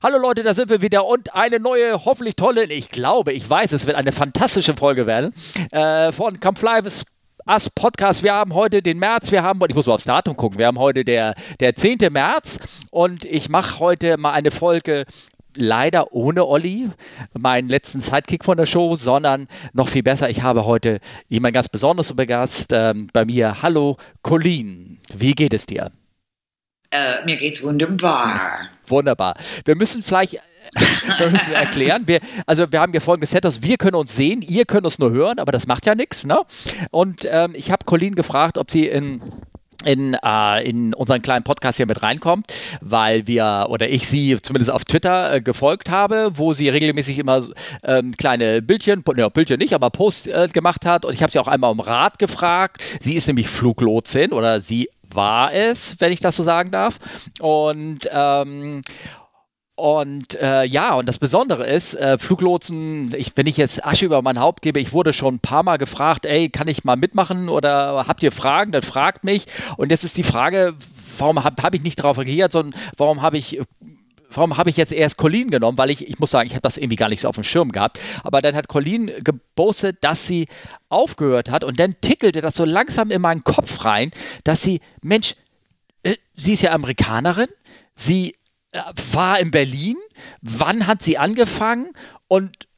Hallo Leute, da sind wir wieder und eine neue, hoffentlich tolle, ich glaube, ich weiß, es wird eine fantastische Folge werden, äh, von Come Fly with Us Podcast. Wir haben heute den März, wir haben, ich muss mal aufs Datum gucken, wir haben heute der, der 10. März und ich mache heute mal eine Folge leider ohne Olli, meinen letzten Sidekick von der Show, sondern noch viel besser, ich habe heute jemand ganz Besonderes zu Gast ähm, bei mir. Hallo, Colleen. Wie geht es dir? Äh, mir geht's wunderbar. Wunderbar. Wir müssen vielleicht wir müssen erklären. Wir, also wir haben hier folgendes Setup. Wir können uns sehen, ihr könnt uns nur hören, aber das macht ja nichts. Ne? Und ähm, ich habe Colleen gefragt, ob sie in in, äh, in unseren kleinen Podcast hier mit reinkommt, weil wir oder ich sie zumindest auf Twitter äh, gefolgt habe, wo sie regelmäßig immer ähm, kleine Bildchen, ne, Bildchen nicht, aber Post äh, gemacht hat und ich habe sie auch einmal um Rat gefragt. Sie ist nämlich Fluglotsin oder sie war es, wenn ich das so sagen darf. Und ähm, und äh, ja, und das Besondere ist, äh, Fluglotsen, ich, wenn ich jetzt Asche über mein Haupt gebe, ich wurde schon ein paar Mal gefragt, ey, kann ich mal mitmachen oder habt ihr Fragen? Dann fragt mich. Und jetzt ist die Frage, warum habe hab ich nicht darauf reagiert, sondern warum habe ich warum habe ich jetzt erst Colleen genommen? Weil ich, ich muss sagen, ich habe das irgendwie gar nicht so auf dem Schirm gehabt. Aber dann hat Colleen gepostet, dass sie aufgehört hat und dann tickelte das so langsam in meinen Kopf rein, dass sie, Mensch, äh, sie ist ja Amerikanerin, sie äh, war in Berlin, wann hat sie angefangen und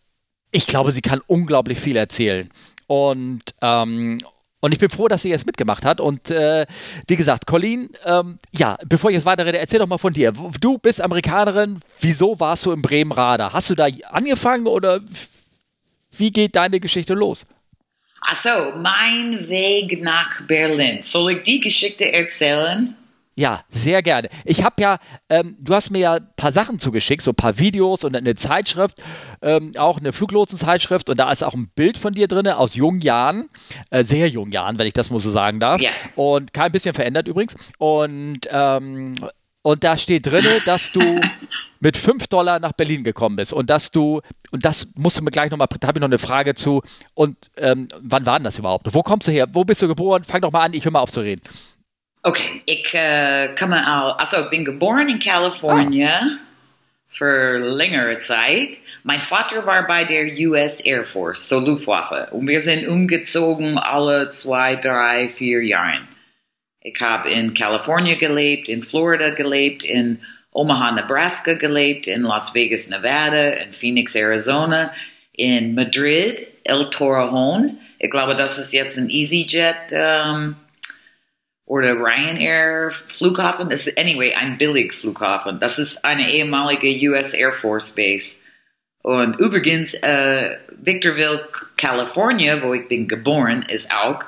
ich glaube, sie kann unglaublich viel erzählen. Und, ähm, und ich bin froh, dass sie jetzt mitgemacht hat. Und äh, wie gesagt, Colleen, ähm, ja, bevor ich jetzt weiterrede, erzähl doch mal von dir. Du bist Amerikanerin. Wieso warst du in Bremen-Rada? Hast du da angefangen oder wie geht deine Geschichte los? Achso, mein Weg nach Berlin. Soll ich die Geschichte erzählen? Ja, sehr gerne. Ich habe ja, ähm, du hast mir ja ein paar Sachen zugeschickt, so ein paar Videos und eine Zeitschrift, ähm, auch eine Fluglotsenzeitschrift und da ist auch ein Bild von dir drin aus jungen Jahren, äh, sehr jungen Jahren, wenn ich das mal so sagen darf. Ja. Und kein bisschen verändert übrigens. Und, ähm, und da steht drin, dass du mit 5 Dollar nach Berlin gekommen bist und dass du, und das musst du mir gleich nochmal, da habe ich noch eine Frage zu. Und ähm, wann war denn das überhaupt? Wo kommst du her? Wo bist du geboren? Fang doch mal an, ich höre mal auf zu reden. Okay, ik uh, kom al, also ik ben geboren in California oh. voor langere tijd. Mijn vader war bei der US Air Force, so Luftwaffe. Und wir sind umgezogen alle zwei, drei, vier Jahren. Ich habe in California gelebt, in Florida gelebt, in Omaha, Nebraska gelebt, in Las Vegas, Nevada, in Phoenix, Arizona, in Madrid, El Torrejon. Ich glaube, das ist jetzt ein EasyJet. Um, oder Ryanair Flughafen. Das anyway, ein billig Flughafen. Das ist eine ehemalige US Air Force Base. Und übrigens, äh, Victorville, California, wo ich bin geboren, ist auch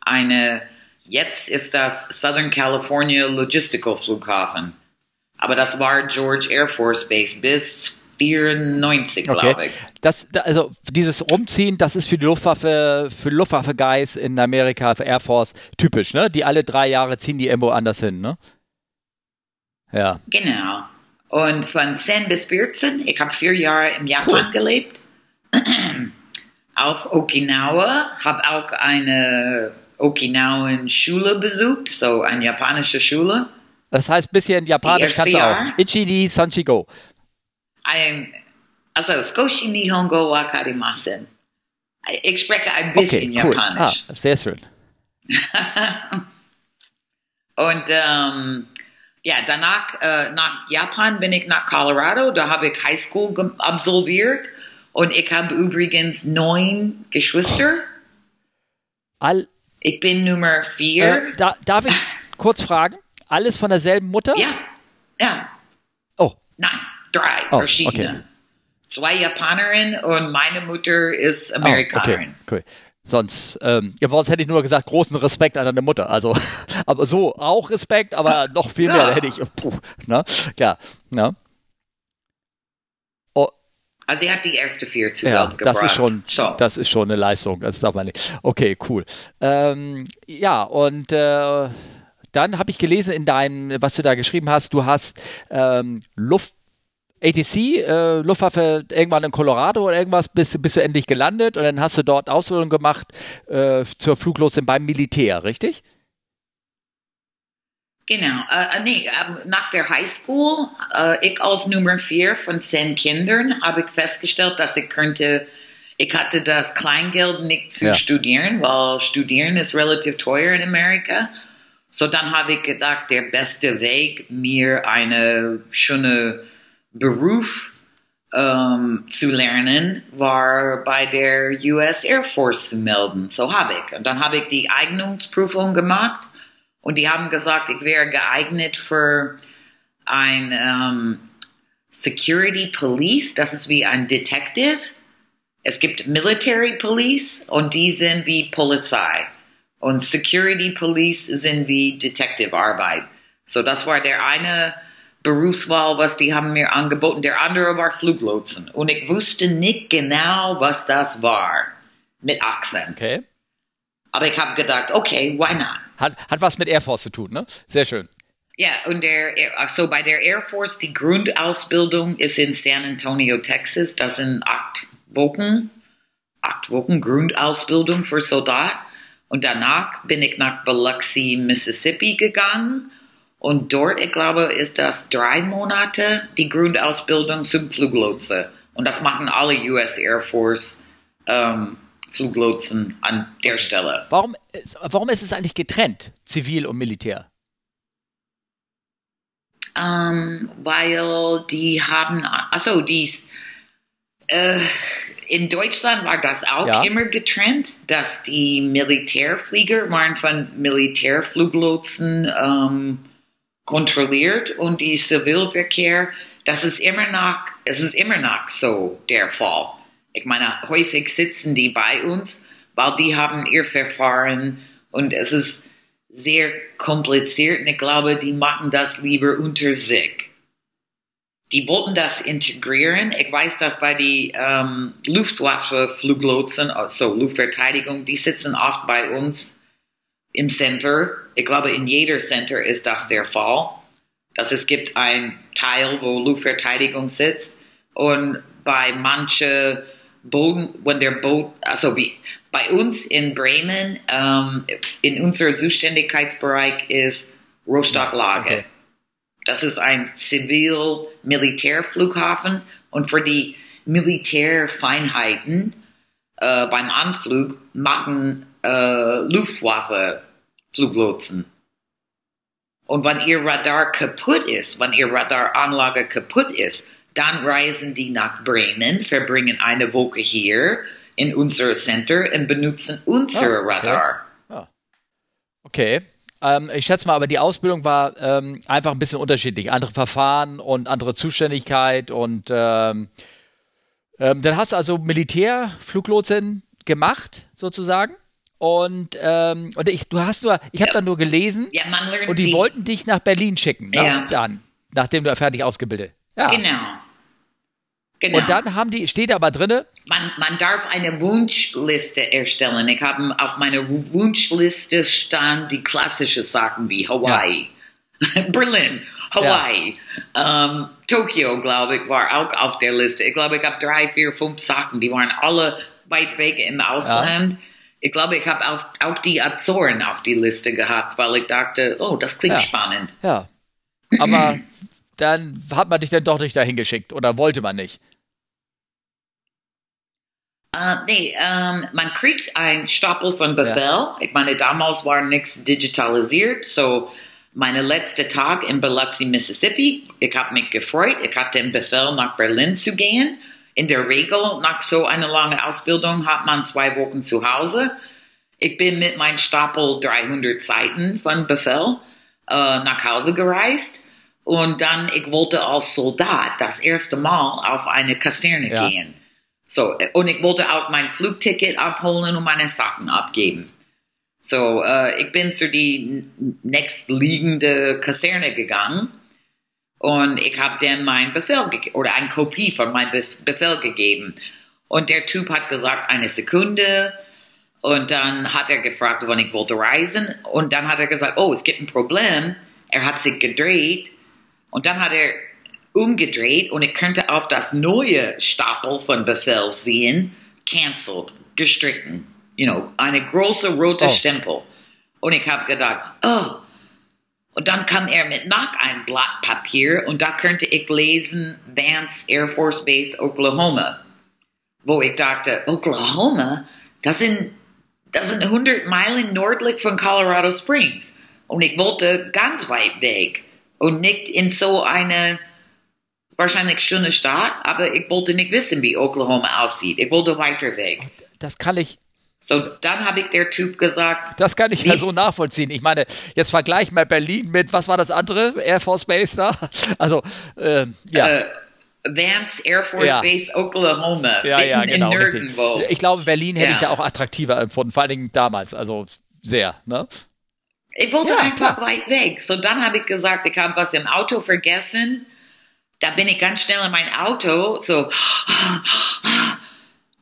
eine, jetzt ist das Southern California Logistical Flughafen. Aber das war George Air Force Base bis 94, okay. glaube ich. Das, also dieses Umziehen, das ist für die Luftwaffe, für Luftwaffe-Guys in Amerika, für Air Force typisch, ne? Die alle drei Jahre ziehen die irgendwo anders hin, ne? Ja. Genau. Und von 10 bis 14, ich habe vier Jahre im Japan cool. gelebt. Auf Okinawa, habe auch eine Okinawan-Schule besucht, so eine japanische Schule. Das heißt, ein bisschen Japanisch kannst du auch. Ichini Sanchigo. Ein, also Skoshi Nihongo wa karimasen. Ich spreche ein bisschen okay, cool. Japanisch. Ah, sehr schön. Und ähm, ja, danach äh, nach Japan bin ich nach Colorado. Da habe ich Highschool absolviert. Und ich habe übrigens neun Geschwister. All, ich bin Nummer vier. Äh, da, darf ich kurz fragen? Alles von derselben Mutter? Ja. Ja. Oh. Nein drei oh, verschiedene. Okay. Zwei Japanerinnen und meine Mutter ist Amerikanerin. Oh, okay, cool. Sonst, ähm, ja, sonst hätte ich nur gesagt, großen Respekt an deine Mutter. Also, aber so auch Respekt, aber noch viel mehr ja. hätte ich. Puh, ne? Ja, ne? Oh. Also sie hat die erste vier zu ja. Das ist, schon, so. das ist schon eine Leistung, das darf man nicht. Okay, cool. Ähm, ja, und äh, dann habe ich gelesen in deinem, was du da geschrieben hast, du hast ähm, Luft ATC, äh, Luftwaffe irgendwann in Colorado oder irgendwas, bist, bist du endlich gelandet und dann hast du dort Ausbildung gemacht äh, zur Fluglotsin beim Militär, richtig? Genau, äh, nee, äh, nach der Highschool, äh, ich als Nummer vier von zehn Kindern, habe ich festgestellt, dass ich könnte, ich hatte das Kleingeld nicht zu Ja. studieren, weil studieren ist relativ teuer in Amerika. So dann habe ich gedacht, der beste Weg, mir eine schöne Beruf ähm, zu lernen, war bei der US Air Force zu melden. So habe ich. Und dann habe ich die Eignungsprüfung gemacht und die haben gesagt, ich wäre geeignet für ein ähm, Security Police, das ist wie ein Detective. Es gibt Military Police und die sind wie Polizei. Und Security Police sind wie Detective Arbeit. So, das war der eine Berufswahl, was die haben mir angeboten. Der andere war Fluglotsen. Und ich wusste nicht genau, was das war. Mit Akzent. Okay. Aber ich habe gedacht, okay, why not? Hat, hat was mit Air Force zu tun, ne? Sehr schön. Ja, und der, so bei der Air Force, die Grundausbildung ist in San Antonio, Texas. Das sind acht Wochen, acht Wochen Grundausbildung für Soldat. Und danach bin ich nach Biloxi, Mississippi gegangen. Und dort, ich glaube, ist das drei Monate die Grundausbildung zum Fluglotse. Und das machen alle US Air Force ähm, Fluglotsen an der Stelle. Warum, ist- warum ist es eigentlich getrennt, Zivil und Militär? Ähm, weil die haben, also die, äh, in Deutschland war das auch Ja. immer getrennt, dass die Militärflieger waren von Militärfluglotsen ähm, kontrolliert und die Zivilverkehr, das ist immer noch, es ist immer noch so der Fall. Ich meine, häufig sitzen die bei uns, weil die haben ihr Verfahren und es ist sehr kompliziert und ich glaube, die machen das lieber unter sich. Die wollten das integrieren. Ich weiß, dass bei die ähm, Luftwaffe-Fluglotsen, also Luftverteidigung, die sitzen oft bei uns im Center. Ich glaube, in jeder Center ist das der Fall. Dass es gibt ein Teil, wo Luftverteidigung sitzt und bei manche Boden, wenn der Boot, also wie bei uns in Bremen, ähm, in unser Zuständigkeitsbereich ist Rostock-Lage. Okay. Das ist ein Zivil-Militärflughafen und für die Militärfeinheiten äh, beim Anflug machen äh, Luftwaffe-Fluglotsen. Und wenn ihr Radar kaputt ist, wenn ihr Radaranlage kaputt ist, dann reisen die nach Bremen, verbringen eine Woche hier in unser Center und benutzen unser Ah, okay. Radar. Okay. Ähm, ich schätze mal, aber die Ausbildung war ähm, einfach ein bisschen unterschiedlich. Andere Verfahren und andere Zuständigkeit und ähm, ähm, dann hast du also Militärfluglotsen gemacht, sozusagen. Und, ähm, und ich, du hast nur, ich habe Ja. dann nur gelesen Ja, man und die, wollten dich nach Berlin schicken? Ja. dann, nachdem du fertig ausgebildet. Ja. Genau. Genau. Und dann haben die, steht aber drinne, man, man darf eine Wunschliste erstellen. Ich habe auf meiner Wunschliste stand die klassischen Sachen wie Hawaii, Berlin, Hawaii, ähm, Tokio, glaube ich, war auch auf der Liste. Ich glaube, ich habe drei, vier, fünf Sachen, die waren alle weit weg im Ausland. Ich glaube, ich habe auch, auch die Azoren auf die Liste gehabt, weil ich dachte, oh, das klingt Ja. spannend. ja. Aber dann hat man dich dann doch nicht dahin geschickt oder wollte man nicht. Äh, nee, ähm, man kriegt ein Stapel von Befehl. Ich meine, damals war nichts digitalisiert, so meine letzte Tag in Biloxi, Mississippi, ich habe mich gefreut. Ich hatte den Befehl, nach Berlin zu gehen. In der Regel, nach so einer langen Ausbildung, hat man zwei Wochen zu Hause. Ich bin mit meinem Stapel 300 Seiten von Befehl äh, nach Hause gereist. Und dann, ich wollte als Soldat das erste Mal auf eine Kaserne Ja. gehen. So, und ich wollte auch mein Flugticket abholen und meine Sachen abgeben. So, äh, ich bin zu die nächstliegende Kaserne gegangen und ich habe dem mein Befehl oder eine Kopie von meinem Bef Befehl gegeben. Und der Typ hat gesagt, eine Sekunde. Und dann hat er gefragt, wann ich wollte reisen. Und dann hat er gesagt, oh, es gibt ein Problem. Er hat sich gedreht. Und dann hat er umgedreht und ich könnte auf das neue Stapel von Befehl sehen, cancelled, gestrichen. You know, eine große rote Oh. Stempel. Und ich habe gedacht, oh, Und dann kam er mit noch ein Blatt Papier und da könnte ich lesen Vance Air Force Base Oklahoma. Wo ich dachte, Oklahoma, das sind, das sind 100 Meilen nördlich von Colorado Springs. Und ich wollte ganz weit weg und nicht in so eine wahrscheinlich schöne Stadt, aber ich wollte nicht wissen, wie Oklahoma aussieht. Ich wollte weiter weg. Das kann ich, So, dann habe ich der Typ gesagt, das kann ich ja so nachvollziehen. Ich meine, jetzt vergleich mal Berlin mit, was war das andere? Air Force Base da? Also, ähm, ja. äh, Vance Air Force Ja. Base Oklahoma, ja, ja, genau. Ich glaube, Berlin hätte Ja. ich ja auch attraktiver empfunden, vor allen Dingen damals. Also sehr, ne? Ich wollte Ja, einfach klar. weit weg. So, dann habe ich gesagt, ich habe was im Auto vergessen. Da bin ich ganz schnell in mein Auto, so.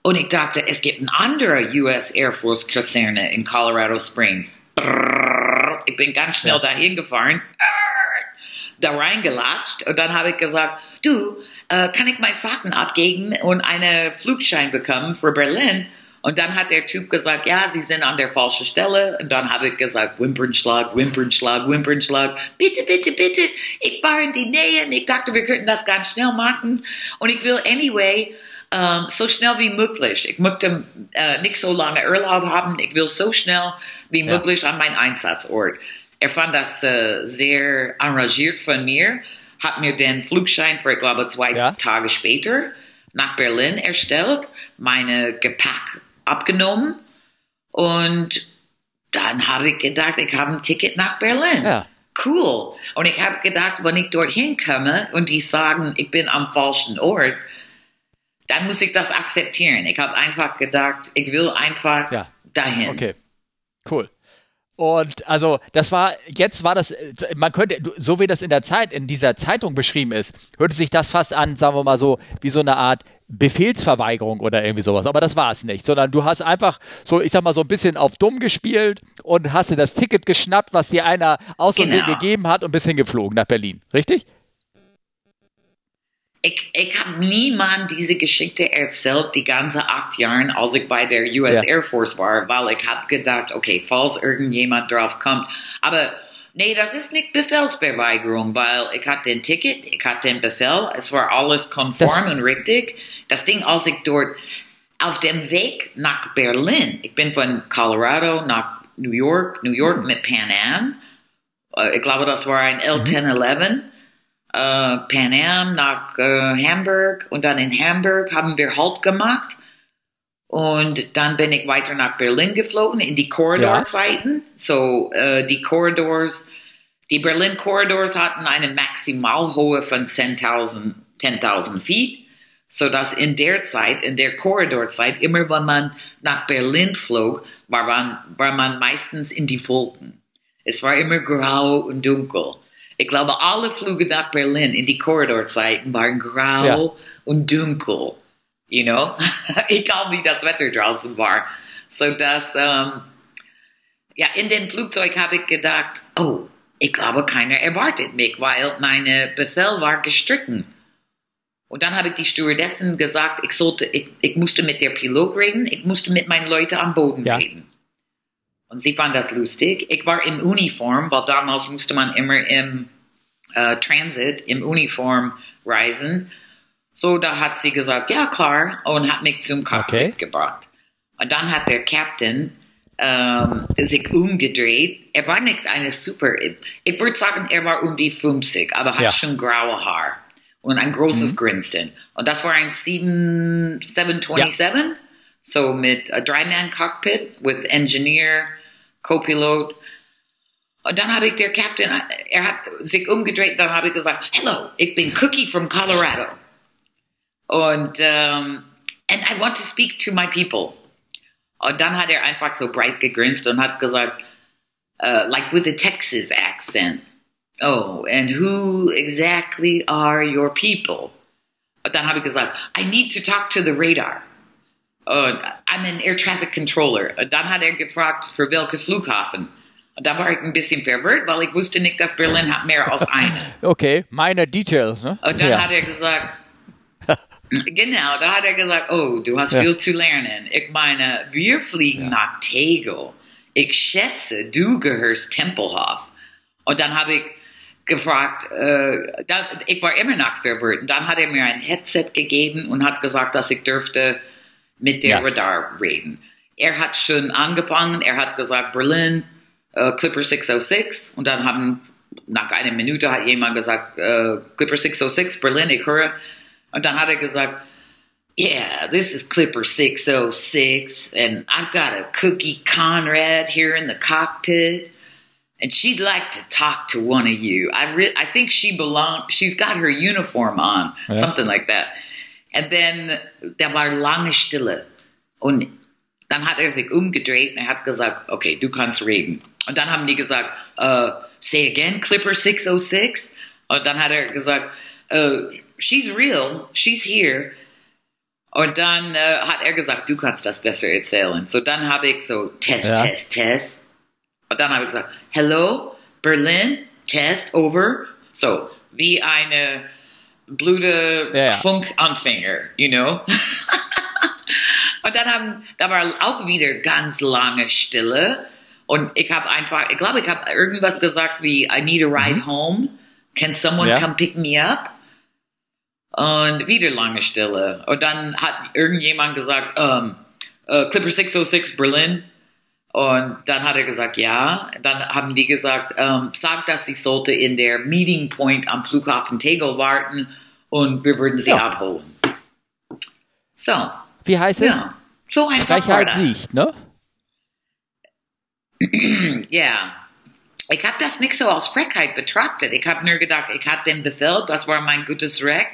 Und ich dachte, es gibt eine andere US Air Force Kaserne in Colorado Springs. Brrr. Ich bin ganz schnell Ja. dahin gefahren, da reingelatscht und dann habe ich gesagt, du, äh, kann ich meine Sachen abgeben und einen Flugschein bekommen für Berlin? Und dann hat der Typ gesagt, ja, Sie sind an der falschen Stelle. Und dann habe ich gesagt, Wimpernschlag, Wimpernschlag, Wimpernschlag. Bitte, bitte, bitte. Ich war in die Nähe und ich dachte, wir könnten das ganz schnell machen. Und ich will anyway ähm, so schnell wie möglich. Ich möchte äh, nicht so lange Urlaub haben. Ich will so schnell wie Ja. möglich an meinen Einsatzort. Er fand das äh, sehr engagiert von mir, hat mir den Flugschein für, ich glaube, zwei Ja. Tage später nach Berlin erstellt, meine Gepäck abgenommen und dann habe ich gedacht, ich habe ein Ticket nach Berlin. Ja. Cool. Und ich habe gedacht, wenn ich dorthin komme und die sagen, ich bin am falschen Ort, dann muss ich das akzeptieren. Ich habe einfach gedacht, ich will einfach Ja. dahin. Okay. Cool. Und also, das war, jetzt war das, äh, man könnte, so wie das in der Zeit, in dieser Zeitung beschrieben ist, hörte sich das fast an, sagen wir mal so, wie so eine Art Befehlsverweigerung oder irgendwie sowas. Aber das war es nicht, sondern du hast einfach so, ich sag mal, so ein bisschen auf dumm gespielt und hast dir das Ticket geschnappt, was dir einer aus Versehen Genau. gegeben hat und bist hingeflogen nach Berlin. Richtig? Ich, ich habe niemand diese Geschichte erzählt, die ganze acht Jahre, als ich bei der US Ja. Air Force war, weil ich habe gedacht, okay, falls irgendjemand drauf kommt. Aber nee, das ist nicht Befehlsverweigerung, weil ich hatte den Ticket, ich hatte den Befehl, es war alles konform Das- und richtig. Das Ding, als ich dort auf dem Weg nach Berlin, ich bin von Colorado nach New York, New York mit Pan Am, äh, ich glaube, das war ein L1011 äh, Pan Am nach äh, Hamburg und dann in Hamburg haben wir Halt gemacht und dann bin ich weiter nach Berlin geflogen in die Korridorzeiten. So äh, die Korridors, die Berlin Korridors hatten eine Maximalhöhe von 10.000 10.000 Feet. So dass in der Zeit, in der Korridorzeit, immer wenn man nach Berlin flog, war man, war man meistens in die Wolken. Es war immer grau und dunkel. Ich glaube, alle Flüge nach Berlin in die Korridorzeiten waren grau Ja. und dunkel. You know? Egal wie das Wetter draußen war. So dass, ähm, ja, in dem Flugzeug habe ich gedacht, oh, ich glaube, keiner erwartet mich, weil meine Befehl war gestrichen. Und dann habe ich die Stewardessen gesagt, ich sollte, ich, ich musste mit der Pilot reden, ich musste mit meinen Leuten am Boden Ja. reden. Und sie fand das lustig. Ich war im Uniform, weil damals musste man immer im äh, Transit, im Uniform reisen. So, da hat sie gesagt, ja klar, und hat mich zum Cockpit Okay. gebracht. Und dann hat der Captain ähm, sich umgedreht. Er war nicht eine super, ich würde sagen, er war um die 50, aber hat Ja. schon graue Haar und ein großes Grinsen. Und das war ein 7, 727, so mit a Dreiman-Cockpit with Engineer, Co-Pilot. Und dann habe ich der Captain, er hat sich umgedreht, dann habe ich gesagt, hello, ich bin Cookie from Colorado. Und, um, and I want to speak to my people. Und dann hat er einfach so breit gegrinst und hat gesagt, uh, like with a Texas accent. Oh, and who exactly are your people? Und dann habe ich gesagt, I need to talk to the radar. Und I'm an air traffic controller. Und dann hat er gefragt, für welche Flughafen. Und da war ich ein bisschen verwirrt, weil ich wusste nicht, dass Berlin hat mehr als einen. Okay, meine Details. Ne? Und dann ja. hat er gesagt, genau, da hat er gesagt, oh, du hast Ja. viel zu lernen. Ich meine, wir fliegen nach Tegel. Ich schätze, du gehörst Tempelhof. Und dann habe ich gefragt, äh, dann, ich war immer noch verwirrt. Und dann hat er mir ein Headset gegeben und hat gesagt, dass ich dürfte mit der Ja. Radar reden. Er hat schon angefangen, er hat gesagt, Berlin, äh, Clipper 606. Und dann haben, nach einer Minute hat jemand gesagt, äh, Clipper 606, Berlin, ich höre. Und dann hat er gesagt, yeah, this is Clipper 606, and I've got a Cookie Conrad here in the cockpit, and she'd like to talk to one of you. I re- I think she belong. She's got her uniform on, Ja. something like that. And then da war lange Stille, und dann hat er sich umgedreht und er hat gesagt, okay, du kannst reden. Und dann haben die gesagt, uh, say again, Clipper 606. Und dann hat er gesagt, uh, she's real, she's here. Und dann äh, hat er gesagt, du kannst das besser erzählen. So dann habe ich so Test, Ja. Test, Test. Und dann habe ich gesagt, hello, Berlin, Test, over. So, wie eine blöde Ja, ja. Funkanfänger, you know? Und dann haben, da war auch wieder ganz lange Stille. Und ich habe einfach, ich glaube, ich habe irgendwas gesagt wie, I need a ride home. Can someone Ja. come pick me up? Und wieder lange Stille. Und dann hat irgendjemand gesagt, ähm, äh, Clipper 606 Berlin. Und dann hat er gesagt, ja. Dann haben die gesagt, ähm, sag, dass ich sollte in der Meeting Point am Flughafen Tegel warten und wir würden sie Ja. abholen. So, Wie heißt es? ja. So einfach war Frechheit das. siegt, ne? Ja. Ich habe das nicht so als Frechheit betrachtet. Ich habe nur gedacht, ich hatte den Befehl, das war mein gutes Recht.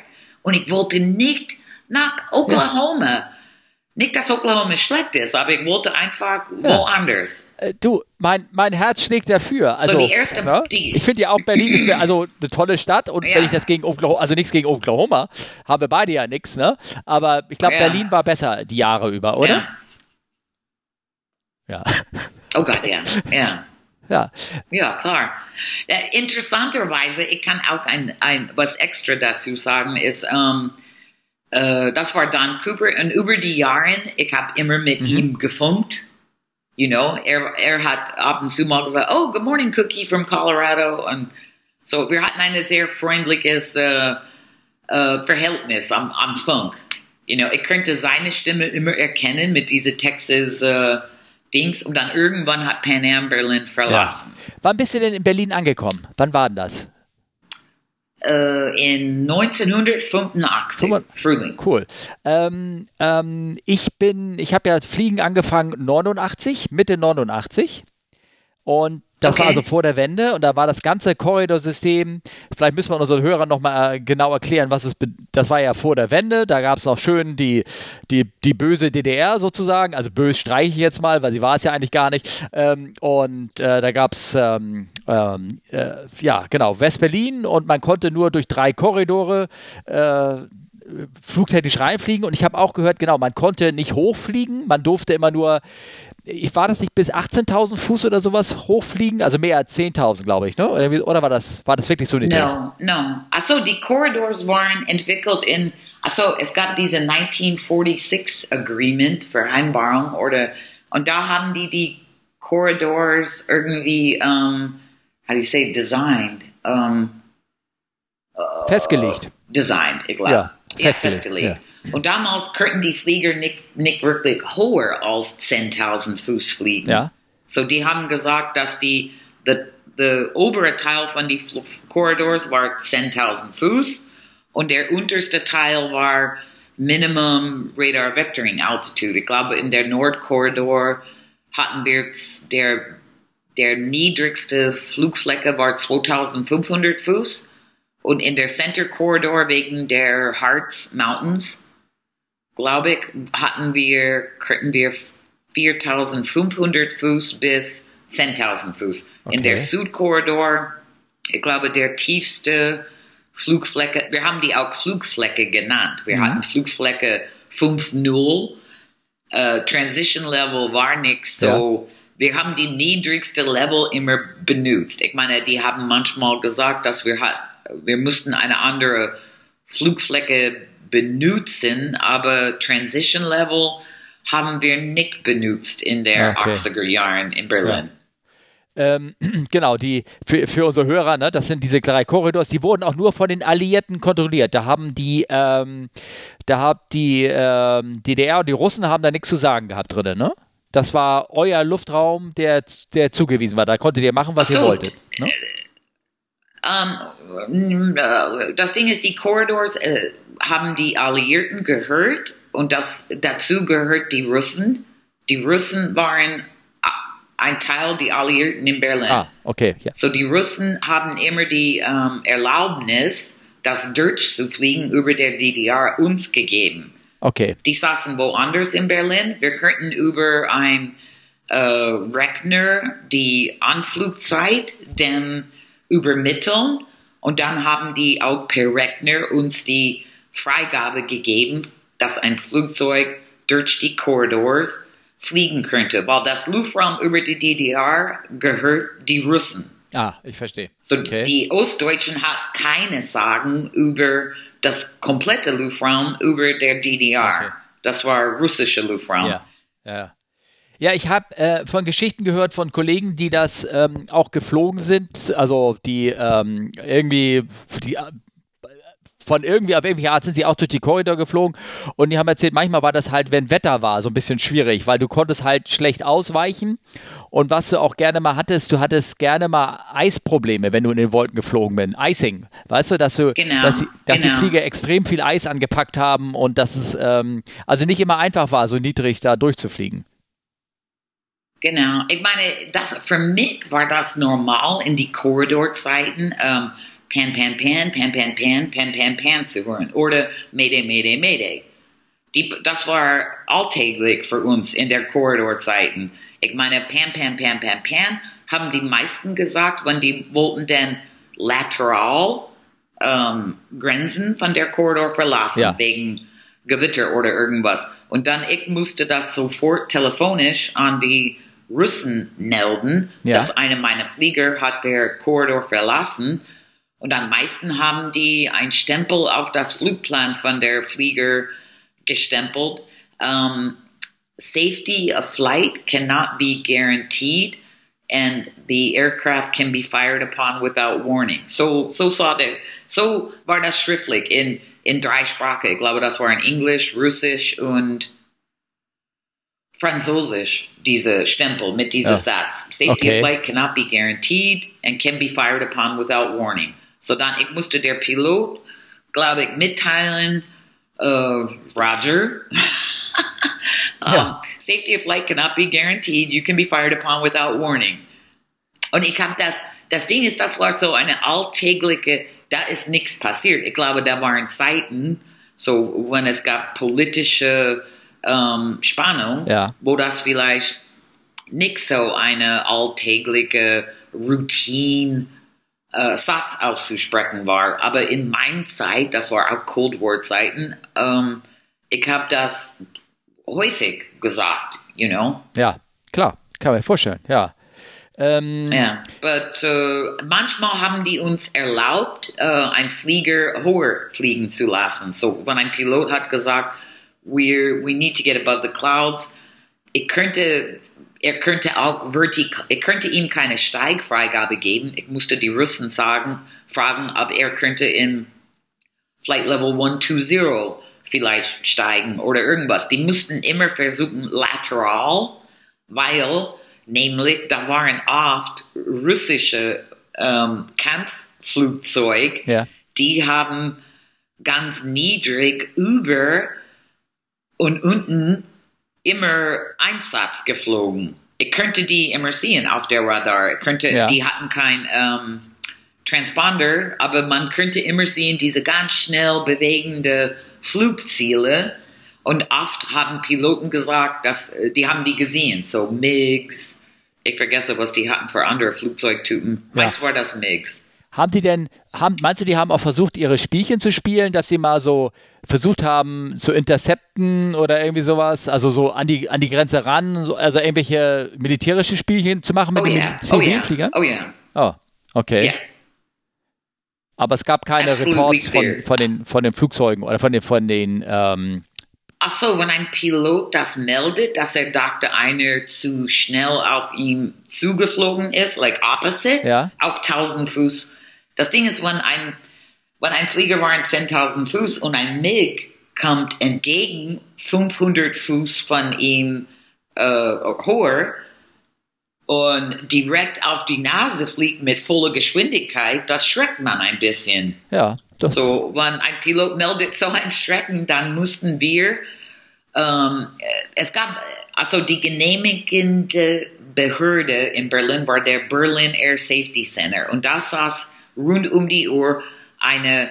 Und ich wollte nicht nach Oklahoma. Nicht, dass Oklahoma schlecht ist, aber ich wollte einfach woanders. Äh, Du, mein, mein Herz schlägt dafür. Also, die erste- ne? die- ich finde ja auch Berlin ist eine- also eine tolle Stadt und Ja. wenn ich das gegen Oklahoma, also nichts gegen Oklahoma, habe beide ja nichts, ne? Aber ich glaube, Ja. Berlin war besser die Jahre über, oder? Ja. Oh Gott, ja. Ja. Ja. Ja, klar. Äh, interessanterweise, ich kann auch ein, ein was extra dazu sagen, ist, ähm, äh, das war Don Cooper und über die Jahre, ich habe immer mit ihm gefunkt. You know, er, er hat ab und zu mal gesagt, oh, good morning, Cookie from Colorado. Und so, wir hatten ein sehr freundliches äh, äh, Verhältnis am, am Funk. You know, ich könnte seine Stimme immer erkennen mit diese Texas äh, Dings und dann irgendwann hat Pan Am Berlin verlassen. Wann bist du denn in Berlin angekommen? Wann war denn das? Äh, in 1985, Guck mal. Frühling. Cool. Ähm, ähm, ich bin, ich habe ja Fliegen angefangen 89, Mitte 89. Und das Okay. war also vor der Wende und da war das ganze Korridorsystem, vielleicht müssen wir unseren Hörern nochmal äh, genau erklären, was es, das war ja vor der Wende, da gab es noch schön die, die, die böse DDR sozusagen, also böse streiche ich jetzt mal, weil sie war es ja eigentlich gar nicht. Ähm, und äh, da gab es, ähm, ähm, äh, ja genau, West-Berlin und man konnte nur durch drei Korridore äh, flugtechnisch reinfliegen und ich habe auch gehört, genau, man konnte nicht hochfliegen, man durfte immer nur, war das nicht bis 18.000 Fuß oder sowas hochfliegen, also mehr als 10.000, glaube ich, ne? Oder, oder war das war das wirklich so niedrig? No, no. Also die Corridors waren entwickelt in, also es gab diese 1946 Agreement für Heimbarung oder, und da haben die die Corridors irgendwie, um, how do you say, designed, um, Festgelegt. designed, ich glaube. Ja, Ja, festgelegt, festgelegt. Und damals könnten die Flieger nicht, nicht wirklich höher als 10.000 Fuß fliegen. Ja. So die haben gesagt, dass die, der der obere Teil von die Fl- Corridors war 10.000 Fuß und der unterste Teil war Minimum Radar Vectoring Altitude. Ich glaube, in der Nordkorridor hatten wir der, der niedrigste Flugfläche war 2500 Fuß und in der Center Corridor wegen der Harz Mountains, glaube ich, hatten wir, könnten wir 4500 Fuß bis 10.000 Fuß. In der Okay. Südkorridor, ich glaube, der tiefste Flugfläche, wir haben die auch Flugfläche genannt. Wir hatten Flugfläche 5.0. Äh, Transition Level war nicht so. Wir haben die niedrigste Level immer benutzt. Ich meine, die haben manchmal gesagt, dass wir hat, wir mussten eine andere Flugfläche benutzen, aber Transition Level haben wir nicht benutzt in der Okay. 80er Jahren in Berlin. ähm, genau, die für, für unsere Hörer, ne, das sind diese drei Korridors, die wurden auch nur von den Alliierten kontrolliert. Da haben die, ähm, da hat die ähm, DDR und die Russen haben da nichts zu sagen gehabt drin, ne? Das war euer Luftraum, der, der zugewiesen war. Da konntet ihr machen, was so. ihr wolltet. Ne? Um, das Ding ist, die Korridors äh, haben die Alliierten gehört und das, dazu gehört die Russen. Die Russen waren ein Teil der Alliierten in Berlin. Ah, okay. Ja. So die Russen haben immer die ähm, Erlaubnis, das Durch zu fliegen über der DDR uns gegeben. Okay. Die saßen woanders in Berlin. Wir könnten über ein äh, Rechner die Anflugzeit dann übermitteln und dann haben die auch per Rechner uns die Freigabe gegeben, dass ein Flugzeug durch die Korridors fliegen könnte, weil das Luftraum über die DDR gehört die Russen. Ah, ich verstehe. So okay. die Ostdeutschen hat keine Sagen über das komplette Luftraum über der DDR. Okay. Das war russische Luftraum. Ja, ja. Ja, ich habe äh, von Geschichten gehört von Kollegen, die das ähm, auch geflogen sind, also die ähm, irgendwie die von irgendwie auf irgendwelche Art sind sie auch durch die Korridor geflogen und die haben erzählt, manchmal war das halt, wenn Wetter war, so ein bisschen schwierig, weil du konntest halt schlecht ausweichen und was du auch gerne mal hattest, du hattest gerne mal Eisprobleme, wenn du in den Wolken geflogen bist. Icing, weißt du, dass du, genau, dass, die, dass genau. die Flieger extrem viel Eis angepackt haben und dass es ähm, also nicht immer einfach war, so niedrig da durchzufliegen. Genau, ich meine, das für mich war das normal in die Korridorzeiten. Ähm, Pan, Pan, Pan, Pan, Pan, Pan, Pan, Pan, Pan zu hören. Oder Mayday, Mayday, Mayday. Die, das war alltäglich für uns in der Korridorzeiten. Ich meine, Pan, Pan, Pan, Pan, Pan haben die meisten gesagt, wenn die wollten dann lateral ähm, Grenzen von der Korridor verlassen, ja. wegen Gewitter oder irgendwas. Und dann ich musste das sofort telefonisch an die Russen melden, ja. dass einer meiner Flieger hat der Korridor verlassen und am meisten haben die ein Stempel auf das Flugplan von der Flieger gestempelt. Um, safety of flight cannot be guaranteed and the aircraft can be fired upon without warning. So, so, sah der, so war das schriftlich in, in drei Sprachen. Ich glaube, das war in Englisch, Russisch und Französisch, diese Stempel mit diesem oh. Satz. Safety okay. of flight cannot be guaranteed and can be fired upon without warning. So dann, ich musste der Pilot, glaube ich, mitteilen, uh, Roger, um, ja. safety of flight cannot be guaranteed. You can be fired upon without warning. Und ich habe das, das Ding ist, das war so eine alltägliche, da ist nichts passiert. Ich glaube, da waren Zeiten, so wenn es gab politische ähm, Spannung, ja. wo das vielleicht nicht so eine alltägliche Routine äh, Satz auszusprechen war. Aber in meiner Zeit, das war auch Cold War Zeiten, ähm, ich habe das häufig gesagt, you know. Ja, klar, kann man vorstellen, ja. Ähm, ja, but uh, manchmal haben die uns erlaubt, uh, einen Flieger höher fliegen zu lassen. So, wenn ein Pilot hat gesagt, we're, we need to get above the clouds, ich könnte er könnte auch vertikal, er könnte ihm keine Steigfreigabe geben. Ich musste die Russen sagen, fragen, ob er könnte in Flight Level 120 vielleicht steigen oder irgendwas. Die mussten immer versuchen lateral, weil nämlich da waren oft russische ähm, Kampfflugzeuge, ja. die haben ganz niedrig über und unten immer Einsatz geflogen. Ich könnte die immer sehen auf der Radar. Ich könnte, ja. Die hatten kein ähm, Transponder, aber man könnte immer sehen diese ganz schnell bewegende Flugziele. Und oft haben Piloten gesagt, dass äh, die haben die gesehen, so MiGs. Ich vergesse, was die hatten für andere Flugzeugtypen. Ja. Meist war das MiGs. Haben die denn, haben, meinst du, die haben auch versucht, ihre Spielchen zu spielen, dass sie mal so versucht haben zu intercepten oder irgendwie sowas, also so an die, an die Grenze ran, so, also irgendwelche militärische Spielchen zu machen mit oh den yeah. Zivilfliegern? Oh ja. Oh, yeah. oh, okay. Yeah. Aber es gab keine Absolutely Reports von, von, den, von den Flugzeugen oder von den, von den ähm, Ach so, wenn ein Pilot das meldet, dass er dachte, einer zu schnell auf ihm zugeflogen ist, like opposite, Ja. auch 1000 Fuß. Das Ding ist, wenn ein, wenn ein Flieger war in 10.000 Fuß und ein MiG kommt entgegen 500 Fuß von ihm äh, hoher und direkt auf die Nase fliegt mit voller Geschwindigkeit, das schreckt man ein bisschen. Ja, das, So, wenn ein Pilot meldet so ein Strecken, dann mussten wir, ähm, es gab, also die genehmigende Behörde in Berlin war der Berlin Air Safety Center und da saß rund um die Uhr eine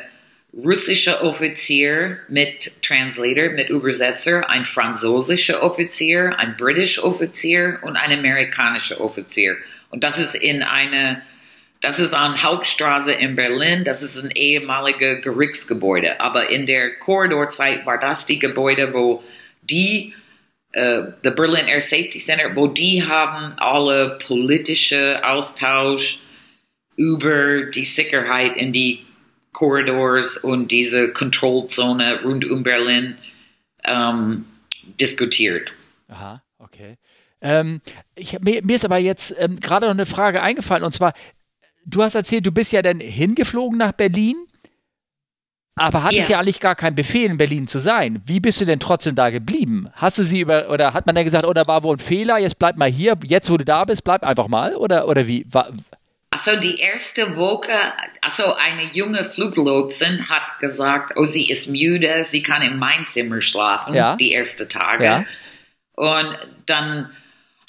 russische Offizier mit Translator, mit Übersetzer, ein französischer Offizier, ein britischer Offizier und ein amerikanischer Offizier. Und das ist in eine das ist an Hauptstraße in Berlin. Das ist ein ehemaliges Gerichtsgebäude. Aber in der Korridorzeit war das die Gebäude, wo die, äh, the Berlin Air Safety Center, wo die haben alle politische Austausch über die Sicherheit in die Korridors und diese Kontrollzone rund um Berlin ähm, diskutiert. Aha, okay. Ähm, ich, mir, mir ist aber jetzt ähm, gerade noch eine Frage eingefallen und zwar, du hast erzählt, du bist ja dann hingeflogen nach Berlin, aber hattest ja. Ja. eigentlich gar keinen Befehl, in Berlin zu sein. Wie bist du denn trotzdem da geblieben? Hast du sie über, oder hat man dann gesagt, oh, da war wohl ein Fehler, jetzt bleib mal hier, jetzt wo du da bist, bleib einfach mal? Oder, oder wie? War, Also die erste Woche, also eine junge Fluglotsin hat gesagt, oh, sie ist müde, sie kann in mein Zimmer schlafen, Ja. die ersten Tage. Ja. Und dann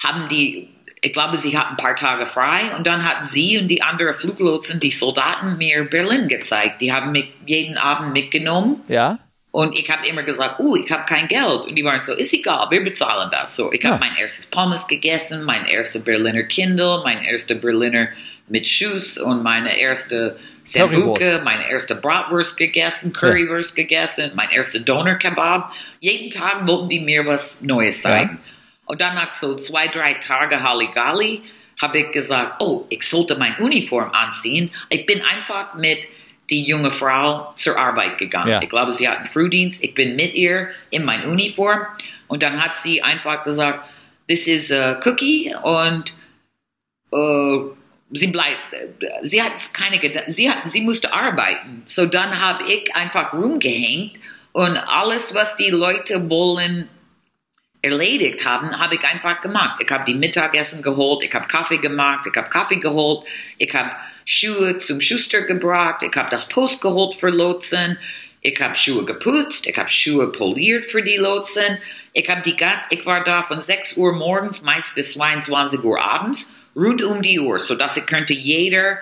haben die, ich glaube, sie hat ein paar Tage frei und dann hat sie und die andere Fluglotsen, die Soldaten, mir Berlin gezeigt. Die haben mich jeden Abend mitgenommen ja? Und ich habe immer gesagt, oh, ich habe kein Geld. Und die waren so, ist egal, wir bezahlen das. So, ich Ja. habe mein erstes Pommes gegessen, mein erster Berliner Kindle, mein erster Berliner mit Schuss und meine erste Currywurst. meine erste Bratwurst gegessen, Currywurst gegessen, mein erster Doner-Kebab. Jeden Tag wollten die mir was Neues zeigen. Und dann nach so zwei, drei Tage Halligalli habe ich gesagt, oh, ich sollte meine Uniform anziehen. Ich bin einfach mit die junge Frau zur Arbeit gegangen. Ja. Ich glaube, sie hat einen Frühdienst. Ich bin mit ihr in mein Uniform. Und dann hat sie einfach gesagt, this is a cookie und äh, sie bleibt, äh, sie hat keine, sie hat, sie musste arbeiten. So dann habe ich einfach rumgehängt und alles, was die Leute wollen, erledigt haben, habe ich einfach gemacht. Ich habe die Mittagessen geholt, ich habe Kaffee gemacht, ich habe Kaffee geholt, ich habe Schuhe zum Schuster gebracht, ich habe das Post geholt für Lotsen, ich habe Schuhe geputzt, ich habe Schuhe poliert für die Lotsen, ich habe die ganz, ich war da von 6 Uhr morgens meist bis 22 Uhr abends, rund um die Uhr, so dass ich könnte jeder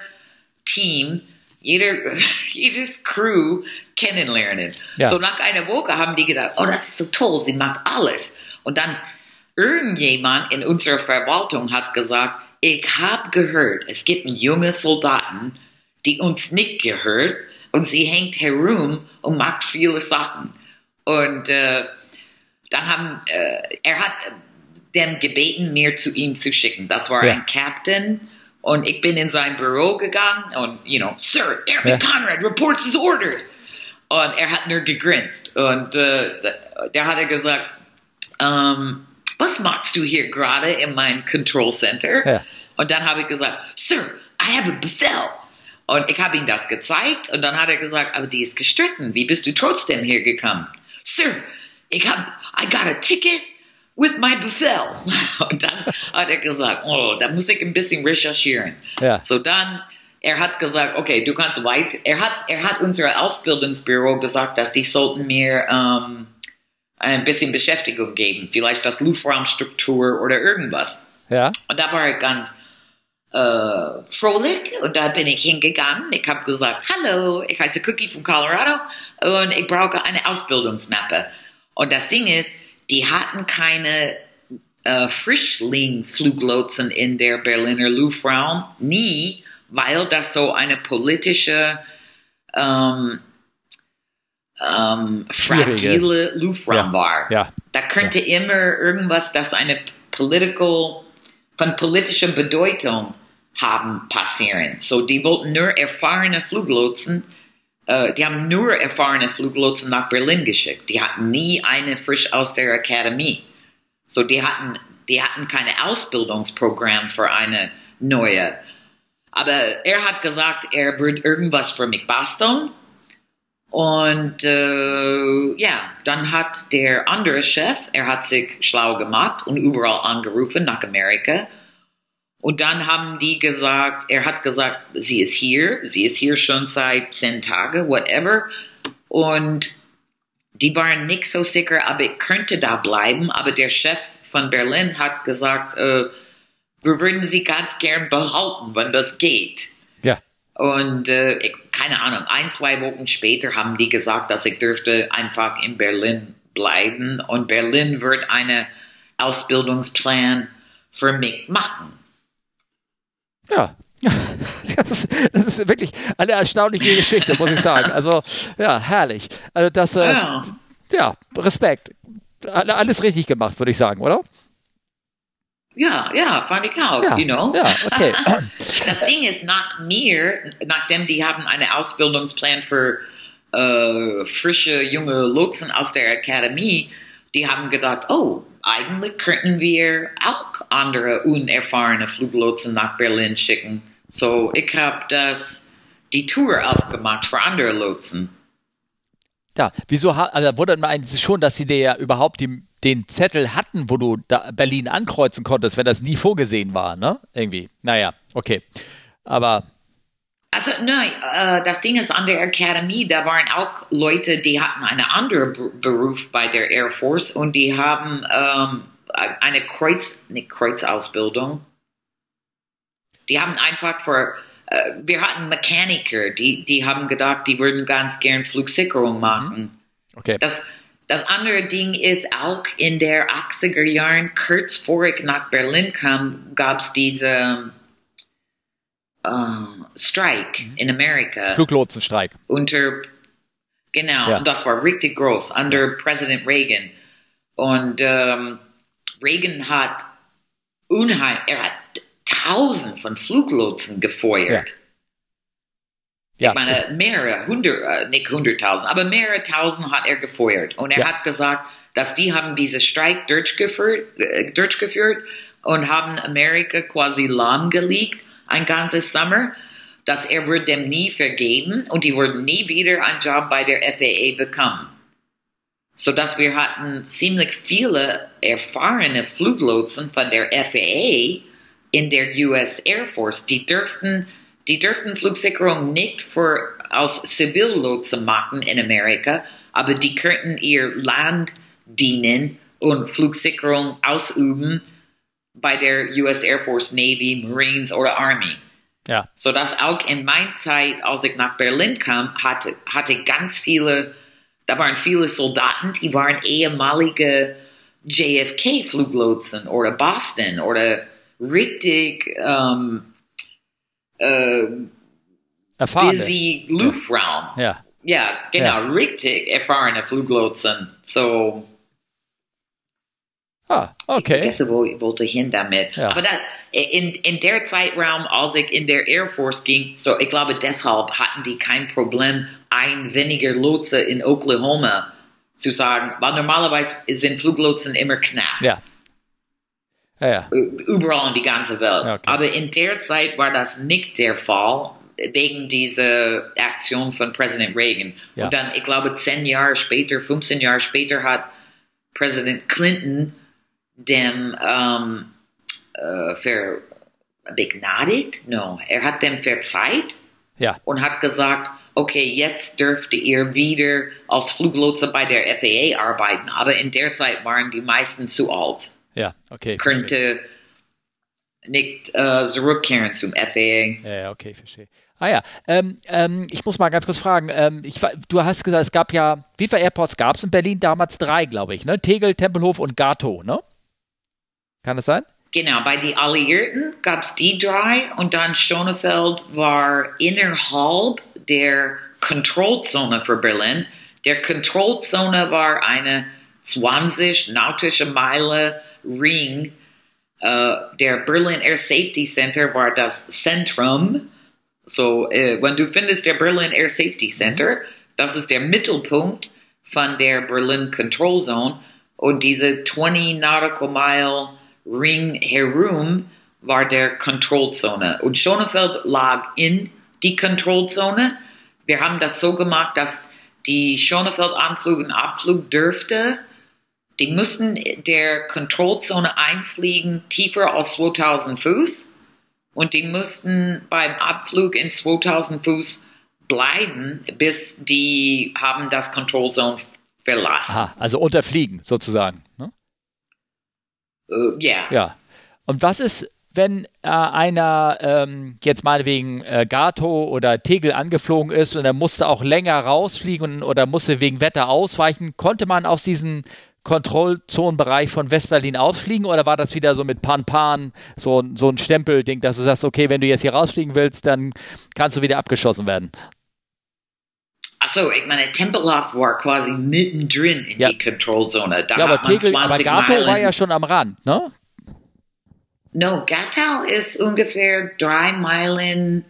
Team, jeder, jedes Crew kennenlernen. Ja. So nach einer Woche haben die gedacht, oh, das ist so toll, sie macht alles. Und dann irgendjemand in unserer Verwaltung hat gesagt, ich habe gehört, es gibt jungen Soldaten, die uns nicht gehört und sie hängt herum und macht viele Sachen. Und äh, dann haben, äh, er hat dem gebeten, mir zu ihm zu schicken. Das war Ja. ein Captain. Und ich bin in sein Büro gegangen und, you know, Sir, Airman Ja. Conrad reports is ordered. Und er hat nur gegrinst. Und äh, der hat gesagt, ähm, was machst du hier gerade in meinem Control Center? Ja. Und dann habe ich gesagt, Sir, I have a Befehl. Und ich habe ihm das gezeigt und dann hat er gesagt, aber die ist gestritten. Wie bist du trotzdem hier gekommen? Sir, ich habe, I got a ticket with my Befehl. Und dann hat er gesagt, oh, da muss ich ein bisschen recherchieren. Ja. So dann, er hat gesagt, okay, du kannst weit. Er hat, er hat unser Ausbildungsbüro gesagt, dass die sollten mir ähm, ein bisschen Beschäftigung geben, vielleicht das Luftraumstruktur oder irgendwas. Ja? Und da war ich ganz äh, frohlich und da bin ich hingegangen. Ich habe gesagt, hallo, ich heiße Cookie von Colorado und ich brauche eine Ausbildungsmappe. Und das Ding ist, die hatten keine äh, Frischling-Fluglotsen in der Berliner Luftraum, nie, weil das so eine politische ähm, ähm, fragile Luftraum Ja. war. Ja. Da könnte immer irgendwas, das eine political, von politischer Bedeutung haben, passieren. So, die wollten nur erfahrene Fluglotsen äh, die haben nur erfahrene Fluglotsen nach Berlin geschickt. Die hatten nie eine frisch aus der Akademie. So, die hatten, die hatten keine Ausbildungsprogramm für eine neue. Aber er hat gesagt, er wird irgendwas für mich basteln. Und äh, ja, dann hat der andere Chef, er hat sich schlau gemacht und überall angerufen nach Amerika. Und dann haben die gesagt, er hat gesagt, sie ist hier, sie ist hier schon seit zehn Tagen, whatever. Und die waren nicht so sicher, aber ich könnte da bleiben. Aber der Chef von Berlin hat gesagt, äh, wir würden sie ganz gern behalten, wenn das geht. Ja. Und äh, ich, keine Ahnung, ein, zwei Wochen später haben die gesagt, dass ich dürfte einfach in Berlin bleiben. Und Berlin wird einen Ausbildungsplan für mich machen. Ja. Das ist, das ist wirklich eine erstaunliche Geschichte, muss ich sagen. Also, ja, herrlich. Also, das, äh, Ja. ja, Respekt. Alle- Alles richtig gemacht, würde ich sagen, oder? Ja, ja, fand ich auch, Ja, you know. ja, okay. Das Ding ist, nach mir, nachdem die haben einen Ausbildungsplan für äh, frische junge Lotsen aus der Akademie, die haben gedacht, oh, eigentlich könnten wir auch andere unerfahrene Fluglotsen nach Berlin schicken. So, ich habe das die Tour aufgemacht für andere Lotsen. Ja, wieso also wundert man eigentlich schon, dass sie dir ja überhaupt die, den Zettel hatten, wo du Berlin ankreuzen konntest, wenn das nie vorgesehen war, ne? Irgendwie. Naja, okay. Aber Also, nein, äh, das Ding ist, an der Akademie, da waren auch Leute, die hatten einen anderen Be Beruf bei der Air Force und die haben ähm, eine Kreuz, nicht Kreuzausbildung. Die haben einfach für, wir hatten Mechaniker, die, die haben gedacht, die würden ganz gern Flugsicherung machen. okay. Das, das andere Ding ist auch in der 80er Jahren, kurz vor ich nach Berlin kam, gab es diese ähm, Strike in Amerika Fluglotsenstreik. unter, genau, Ja. das war richtig groß, unter Präsident Reagan. Und ähm, Reagan hat unheim, er hat tausend von Fluglotsen gefeuert. Ja. Ich meine, mehrere, hundert, äh, nicht hunderttausend, aber mehrere tausend hat er gefeuert. Und er Ja. hat gesagt, dass die haben diese Streik durchgeführt, äh, durchgeführt und haben Amerika quasi lahmgelegt, ein ganzes Sommer, dass er wird dem nie vergeben und die würden nie wieder einen Job bei der FAA bekommen. So dass wir hatten ziemlich viele erfahrene Fluglotsen von der FAA in der US Air Force, die dürften, die dürften Flugsicherung nicht für, als Zivillotsen machen in Amerika, aber die könnten ihr Land dienen und Flugsicherung ausüben bei der US Air Force, Navy, Marines oder Army. Ja. So dass auch in meiner Zeit, als ich nach Berlin kam, hatte, hatte ganz viele, da waren viele Soldaten, die waren ehemalige JFK-Fluglotsen oder Boston oder richtig ähm, äh, Erfahrene. busy Luftraum. Ja. Ja, genau, Ja. richtig erfahrene Fluglotsen. So, Ah, ich okay. vergesse, wo ich wollte hin damit. Ja. Aber das, in, in der Zeitraum, als ich in der Air Force ging, so ich glaube, deshalb hatten die kein Problem, ein weniger Lotse in Oklahoma zu sagen, weil normalerweise sind Fluglotsen immer knapp. Ja. Ja, ja. Überall in die ganze Welt. Okay. Aber in der Zeit war das nicht der Fall, wegen dieser Aktion von Präsident Reagan. Ja. Und dann, ich glaube, zehn Jahre später, 15 Jahre später hat Präsident Clinton dem ähm, äh, ver begnadigt? No, er hat dem verzeiht Ja. und hat gesagt, okay, jetzt dürfte ihr wieder als Fluglotse bei der FAA arbeiten. Aber in der Zeit waren die meisten zu alt Ja, okay. könnte nicht äh, zurückkehren zum FAA. Ja, okay, verstehe. Ah ja, ähm, ähm, ich muss mal ganz kurz fragen. Ähm, ich, du hast gesagt, es gab ja, wie viele Airports gab es in Berlin? Damals drei, glaube ich, ne? Tegel, Tempelhof und Gato, ne? Kann das sein? Genau, bei den Alliierten gab es die drei und dann Schonefeld war innerhalb der Kontrollzone für Berlin. Der Kontrollzone war eine 20 nautische Meile Ring. Äh, der Berlin Air Safety Center war das Zentrum So, äh, wenn du findest der Berlin Air Safety Center, das ist der Mittelpunkt von der Berlin Control Zone und diese 20 Nautical Mile Ring herum war der Kontrollzone. Und Schonefeld lag in die Kontrollzone. Wir haben das so gemacht, dass die Schonefeld-Anflug und Abflug dürfte. Die mussten der Kontrollzone einfliegen tiefer als 2000 Fuß und die mussten beim Abflug in 2000 Fuß bleiben, bis die haben das Kontrollzone verlassen. Aha, also unterfliegen sozusagen. Ne? Uh, yeah. Ja. Und was ist, wenn äh, einer ähm, jetzt mal wegen äh, Gato oder Tegel angeflogen ist und er musste auch länger rausfliegen oder musste wegen Wetter ausweichen, konnte man aus diesem Kontrollzonenbereich von Westberlin ausfliegen oder war das wieder so mit Pan Pan, so, so ein Stempelding, dass du sagst, okay, wenn du jetzt hier rausfliegen willst, dann kannst du wieder abgeschossen werden? Achso, ich meine, Tempelhof war quasi mittendrin in Ja. die Kontrollzone. Da ja, aber, Tegel, aber 20 Gato Meilen. war ja schon am Rand, ne? No, Gatau ist ungefähr drei Meilen,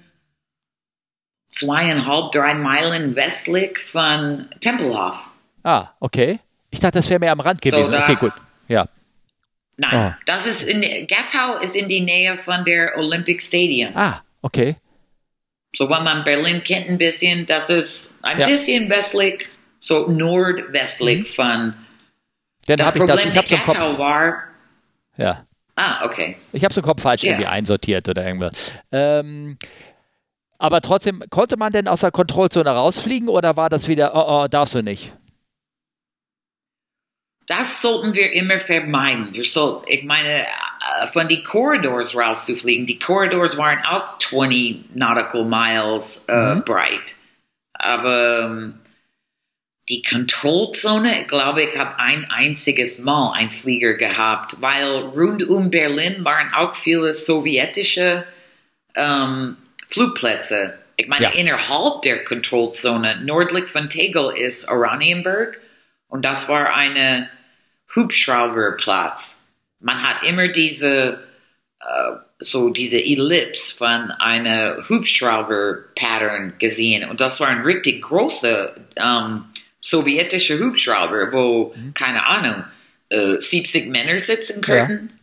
zweieinhalb, drei Meilen westlich von Tempelhof. Ah, okay. Ich dachte, das wäre mehr am Rand So, gewesen. okay, das- gut. Ja. Nein, Ah. das ist in, Gatau ist in die Nähe von der Olympic Stadium. Ah, okay. So, wenn man Berlin kennt ein bisschen, das ist ein Ja. bisschen westlich, so nordwestlich von. Dann Das habe ich das, ich habe mit so Kopf, war. ja. Ah, okay. Ich habe so im Kopf falsch Ja. irgendwie einsortiert oder irgendwas. Ähm, aber trotzdem, konnte man denn aus der Kontrollzone rausfliegen oder war das wieder, oh, oh, darfst du nicht? Das sollten wir immer vermeiden. Wir sollten, ich meine, äh, von die Corridors rauszufliegen. Die Corridors waren auch 20 nautical miles äh, breit. Aber ähm, die Kontrollzone, ich glaube, ich habe ein einziges Mal einen Flieger gehabt, weil rund um Berlin waren auch viele sowjetische ähm, Flugplätze. Ich meine, Ja. innerhalb der Kontrollzone, nördlich von Tegel ist Oranienburg und das war eine Hubschrauberplatz. Man hat immer diese, äh, so diese Ellipse von einer Hubschrauber-Pattern gesehen und das war ein richtig großer ähm, sowjetischer Hubschrauber, wo, keine Ahnung, äh, 70 Männer sitzen könnten.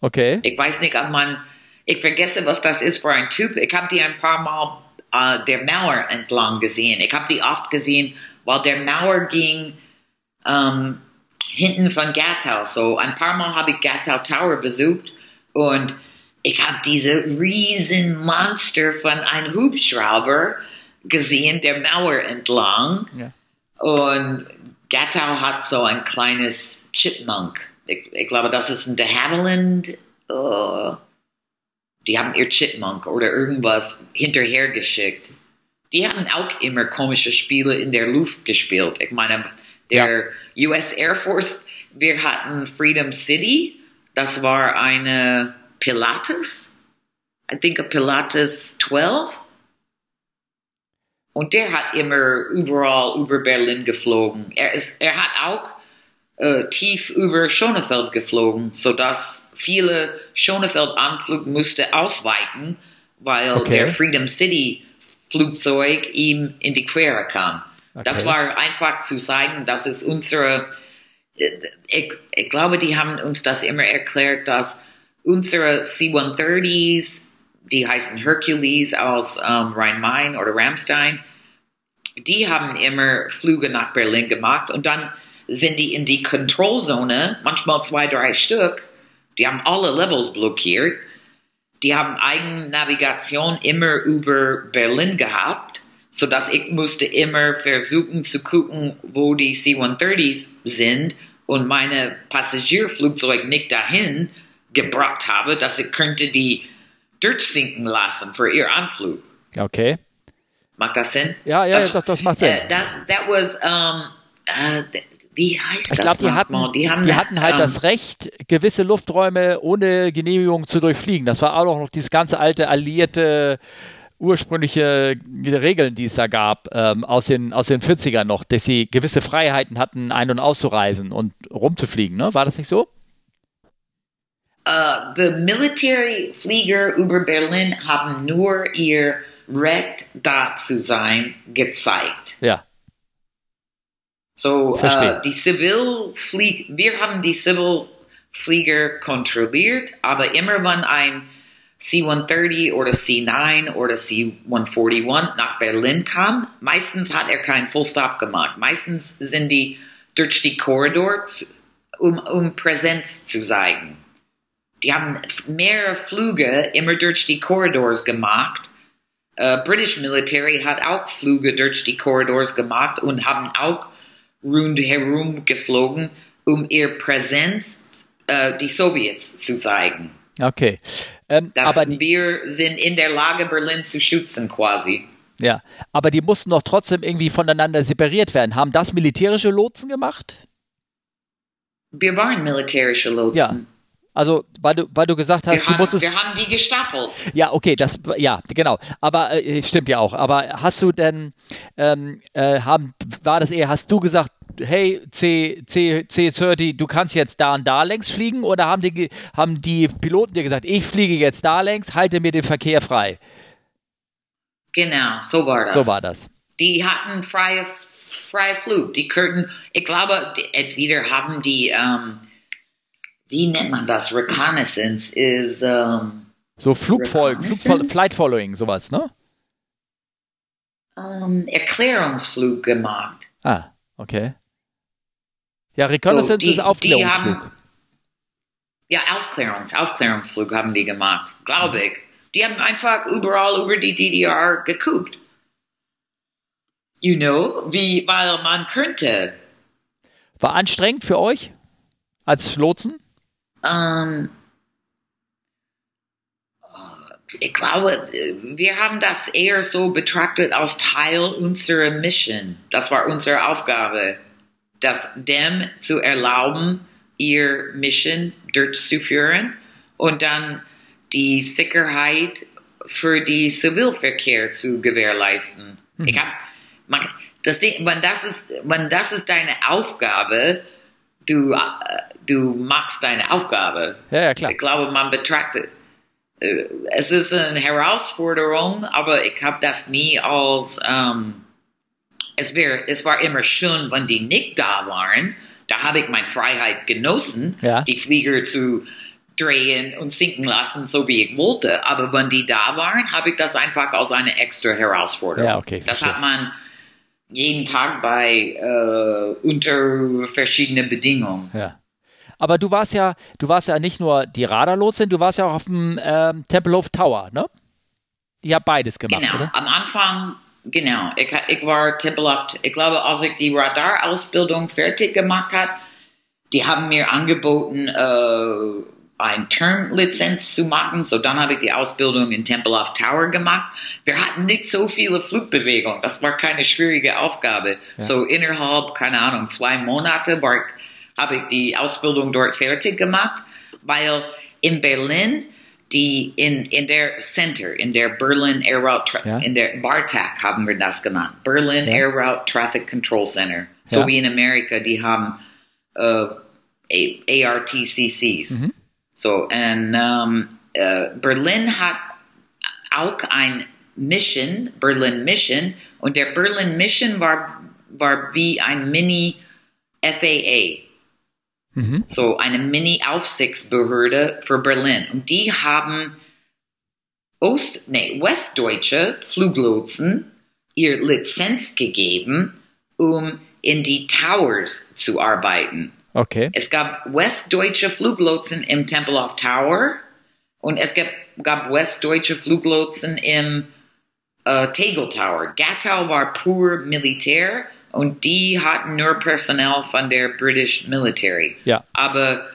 Okay. Ich weiß nicht, ob man, ich vergesse, was das ist für ein Typ. Ich habe die ein paar Mal äh, der Mauer entlang gesehen. Ich habe die oft gesehen, weil der Mauer ging ähm, hinten von Gatau. So ein paar Mal habe ich Gatau Tower besucht und ich habe diese riesen Monster von einem Hubschrauber gesehen, der Mauer entlang. Ja. Und Gatau hat so ein kleines Chipmunk. Ich, ich glaube, das ist ein de Havilland. äh, die haben ihr Chipmunk oder irgendwas hinterhergeschickt. Die haben auch immer komische Spiele in der Luft gespielt. Ich meine, der US Air Force, wir hatten Freedom City. Das war eine Pilatus. I think a Pilatus 12. Und der hat immer überall über Berlin geflogen. Er, ist, er hat auch äh, tief über Schonefeld geflogen, sodass viele Schonefeld-Anflug musste ausweichen, weil Okay. der Freedom City Flugzeug ihm in die Quere kam. Das Okay. war einfach zu zeigen, dass es unsere, äh, ich, ich glaube, die haben uns das immer erklärt, dass unsere C-130s, die heißen Hercules aus ähm, Rhein-Main oder Ramstein, die haben immer Flüge nach Berlin gemacht und dann sind die in die Kontrollzone, manchmal zwei, drei Stück, die haben alle Levels blockiert, die haben Eigennavigation immer über Berlin gehabt, sodass ich musste immer versuchen zu gucken, wo die C-130s sind und meine Passagierflugzeug nicht dahin gebracht habe, dass ich könnte die durchsinken lassen für ihr Anflug. Okay. Macht das Sinn? Ja, ja, das, das macht Sinn. Äh, that, that was, um, äh, wie heißt Ich das glaube, die hatten, die, haben, hatten halt ähm, das Recht, gewisse Lufträume ohne Genehmigung zu durchfliegen. Das war auch noch dieses ganze alte alliierte ursprüngliche Regeln, die es da gab, ähm, aus, den, aus den 40ern noch, dass sie gewisse Freiheiten hatten, ein- und auszureisen und rumzufliegen. Ne? War das nicht so? Uh, the military Flieger über Berlin haben nur ihr Recht da zu sein gezeigt. Ja. So, uh, die Zivilflieg, wir haben die Zivilflieger kontrolliert, aber immer wenn ein C-130 oder C-9 oder C-141 nach Berlin kam, meistens hat er keinen Fullstop gemacht. Meistens sind die durch die Korridors, um, um Präsenz zu zeigen. Die haben mehrere Flüge immer durch die Korridors gemacht. Äh, British Military hat auch Flüge durch die Korridors gemacht und haben auch rundherum geflogen, um ihr Präsenz äh, die Sowjets zu zeigen. Okay. Ähm, Dass aber die, wir sind in der Lage, Berlin zu schützen, quasi. ja, aber die mussten doch trotzdem irgendwie voneinander separiert werden. Haben das militärische Lotsen gemacht? Wir waren militärische Lotsen. Ja. Also, weil du, weil du gesagt hast, Wir, du haben, musstest. wir haben die gestaffelt. Ja, okay, das, ja, genau. Aber äh, stimmt ja auch. Aber hast du denn, ähm, äh, haben, war das eher, hast du gesagt, hey, C, C, C30, du kannst jetzt da und da längs fliegen? Oder haben die, haben die Piloten dir gesagt, ich fliege jetzt da längs, halte mir den Verkehr frei? Genau, so war das. So war das. Die hatten freie, freie Flug. Die könnten, ich glaube, entweder haben die, ähm, wie nennt man das? Reconnaissance ist, ähm, So Flugfolgen, Flugfol Reconnaissance? Flight Following, sowas, ne? ähm, Erklärungsflug gemacht. Ah, okay. Ja, Reconnaissance die- ist Aufklärungsflug. haben- Ja, Aufklärungs, Aufklärungsflug haben die gemacht, glaube ich. Die haben einfach überall über die DDR geguckt. You know, wie, weil man könnte. War anstrengend für euch als Lotsen? Ähm, ich glaube, wir haben das eher so betrachtet als Teil unserer Mission. Das war unsere Aufgabe, das dem zu erlauben, ihr Mission durchzuführen und dann die Sicherheit für die Zivilverkehr zu gewährleisten. Ich hab, man, das Ding, wenn das ist, wenn das ist deine Aufgabe, du, äh, du machst deine Aufgabe. Ja, ja, klar. Ich glaube, man betrachtet, äh, es ist eine Herausforderung, aber ich habe das nie als, ähm, es, wär, es war immer schön, wenn die nicht da waren. Da habe ich meine Freiheit genossen, Ja. die Flieger zu drehen und sinken lassen, so wie ich wollte. Aber wenn die da waren, habe ich das einfach als eine extra Herausforderung. Ja, okay, das verstehe. hat man jeden Tag bei äh, unter verschiedenen Bedingungen. Ja. Aber du warst ja, du warst ja nicht nur die Radarlotsin, du warst ja auch auf dem ähm, Tempelhof Tower, ne? Ihr habt beides gemacht, Genau, oder? am Anfang, genau. Ich, ich war Tempelhof, ich glaube, als ich die Radarausbildung fertig gemacht hat, die haben mir angeboten, äh, eine Termlizenz zu machen. So dann habe ich die Ausbildung in Tempelhof Tower gemacht. Wir hatten nicht so viele Flugbewegungen. Das war keine schwierige Aufgabe. So innerhalb, keine Ahnung, zwei Monate war, habe ich die Ausbildung dort fertig gemacht, weil in Berlin die in, in der Center, in der Berlin Air Route, Tra Ja. in der BARTAC haben wir das genannt, Berlin Ja. Air Route Traffic Control Center, so Ja. wie in Amerika, die haben äh, ARTCCs. So, und ähm, äh, Berlin hat auch ein Mission, Berlin Mission, und der Berlin Mission war, war wie ein Mini FAA. Mhm. So eine Mini-Aufsichtsbehörde für Berlin. Und die haben Ost, nee, westdeutsche Fluglotsen ihr Lizenz gegeben, um in die Towers zu arbeiten. Okay. Es gab westdeutsche Fluglotsen im Tempelhof Tower und es gab, gab westdeutsche Fluglotsen im äh, Tegel Tower. Gatau war pur Militär und die hatten nur Personal von der British Military. Ja. Aber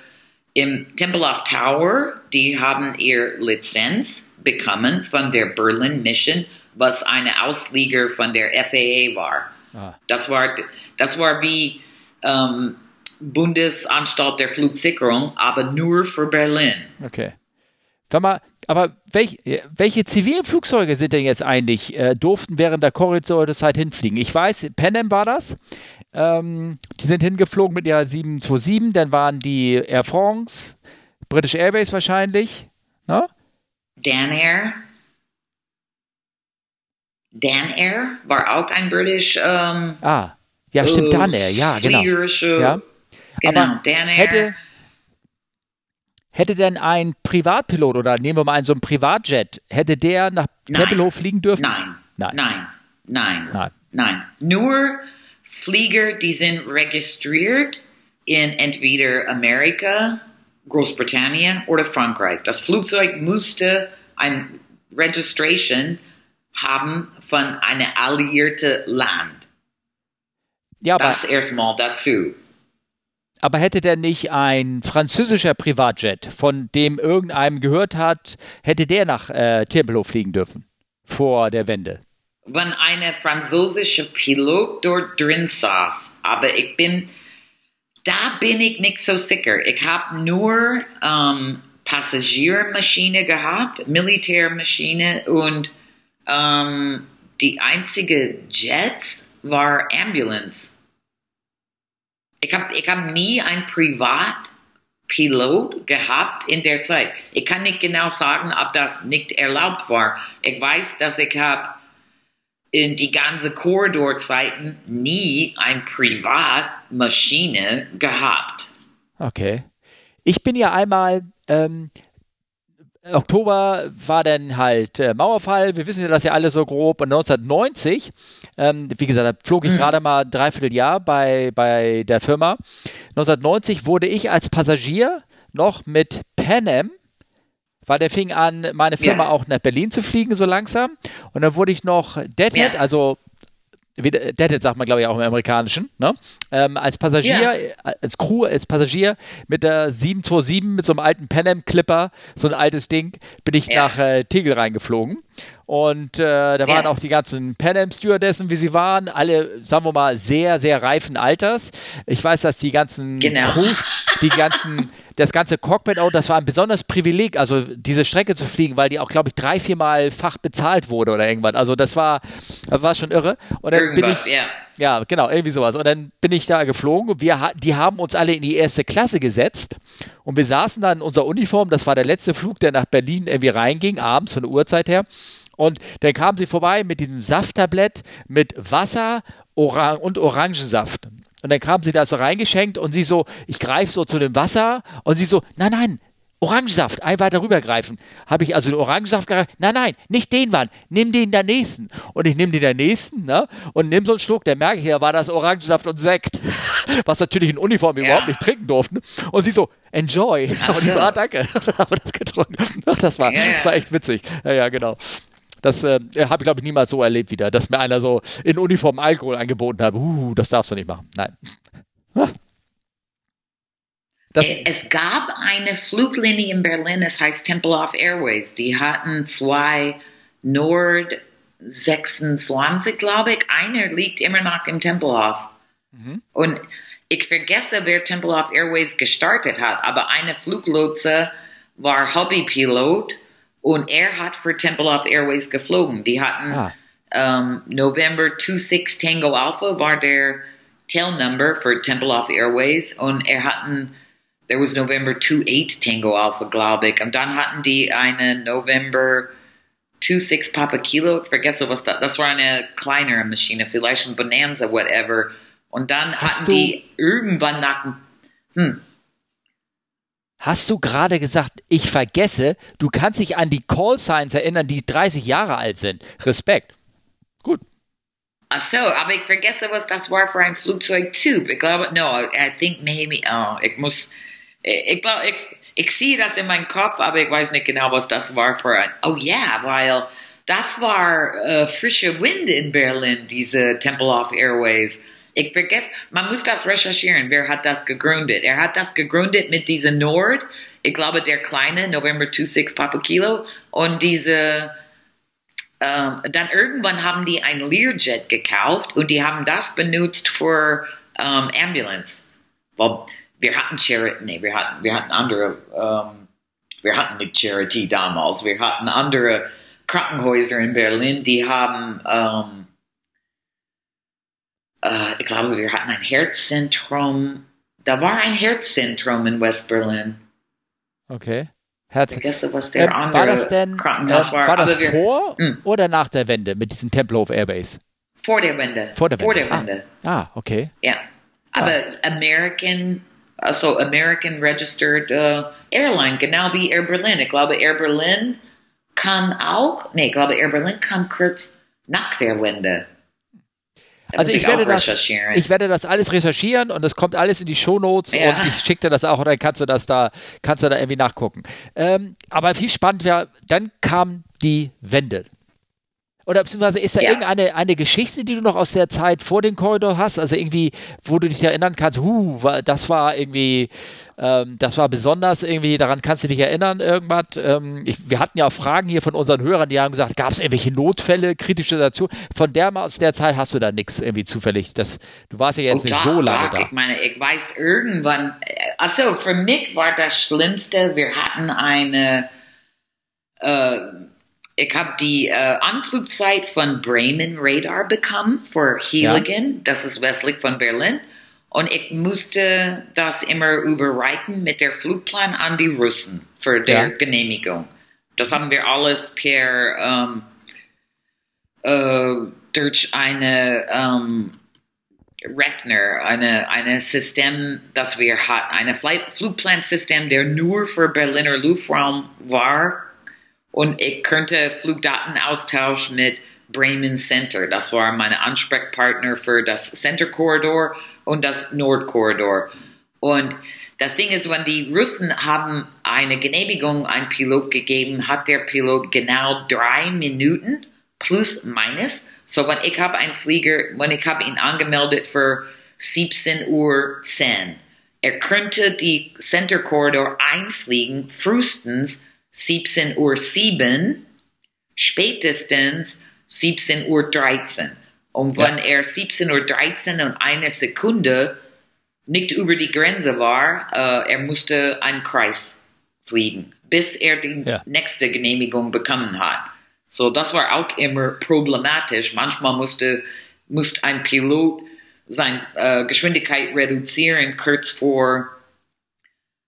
im Tempelhof Tower, die haben ihr Lizenz bekommen von der Berlin Mission, was eine Ausleger von der FAA war. Ah. Das war, das war wie ähm, Bundesanstalt der Flugsicherung, aber nur für Berlin. Okay. Sag mal, aber welch, welche zivilen Flugzeuge sind denn jetzt eigentlich, äh, durften während der Korridorzeit hinfliegen? Ich weiß, Pan Am war das. Ähm, die sind hingeflogen mit der 727, dann waren die Air France, British Airways wahrscheinlich. Ne? Dan Air. Dan Air war auch ein British. Ähm, ah, ja, stimmt, Dan Air, ja, genau. Ja. Genau, Aber Dan Air. hätte, hätte denn ein Privatpilot oder nehmen wir mal einen so einen Privatjet, hätte der nach Nein. Tempelhof fliegen dürfen? Nein. Nein. Nein. Nein. Nein. Nein. Nur Flieger, die sind registriert in entweder Amerika, Großbritannien oder Frankreich. Das Flugzeug musste ein Registration haben von einem alliierten Land. Ja, Das erstmal dazu. Aber hätte der nicht ein französischer Privatjet, von dem irgendeinem gehört hat, hätte der nach äh, Tempelhof fliegen dürfen? Vor der Wende. wenn eine französische Pilot dort drin saß. Aber ich bin, da bin ich nicht so sicher. Ich habe nur ähm, Passagiermaschine gehabt, Militärmaschine und ähm, die einzige Jets war Ambulance. Ich habe ich hab nie ein Privatpilot gehabt in der Zeit. Ich kann nicht genau sagen, ob das nicht erlaubt war. Ich weiß, dass ich habe in die ganze Korridorzeiten nie ein Privatmaschine gehabt. Okay. Ich bin ja einmal, ähm, Oktober war dann halt äh, Mauerfall, wir wissen ja das ja alle so grob. Und 1990, ähm, wie gesagt, da flog ich gerade mal ein Dreivierteljahr bei, bei der Firma. 1990 wurde ich als Passagier noch mit Pan Am, weil der fing an, meine Firma Ja. auch nach Berlin zu fliegen, so langsam. Und dann wurde ich noch Deadhead, Ja. also Deadhead sagt man, glaube ich, auch im Amerikanischen, ne? ähm, als Passagier, Ja. äh, als Crew, als Passagier mit der 727, mit so einem alten Pan Am Clipper, so ein altes Ding, bin ich Ja. nach äh, Tegel reingeflogen. Und äh, da waren Ja. auch die ganzen Pan Am Stewardessen, wie sie waren, alle, sagen wir mal, sehr, sehr reifen Alters. Ich weiß, dass die ganzen Genau. Crew, die ganzen, das ganze Cockpit auch, das war ein besonderes Privileg, also diese Strecke zu fliegen, weil die auch, glaube ich, drei, viermal fach bezahlt wurde oder irgendwas. Also das war, das war schon irre. Und dann bin Irgendwas, ich, ja. Ja, genau, irgendwie sowas. Und dann bin ich da geflogen. Wir, die haben uns alle in die erste Klasse gesetzt. Und wir saßen dann in unserer Uniform. Das war der letzte Flug, der nach Berlin irgendwie reinging, abends von der Uhrzeit her. Und dann kamen sie vorbei mit diesem Safttablett mit Wasser Orang und Orangensaft. Und dann kamen sie da so reingeschenkt und sie so, ich greife so zu dem Wasser und sie so, nein, nein, Orangensaft, ein weiter rübergreifen. Habe ich also den Orangensaft gereicht? Nein, nein, nicht den Mann, nimm den der nächsten. Und ich nehme den der nächsten, ne? Und nimm so einen Schluck, der merke ich ja, war das Orangensaft und Sekt. Was natürlich in Uniform wir Ja. überhaupt nicht trinken durften. Und sie so, enjoy. Ach und ich so, ah, danke. Haben wir das getrunken. Das war, ja. das war echt witzig. Ja, ja, genau. Das äh, habe ich, glaube ich, niemals so erlebt wieder, dass mir einer so in Uniform Alkohol angeboten hat. Uh, das darfst du nicht machen. Nein. Das, Es gab eine Fluglinie in Berlin, es heißt Tempelhof Airways. Die hatten zwei Nord 26, glaube ich. Einer liegt immer noch im Tempelhof. Und ich vergesse, wer Tempelhof Airways gestartet hat, aber eine Fluglotse war Hobbypilot und er hat für Tempelhof Airways geflogen. Die hatten Ah. ähm, November 26 Tango Alpha war der Tail Number für Tempelhof Airways und er hatten there was November 28 Tango Alpha, glaube ich. Und dann hatten die eine November 26 Papa Kilo, ich vergesse was das, das war eine kleinere Maschine, vielleicht ein Bonanza, whatever. Und dann Hast hatten die irgendwann nach, hm, Hast du gerade gesagt, ich vergesse, du kannst dich an die Call Signs erinnern, die 30 Jahre alt sind. Respekt. Gut. Ach so, aber ich vergesse, was das war für ein Flugzeugtyp. Ich glaube, no, I think maybe, oh, ich muss, ich, glaube, ich, ich sehe das in meinem Kopf, aber ich weiß nicht genau, was das war für ein, oh ja, weil das war äh, frische Wind in Berlin, diese Tempelhof Airways. Ich vergesse, man muss das recherchieren, wer hat das gegründet. Er hat das gegründet mit dieser Nord, ich glaube, der kleine, November 26 Papa Kilo, und diese, ähm, dann irgendwann haben die ein Learjet gekauft und die haben das benutzt für ähm, Ambulance. Weil wir hatten Charity, nee, wir hatten, wir hatten andere, ähm, wir hatten nicht Charity damals, wir hatten andere Krankenhäuser in Berlin, die haben, ähm, äh, ich glaube, wir hatten ein Herzzentrum, da war ein Herzzentrum in West-Berlin. Okay. Herzlich. Vergesse, was der Ähm, andere war das denn äh, Krankenhaus war, war. das wir, vor Mm. oder nach der Wende mit diesem Tempelhof Airbase? vor der Wende. Vor der Wende. Vor der Wende. Ah, okay. Ja. Aber American, also American Registered äh, Airline, genau wie Air Berlin. Ich glaube, Air Berlin kam auch, nee, ich glaube, Air Berlin kam kurz nach der Wende. Da Also muss ich werde, das, ich werde das alles recherchieren und das kommt alles in die Shownotes Ja. und ich schicke dir das auch und dann kannst du das da, kannst du da irgendwie nachgucken. Ähm, aber viel spannend wäre, dann kam die Wende. Oder beziehungsweise ist da Ja. irgendeine eine Geschichte, die du noch aus der Zeit vor dem Korridor hast? Also irgendwie, wo du dich erinnern kannst, wa- das war irgendwie, ähm, das war besonders irgendwie, daran kannst du dich erinnern, irgendwas. Ähm, ich, wir hatten ja auch Fragen hier von unseren Hörern, die haben gesagt, gab es irgendwelche Notfälle, kritische Situationen? Von der aus der Zeit hast du da nichts irgendwie zufällig. Das, du warst ja jetzt Oh, nicht so lange da. Ich meine, ich weiß irgendwann, äh, also für mich war das Schlimmste, wir hatten eine, äh, ich habe die äh, Anflugzeit von Bremen Radar bekommen für Heiligen, das ist westlich von Berlin. Und ich musste das immer überreichen mit der Flugplan an die Russen für Ja. Genehmigung. Das haben wir alles per ähm, äh, durch eine ähm, Rechner, eine, eine System, das wir hatten, ein Flugplansystem, der nur für Berliner Luftraum war. Und ich könnte Flugdatenaustausch mit Bremen Center. Das war meine Ansprechpartner für das Center Korridor und das Nordkorridor. Und das Ding ist, wenn die Russen haben eine Genehmigung ein Pilot gegeben, hat der Pilot genau drei Minuten plus minus. So, wenn ich habe einen Flieger, wenn ich habe ihn angemeldet für 17 Uhr 10, er könnte die Center Corridor einfliegen, frühestens 17 Uhr 7, spätestens 17 Uhr 13. Und wenn er 17 Uhr 13 und eine Sekunde nicht über die Grenze war, äh, er musste einen Kreis fliegen, bis er die Ja. nächste Genehmigung bekommen hat. So, das war auch immer problematisch. Manchmal musste, musste ein Pilot seine äh, Geschwindigkeit reduzieren, kurz vor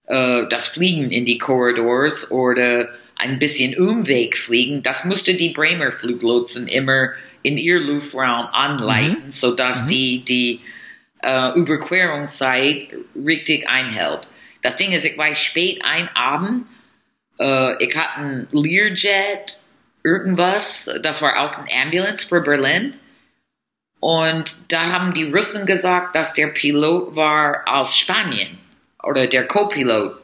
äh, das Fliegen in die Korridors oder ein bisschen Umweg fliegen. Das musste die Bremer Fluglotsen immer in ihr Luftraum anleiten, sodass die, die äh, Überquerungszeit richtig einhält. Das Ding ist, ich weiß, spät ein Abend, äh, ich hatte ein Learjet, irgendwas, das war auch ein Ambulance für Berlin. Und da haben die Russen gesagt, dass der Pilot war aus Spanien oder der Co-Pilot.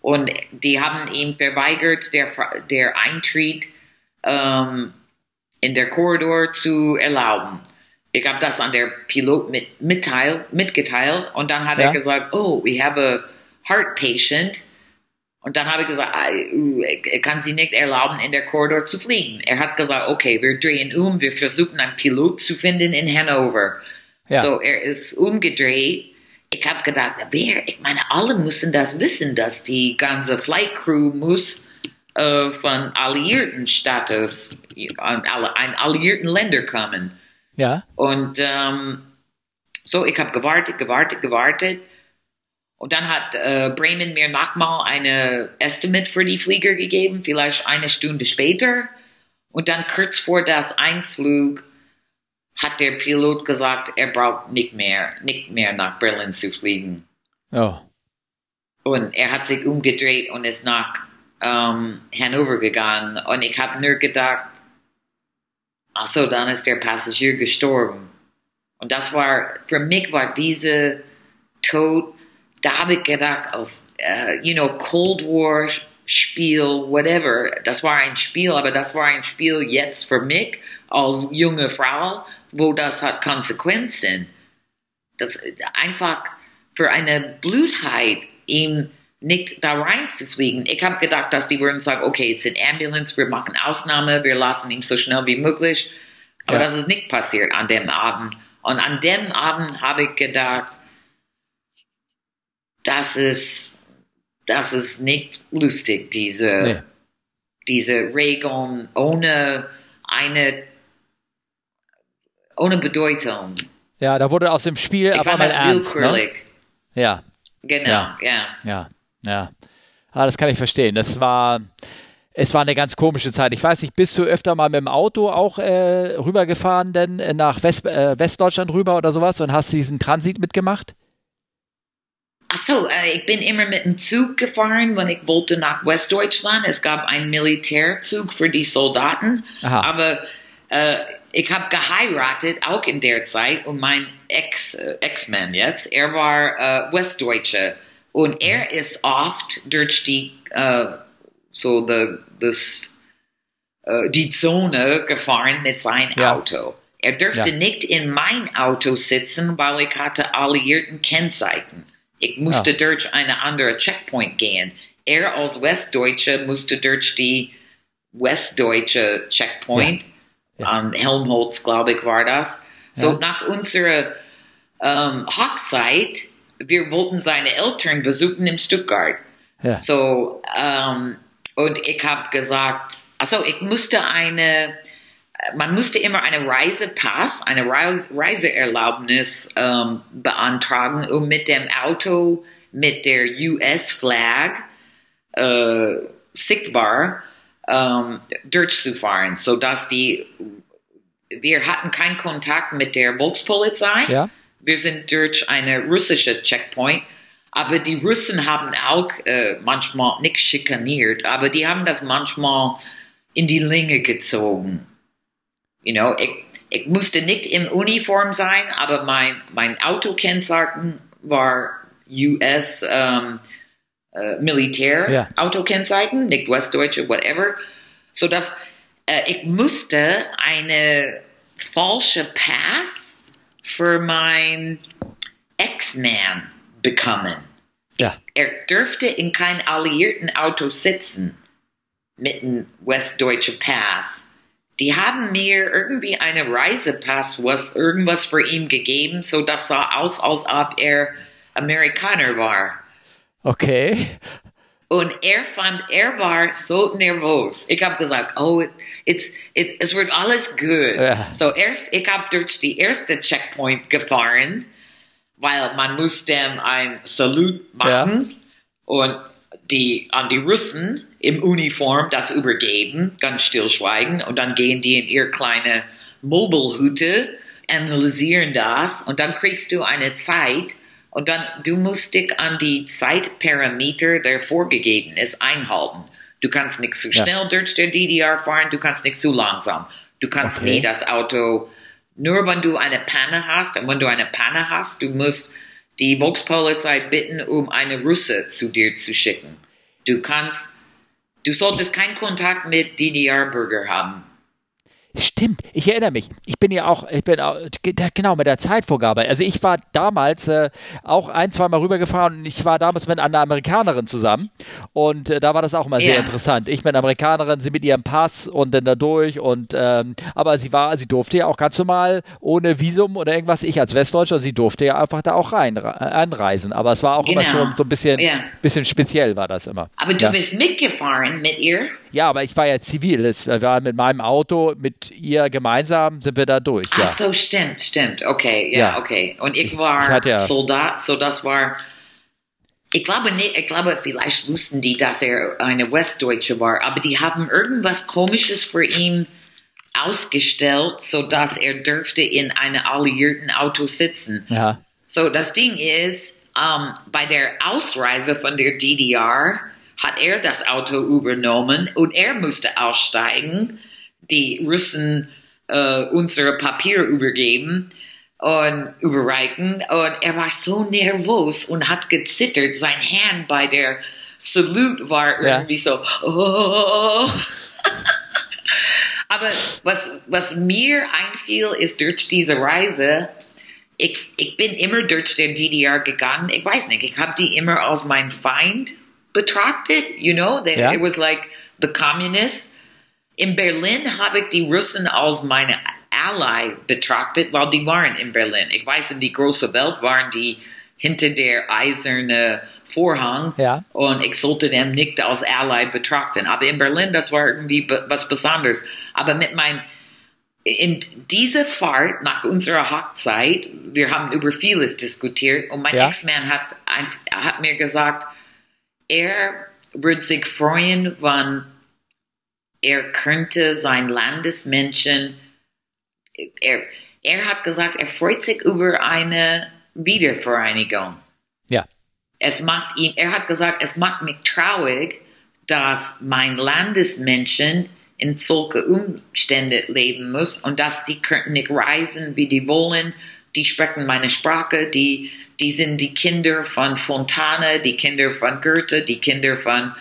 Und die haben ihm verweigert, der, der Eintritt ähm, in der Korridor zu erlauben. Ich habe das an der Pilot mit, mitteil, mitgeteilt und dann hat Ja. er gesagt, oh, we have a heart patient. Und dann habe ich gesagt, ah, uh, ich kann sie nicht erlauben, in der Korridor zu fliegen. Er hat gesagt, okay, wir drehen um, wir versuchen einen Pilot zu finden in Hannover. Ja. So, er ist umgedreht. Ich habe gedacht, wer, ich meine, alle müssen das wissen, dass die ganze Flight Crew muss äh, von alliierten Status, an ein alliierten Länder kommen. Ja. Und ähm, so, ich habe gewartet, gewartet, gewartet. Und dann hat äh, Bremen mir nochmal eine Estimate für die Flieger gegeben, vielleicht eine Stunde später. Und dann kurz vor das Einflug hat der Pilot gesagt, er braucht nicht mehr, nicht mehr nach Berlin zu fliegen. Oh. Und er hat sich umgedreht und ist nach ähm, Hannover gegangen. Und ich habe nur gedacht, ach so, dann ist der Passagier gestorben. Und das war, für mich war diese Tod, da habe ich gedacht, auf, äh, you know, Cold War Spiel, whatever. Das war ein Spiel, aber das war ein Spiel jetzt für mich als junge Frau, wo das hat Konsequenzen. Das einfach für eine Blutheit ihm nicht da reinzufliegen. Ich habe gedacht, dass die würden sagen, okay, it's an Ambulance, wir machen Ausnahme, wir lassen ihn so schnell wie möglich. Aber Ja. das ist nicht passiert an dem Abend. Und an dem Abend habe ich gedacht, das ist, das ist nicht lustig, diese, Nee. diese Regeln ohne eine, ohne Bedeutung. Ja, da wurde aus dem Spiel Ich einmal das ernst. Ne? Ja, Genau, Ja. ja. ja, ja. Ah, das kann ich verstehen. Das war, es war eine ganz komische Zeit. Ich weiß nicht, bist du öfter mal mit dem Auto auch äh, rübergefahren, denn äh, nach West, äh, Westdeutschland rüber oder sowas und hast diesen Transit mitgemacht? Achso, äh, ich bin immer mit dem Zug gefahren, wenn ich wollte nach Westdeutschland. Es gab einen Militärzug für die Soldaten, Aha. aber äh, ich habe geheiratet, auch in der Zeit, und mein äh, Ex-Mann jetzt, er war äh, Westdeutscher und er ist oft durch die, äh, so the, this, äh, die Zone gefahren mit seinem Ja. Auto. Er dürfte Ja. nicht in mein Auto sitzen, weil ich hatte alliierten Kennzeichen. Ich musste Ja. durch eine andere Checkpoint gehen. Er als Westdeutscher musste durch die westdeutsche Checkpoint. Ja. An Helmholtz, glaube ich, war das. So Ja. nach unserer ähm, Hochzeit, wir wollten seine Eltern besuchen in Stuttgart. Ja. So, ähm, und ich habe gesagt, also ich musste eine, man musste immer eine Reisepass, eine Reis Reiseerlaubnis ähm, beantragen, um mit dem Auto mit der US-Flag äh, sichtbar ähm, durchzufahren, sodass die, wir hatten keinen Kontakt mit der Volkspolizei. Ja. Wir sind durch eine russische Checkpoint, aber die Russen haben auch äh, manchmal nicht schikaniert, aber die haben das manchmal in die Länge gezogen. You know, ich, ich musste nicht in Uniform sein, aber mein, mein Autokennzeichen war US ähm, äh, Militär Ja. Autokennzeichen, nicht Westdeutsche, whatever. So dass äh, ich musste eine falsche Pass für mein Ex-Man bekommen. Ja. Er dürfte in kein alliierten Auto sitzen mit einem westdeutschen Pass. Die haben mir irgendwie eine Reisepass, was irgendwas für ihn gegeben, so das sah aus, als ob er Amerikaner war. Okay. Und er fand, er war so nervös. Ich habe gesagt, oh, it's, it, es wird alles gut. Ja. So erst, ich habe durch die erste Checkpoint gefahren, weil man muss dem ein Salut machen und die an die Russen im Uniform das übergeben, ganz stillschweigen und dann gehen die in ihre kleine Mobilhütte, analysieren das und dann kriegst du eine Zeit und dann du musst dich an die Zeitparameter, der vorgegeben ist, einhalten. Du kannst nicht zu Ja. schnell durch der DDR fahren, du kannst nicht zu langsam. Du kannst Okay. nie das Auto, nur wenn du eine Panne hast, und wenn du eine Panne hast, du musst die Volkspolizei bitten, um eine Russe zu dir zu schicken. Du kannst, du solltest keinen Kontakt mit DDR-Bürger haben. Stimmt, ich erinnere mich. Ich bin ja auch, ich bin auch, genau mit der Zeitvorgabe. Also ich war damals äh, auch ein, zweimal rübergefahren und ich war damals mit einer Amerikanerin zusammen und äh, da war das auch immer sehr Ja. interessant. Ich bin Amerikanerin, sie mit ihrem Pass und dann da durch und ähm, aber sie war, sie durfte ja auch ganz normal ohne Visum oder irgendwas. Ich als Westdeutscher, sie durfte ja einfach da auch rein, einreisen. Aber es war auch immer Genau. schon so ein bisschen, Ja. bisschen speziell war das immer. Aber du ja. bist mitgefahren mit ihr. Ja, aber ich war ja zivil. Es war mit meinem Auto, mit ihr gemeinsam sind wir da durch. Ja. Ach so, stimmt, stimmt. Okay, ja, Ja. okay. Und ich Ich- war ich ja- Soldat, so das war. Ich glaube nicht, ich glaube, vielleicht wussten die, dass er eine Westdeutsche war, aber die haben irgendwas Komisches für ihn ausgestellt, so dass er dürfte in einem alliierten Auto sitzen. ja. So, das Ding ist, ähm, bei der Ausreise von der DDR hat er das Auto übernommen und er musste aussteigen, die Russen äh, unsere Papier übergeben und überreichen. Und er war so nervös und hat gezittert. Sein Hand bei der Salute war Ja. irgendwie so, oh. Aber was, was mir einfiel, ist durch diese Reise, ich, ich bin immer durch der DDR gegangen. Ich weiß nicht, ich habe die immer als mein Feind betrachtet. You know, they, Ja. it was like the communists. In Berlin habe ich die Russen als meine Ally betrachtet, weil die waren in Berlin. Ich weiß, in die große Welt waren die hinter der eiserne Vorhang Ja. und ich sollte dem nicht als Ally betrachten. Aber in Berlin, das war irgendwie was Besonderes. Aber mit mein in dieser Fahrt nach unserer Hochzeit, wir haben über vieles diskutiert und mein Ja. Ex-Mann hat, hat mir gesagt, er würde sich freuen, wenn er könnte sein Landesmenschen, er, er hat gesagt, er freut sich über eine Wiedervereinigung. Ja. Es macht ihn, er hat gesagt, es macht mich traurig, dass mein Landesmenschen in solche Umstände leben muss und dass die könnten nicht reisen, wie die wollen. Die sprechen meine Sprache, die, die sind die Kinder von Fontane, die Kinder von Goethe, die Kinder von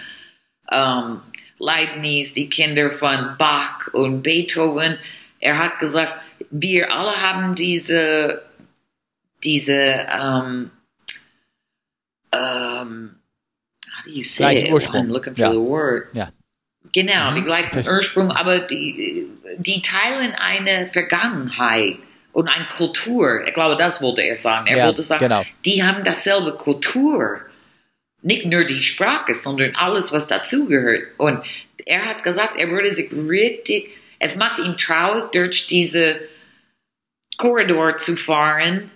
ähm, Leibniz, die Kinder von Bach und Beethoven. Er hat gesagt, wir alle haben diese, diese, um, um, how do you say it? Ursprung. I'm looking for Ja. the word. Ja. Genau, Mhm. die gleichen. Ursprung, aber die, die teilen eine Vergangenheit und eine Kultur. Ich glaube, das wollte er sagen. Er Ja, wollte sagen, genau. die haben dasselbe Kultur. Nicht nur die Sprache, sondern alles, was dazugehört. Und er hat gesagt, er würde sich richtig, es macht ihn traurig, durch diese Korridor zu fahren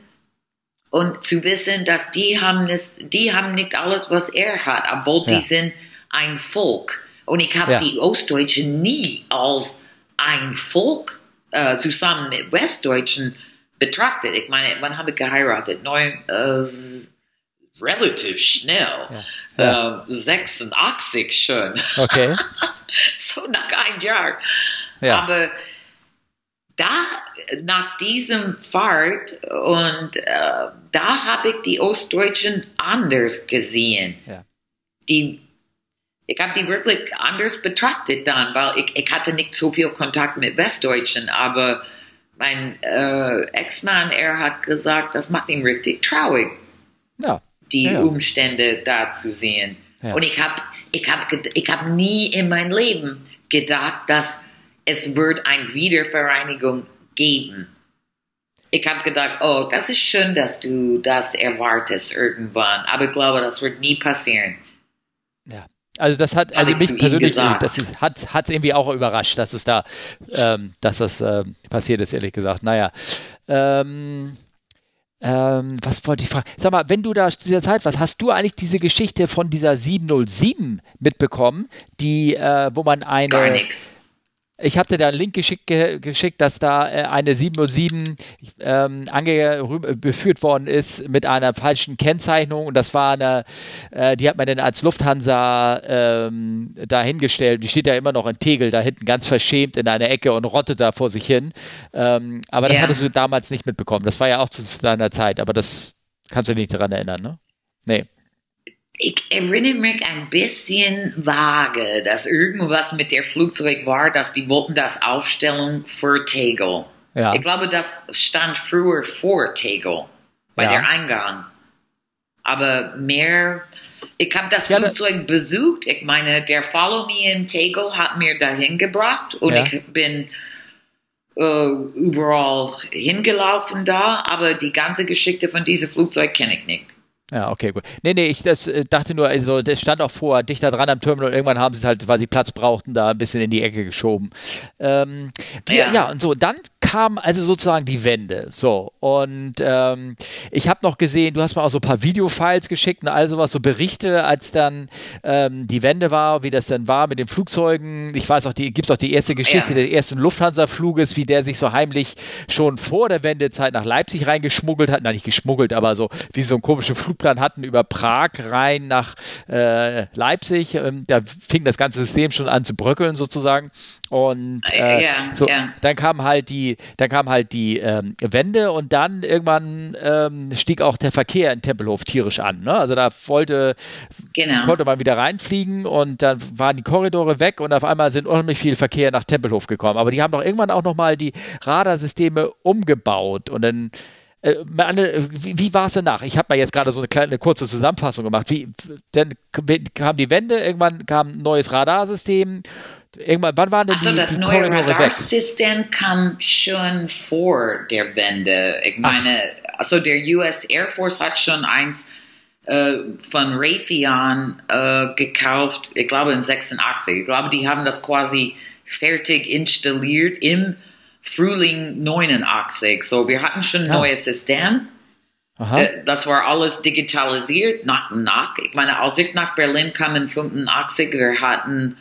und zu wissen, dass die haben, es, die haben nicht alles, was er hat, obwohl Ja. die sind ein Volk. Und ich habe Ja. die Ostdeutschen nie als ein Volk äh, zusammen mit Westdeutschen betrachtet. Ich meine, wann habe ich geheiratet? Neun, äh, relativ schnell. Ja. Äh, 86 schon. Okay. so nach einem Jahr. Ja. Aber da, nach diesem Fahrt und äh, da habe ich die Ostdeutschen anders gesehen. Ja. Die, ich habe die wirklich anders betrachtet dann, weil ich, ich hatte nicht so viel Kontakt mit Westdeutschen, aber mein äh, Ex-Mann, er hat gesagt, das macht ihn richtig traurig ja. die Ja. Umstände da zu sehen. Ja. Und ich habe ich hab, ich hab nie in meinem Leben gedacht, dass es wird eine Wiedervereinigung geben. Ich habe gedacht, oh, das ist schön, dass du das erwartest irgendwann, aber ich glaube, das wird nie passieren. Also das hat, also ich mich persönlich, das ist, hat hat's irgendwie auch überrascht, dass es da, ähm, dass das ähm, passiert ist, ehrlich gesagt. Naja. Ähm, ähm, was wollte ich fragen? Sag mal, wenn du da zu dieser Zeit warst, hast du eigentlich diese Geschichte von dieser 707 mitbekommen, die, äh, wo man eine, Gar nichts. Ich habe dir da einen Link geschickt, ge geschickt dass da äh, eine 707 ähm, ange beführt worden ist mit einer falschen Kennzeichnung und das war eine, äh, die hat man dann als Lufthansa ähm, dahingestellt. Die steht ja immer noch in Tegel da hinten ganz verschämt in einer Ecke und rottet da vor sich hin. Ähm, aber das Ja. hattest du damals nicht mitbekommen. Das war ja auch zu deiner Zeit, aber das kannst du dich nicht daran erinnern, ne? Nee. Ich erinnere mich ein bisschen vage, dass irgendwas mit der Flugzeug war, dass die wollten das aufstellen für Tegel. Ja. Ich glaube, das stand früher vor Tegel, bei Ja. der Eingang. Aber mehr, ich habe das Ja, Flugzeug besucht. Ich meine, der Follow Me in Tegel hat mir dahin gebracht und ich bin äh, überall hingelaufen da, aber die ganze Geschichte von diesem Flugzeug kenne ich nicht. Ja, okay, gut. Nee, nee, ich das, äh, dachte nur, also das stand auch vor, dichter dran am Terminal. Irgendwann haben sie es halt, weil sie Platz brauchten, da ein bisschen in die Ecke geschoben. Ähm, ja. Ja. und so, dann kam also sozusagen die Wende. So, und ähm, ich habe noch gesehen, du hast mir auch so ein paar Videofiles geschickt und all sowas, so Berichte, als dann ähm, die Wende war, wie das dann war mit den Flugzeugen. Ich weiß auch, gibt es auch die erste Geschichte Ja. des ersten Lufthansa-Fluges, wie der sich so heimlich schon vor der Wendezeit nach Leipzig reingeschmuggelt hat. Nein, nicht geschmuggelt, aber so wie sie so einen komischen Flugplan hatten über Prag rein nach äh, Leipzig. Ähm, da fing das ganze System schon an zu bröckeln sozusagen. Und äh, Ja, so, ja. dann kam halt die, dann kam halt die ähm, Wende und dann irgendwann ähm, stieg auch der Verkehr in Tempelhof tierisch an. Ne? Also da wollte, Genau. konnte man wieder reinfliegen und dann waren die Korridore weg und auf einmal sind unheimlich viel Verkehr nach Tempelhof gekommen. Aber die haben doch irgendwann auch nochmal die Radarsysteme umgebaut und dann äh, wie, wie war es danach? Ich habe mal jetzt gerade so eine kleine kurze Zusammenfassung gemacht. Wie, dann kam die Wende, irgendwann kam ein neues Radarsystem. Irgendwann, wann waren denn Also die, das die neue? Radarsystem kam schon vor der Wende. Ich meine, also der US Air Force hat schon eins äh, von Raytheon äh, gekauft, ich glaube in 86. Ich glaube, die haben das quasi fertig installiert im Frühling 89. So, wir hatten schon ein Ah. neues System. Äh, das war alles digitalisiert, nach und nach. Ich meine, als ich nach Berlin kam in 85, wir hatten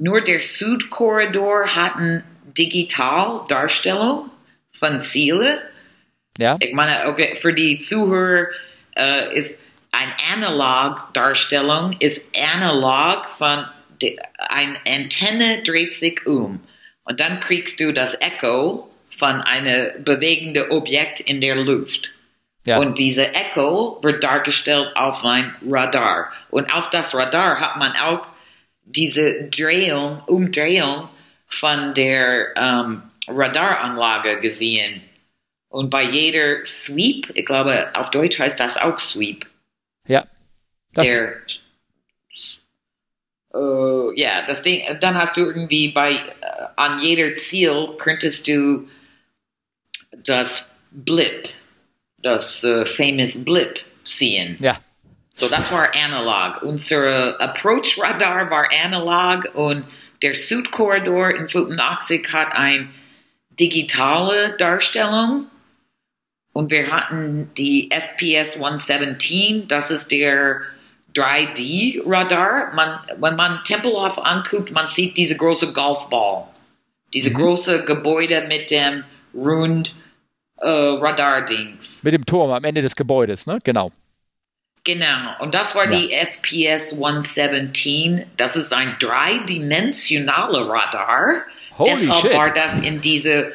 nur der Südkorridor hatten digital Darstellung von Ziele. Ja. Ich meine, okay, für die Zuhörer äh, ist ein analog Darstellung ist analog von eine Antenne dreht sich um und dann kriegst du das Echo von einem bewegenden Objekt in der Luft. Ja. Und diese Echo wird dargestellt auf ein Radar. Und auf das Radar hat man auch diese Drehung, Umdrehung von der ähm, Radaranlage gesehen. Und bei jeder Sweep, ich glaube, auf Deutsch heißt das auch Sweep. Ja. Das der, uh, ja, das Ding, dann hast du irgendwie bei, uh, an jeder Ziel könntest du das Blip, das uh, famous Blip sehen. Ja. So, das war analog. Unser Approach Radar war analog und der Südkorridor in 85 hat eine digitale Darstellung. Und wir hatten die FPS 117, das ist der 3D-Radar. Man, wenn man Tempelhof anguckt, man sieht diese große Golfball. Diese mhm. große Gebäude mit dem rund äh, Radar-Dings. Mit dem Turm am Ende des Gebäudes, ne? Genau. Genau, und das war ja. die FPS 117. Das ist ein dreidimensionaler Radar. Holy Deshalb shit. war das in diese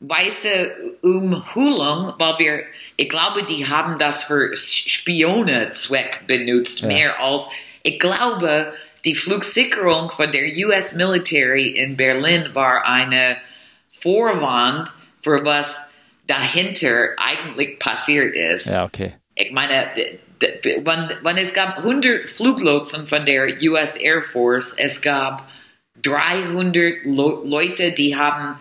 weiße Umhüllung, weil wir, ich glaube, die haben das für Spionezweck benutzt, ja. mehr als, ich glaube, die Flugsicherung von der US Military in Berlin war eine Vorwand für was dahinter eigentlich passiert ist. Ja, okay. Ich meine, wenn, wenn es gab 100 Fluglotsen von der US Air Force, es gab 300 Leute, die haben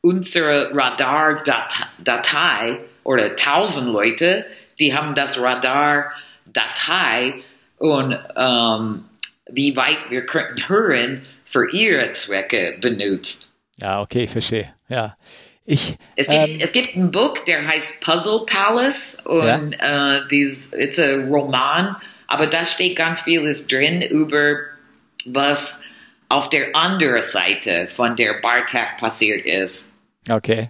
unsere Radardatei oder 1000 Leute, die haben das Radardatei und ähm, wie weit wir könnten hören für ihre Zwecke benutzt. Ja, okay, verstehe. Ja. Ich, es, gibt, ähm, es gibt ein Buch, der heißt Puzzle Palace und ja. uh, dies, it's a Roman, aber da steht ganz vieles drin über was auf der anderen Seite von der Bartak passiert ist. Okay.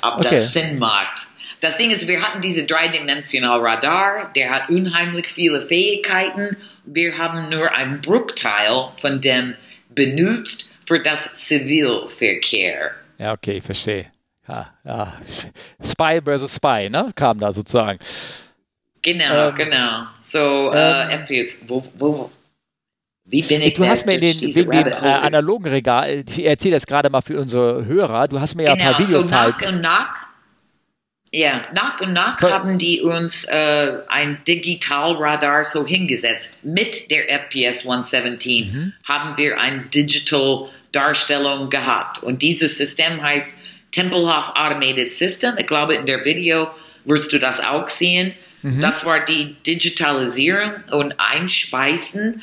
Ob okay. das Sinn macht. Das Ding ist, wir hatten diese dreidimensional Radar, der hat unheimlich viele Fähigkeiten. Wir haben nur einen Bruchteil von dem benutzt für das Zivilverkehr. Ja, okay, verstehe. Ja, ja. Spy versus Spy, ne? Kam da sozusagen. Genau, ähm, genau. So, äh, ähm, FPS, wo, wo, wie bin ich Du hast mir in den, wegen dem äh, analogen Regal, ich erzähle das gerade mal für unsere Hörer, du hast mir ja genau, ein paar Videofiles. So nach und nach, ja, nach und nach Cool. haben die uns äh, ein Digitalradar so hingesetzt. Mit der FPS 117 mhm. haben wir ein Digital Darstellung gehabt. Und dieses System heißt Tempelhof Automated System. Ich glaube, in der Video wirst du das auch sehen. Mhm. Das war die Digitalisierung und Einspeisen.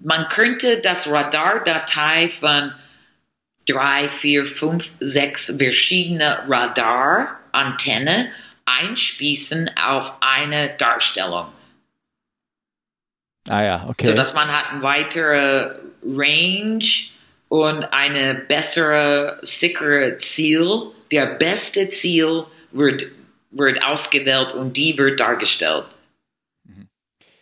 Man könnte das Radardatei von drei, vier, fünf, sechs verschiedene Radarantenne einspießen auf eine Darstellung. Ah ja, okay. So dass man hat eine weitere Range und eine bessere, sichere Ziel. Der beste Ziel wird, wird ausgewählt und die wird dargestellt. Mhm.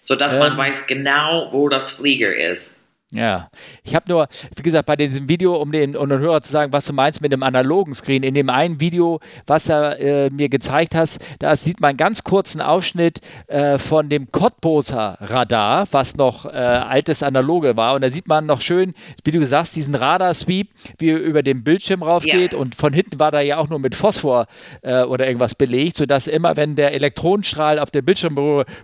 Sodass ähm, man weiß genau, wo das Flieger ist. Ja, ich habe nur, wie gesagt, bei diesem Video, um den, um den Hörer zu sagen, was du meinst mit dem analogen Screen, in dem einen Video, was du äh, mir gezeigt hast, da sieht man einen ganz kurzen Ausschnitt äh, von dem Cottbuser Radar, was noch äh, altes Analoge war. Und da sieht man noch schön, wie du sagst, diesen Radar-Sweep, wie er über den Bildschirm raufgeht. Ja. Und von hinten war da ja auch nur mit Phosphor äh, oder irgendwas belegt, sodass immer, wenn der Elektronenstrahl auf der Bildschirm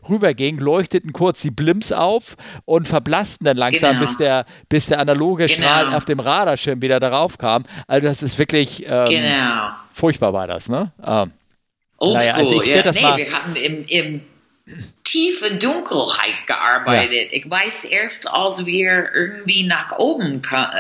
rüberging, leuchteten kurz die Blimps auf und verblassten dann langsam genau. bis bis der, bis der analoge genau. Strahl auf dem Radarschirm wieder darauf kam. Also das ist wirklich ähm, genau. furchtbar war das, ne? Ähm, naja, also ja. Das nee, mal, wir hatten im, im tiefe Dunkelheit gearbeitet. Ja. Ich weiß erst, als wir irgendwie nach oben kamen,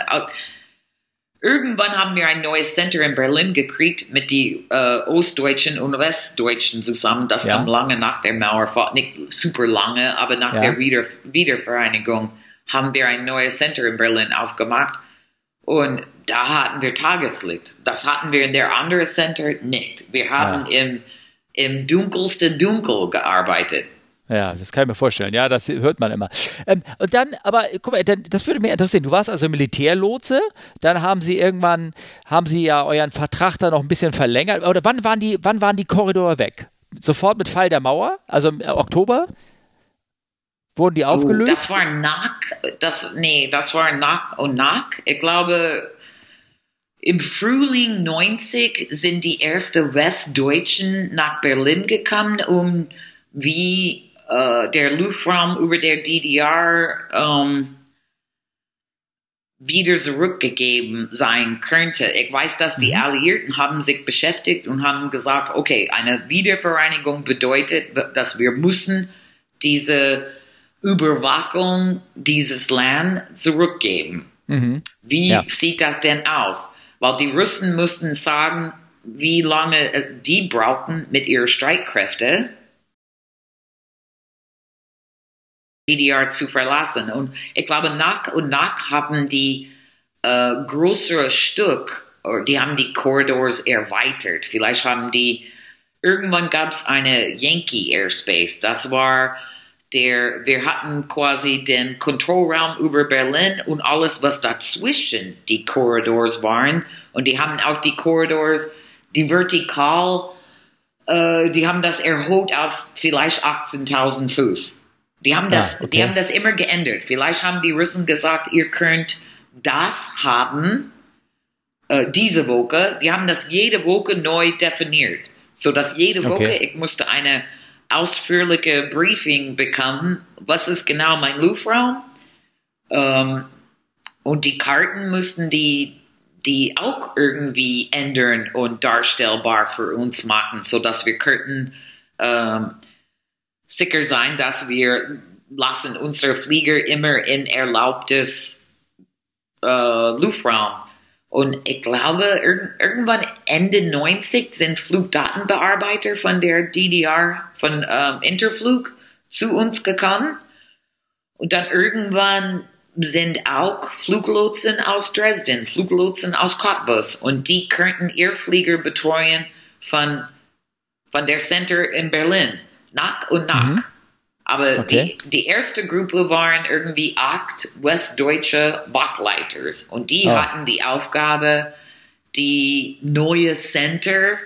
Irgendwann haben wir ein neues Center in Berlin gekriegt mit die äh, Ostdeutschen und Westdeutschen zusammen. Das Ja. kam lange nach der Mauer, nicht super lange, aber nach Ja. der Wieder Wiedervereinigung haben wir ein neues Center in Berlin aufgemacht. Und da hatten wir Tageslicht. Das hatten wir in der anderen Center nicht. Wir haben im, im dunkelsten Dunkel gearbeitet. Ja, das kann ich mir vorstellen. Ja, das hört man immer. Ähm, und dann, aber guck mal, dann, das würde mich interessieren. Du warst also Militärlotse, dann haben sie irgendwann, haben sie ja euren Vertrag dann noch ein bisschen verlängert. Oder wann waren die, wann waren die Korridore weg? Sofort mit Fall der Mauer, also im Oktober? Wurden die Oh, aufgelöst? das war nach, das, nee, das war nach und nach. Ich glaube, im Frühling 90 sind die ersten Westdeutschen nach Berlin gekommen, um wie äh, der Luftraum über der DDR ähm, wieder zurückgegeben sein könnte. Ich weiß, dass die Alliierten haben sich beschäftigt und haben gesagt, okay, eine Wiedervereinigung bedeutet, dass wir müssen diese Überwachung dieses Land zurückgeben. Wie Ja. sieht das denn aus? Weil die Russen mussten sagen, wie lange äh, die brauchten mit ihren Streitkräften, DDR zu verlassen. Und ich glaube, nach und nach haben die äh, größere Stück, oder die haben die Korridors erweitert. Vielleicht haben die, irgendwann gab es eine Yankee Airspace. Das war der, wir hatten quasi den Kontrollraum über Berlin und alles, was dazwischen die Korridors waren. Und die haben auch die Korridors, die vertikal, äh, die haben das erhöht auf vielleicht 18.000 Fuß. Die haben das, Ah, okay. die haben das immer geändert. Vielleicht haben die Russen gesagt, ihr könnt das haben, äh, diese Woche. Die haben das jede Woche neu definiert. So dass jede Woche, Okay. ich musste eine ausführliche Briefing bekommen, was ist genau mein Luftraum. Ähm, und die Karten mussten die, die auch irgendwie ändern und darstellbar für uns machen, so dass wir könnten ähm, sicher sein, dass wir lassen unsere Flieger immer in erlaubtes äh, Luftraum. Und ich glaube, irg irgendwann Ende 90 sind Flugdatenbearbeiter von der DDR, von ähm, Interflug, zu uns gekommen. Und dann irgendwann sind auch Fluglotsen aus Dresden, Fluglotsen aus Cottbus. Und die könnten ihr Flieger betreuen von, von der Center in Berlin. Nach und nach. Aber Okay. die, die erste Gruppe waren irgendwie acht westdeutsche Wachleiters. Und die Oh. hatten die Aufgabe, die neue Center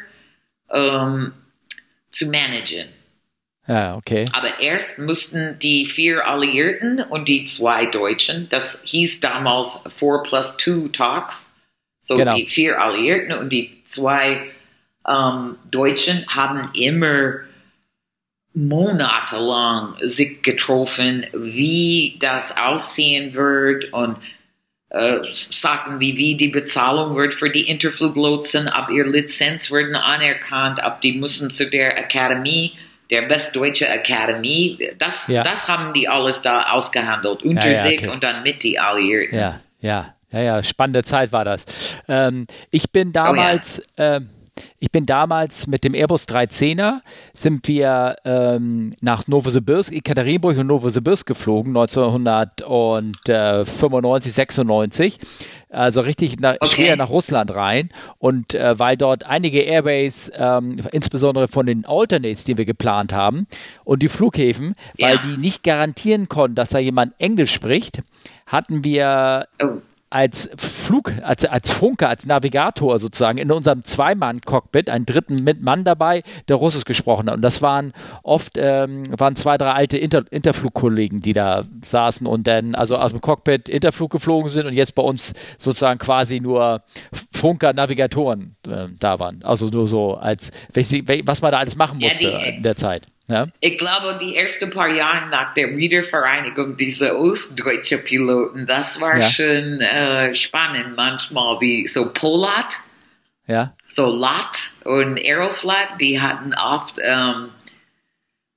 ähm, zu managen. Ja, okay. Aber erst mussten die vier Alliierten und die zwei Deutschen, das hieß damals 4 plus 2 Talks, so Genau. die vier Alliierten und die zwei ähm, Deutschen haben immer monatelang sich getroffen, wie das aussehen wird und äh, sagten, wie, wie die Bezahlung wird für die Interfluglotsen, ob ihr Lizenz werden anerkannt, ob die müssen zu der Akademie, der Westdeutsche Akademie, das, Ja. das haben die alles da ausgehandelt, unter Ja, ja, sich okay. und dann mit die Alliierten. Ja, ja, ja, ja, spannende Zeit war das. Ähm, ich bin damals, ähm, ich bin damals mit dem Airbus 310er sind wir ähm, nach Novosibirsk, Ekaterinburg und Novosibirsk geflogen, 1995, 96. Also richtig na, Okay. schwer nach Russland rein. Und äh, weil dort einige Airways, ähm, insbesondere von den Alternates, die wir geplant haben, und die Flughäfen, weil Ja. die nicht garantieren konnten, dass da jemand Englisch spricht, hatten wir Oh. Als Flug, als, als Funker, als Navigator sozusagen in unserem Zweimann-Cockpit einen dritten Mann dabei, der Russisch gesprochen hat. Und das waren oft ähm, waren zwei, drei alte Inter Interflugkollegen, die da saßen und dann also aus dem Cockpit Interflug geflogen sind und jetzt bei uns sozusagen quasi nur Funker, Navigatoren äh, da waren. Also nur so als was man da alles machen Ja, musste die- in der Zeit. Ja? Ich glaube, die ersten paar Jahre nach der Wiedervereinigung dieser ostdeutsche Piloten, das war Ja. schon äh, spannend manchmal, wie so Polat, ja. so LAT und Aeroflat, die hatten oft, ähm,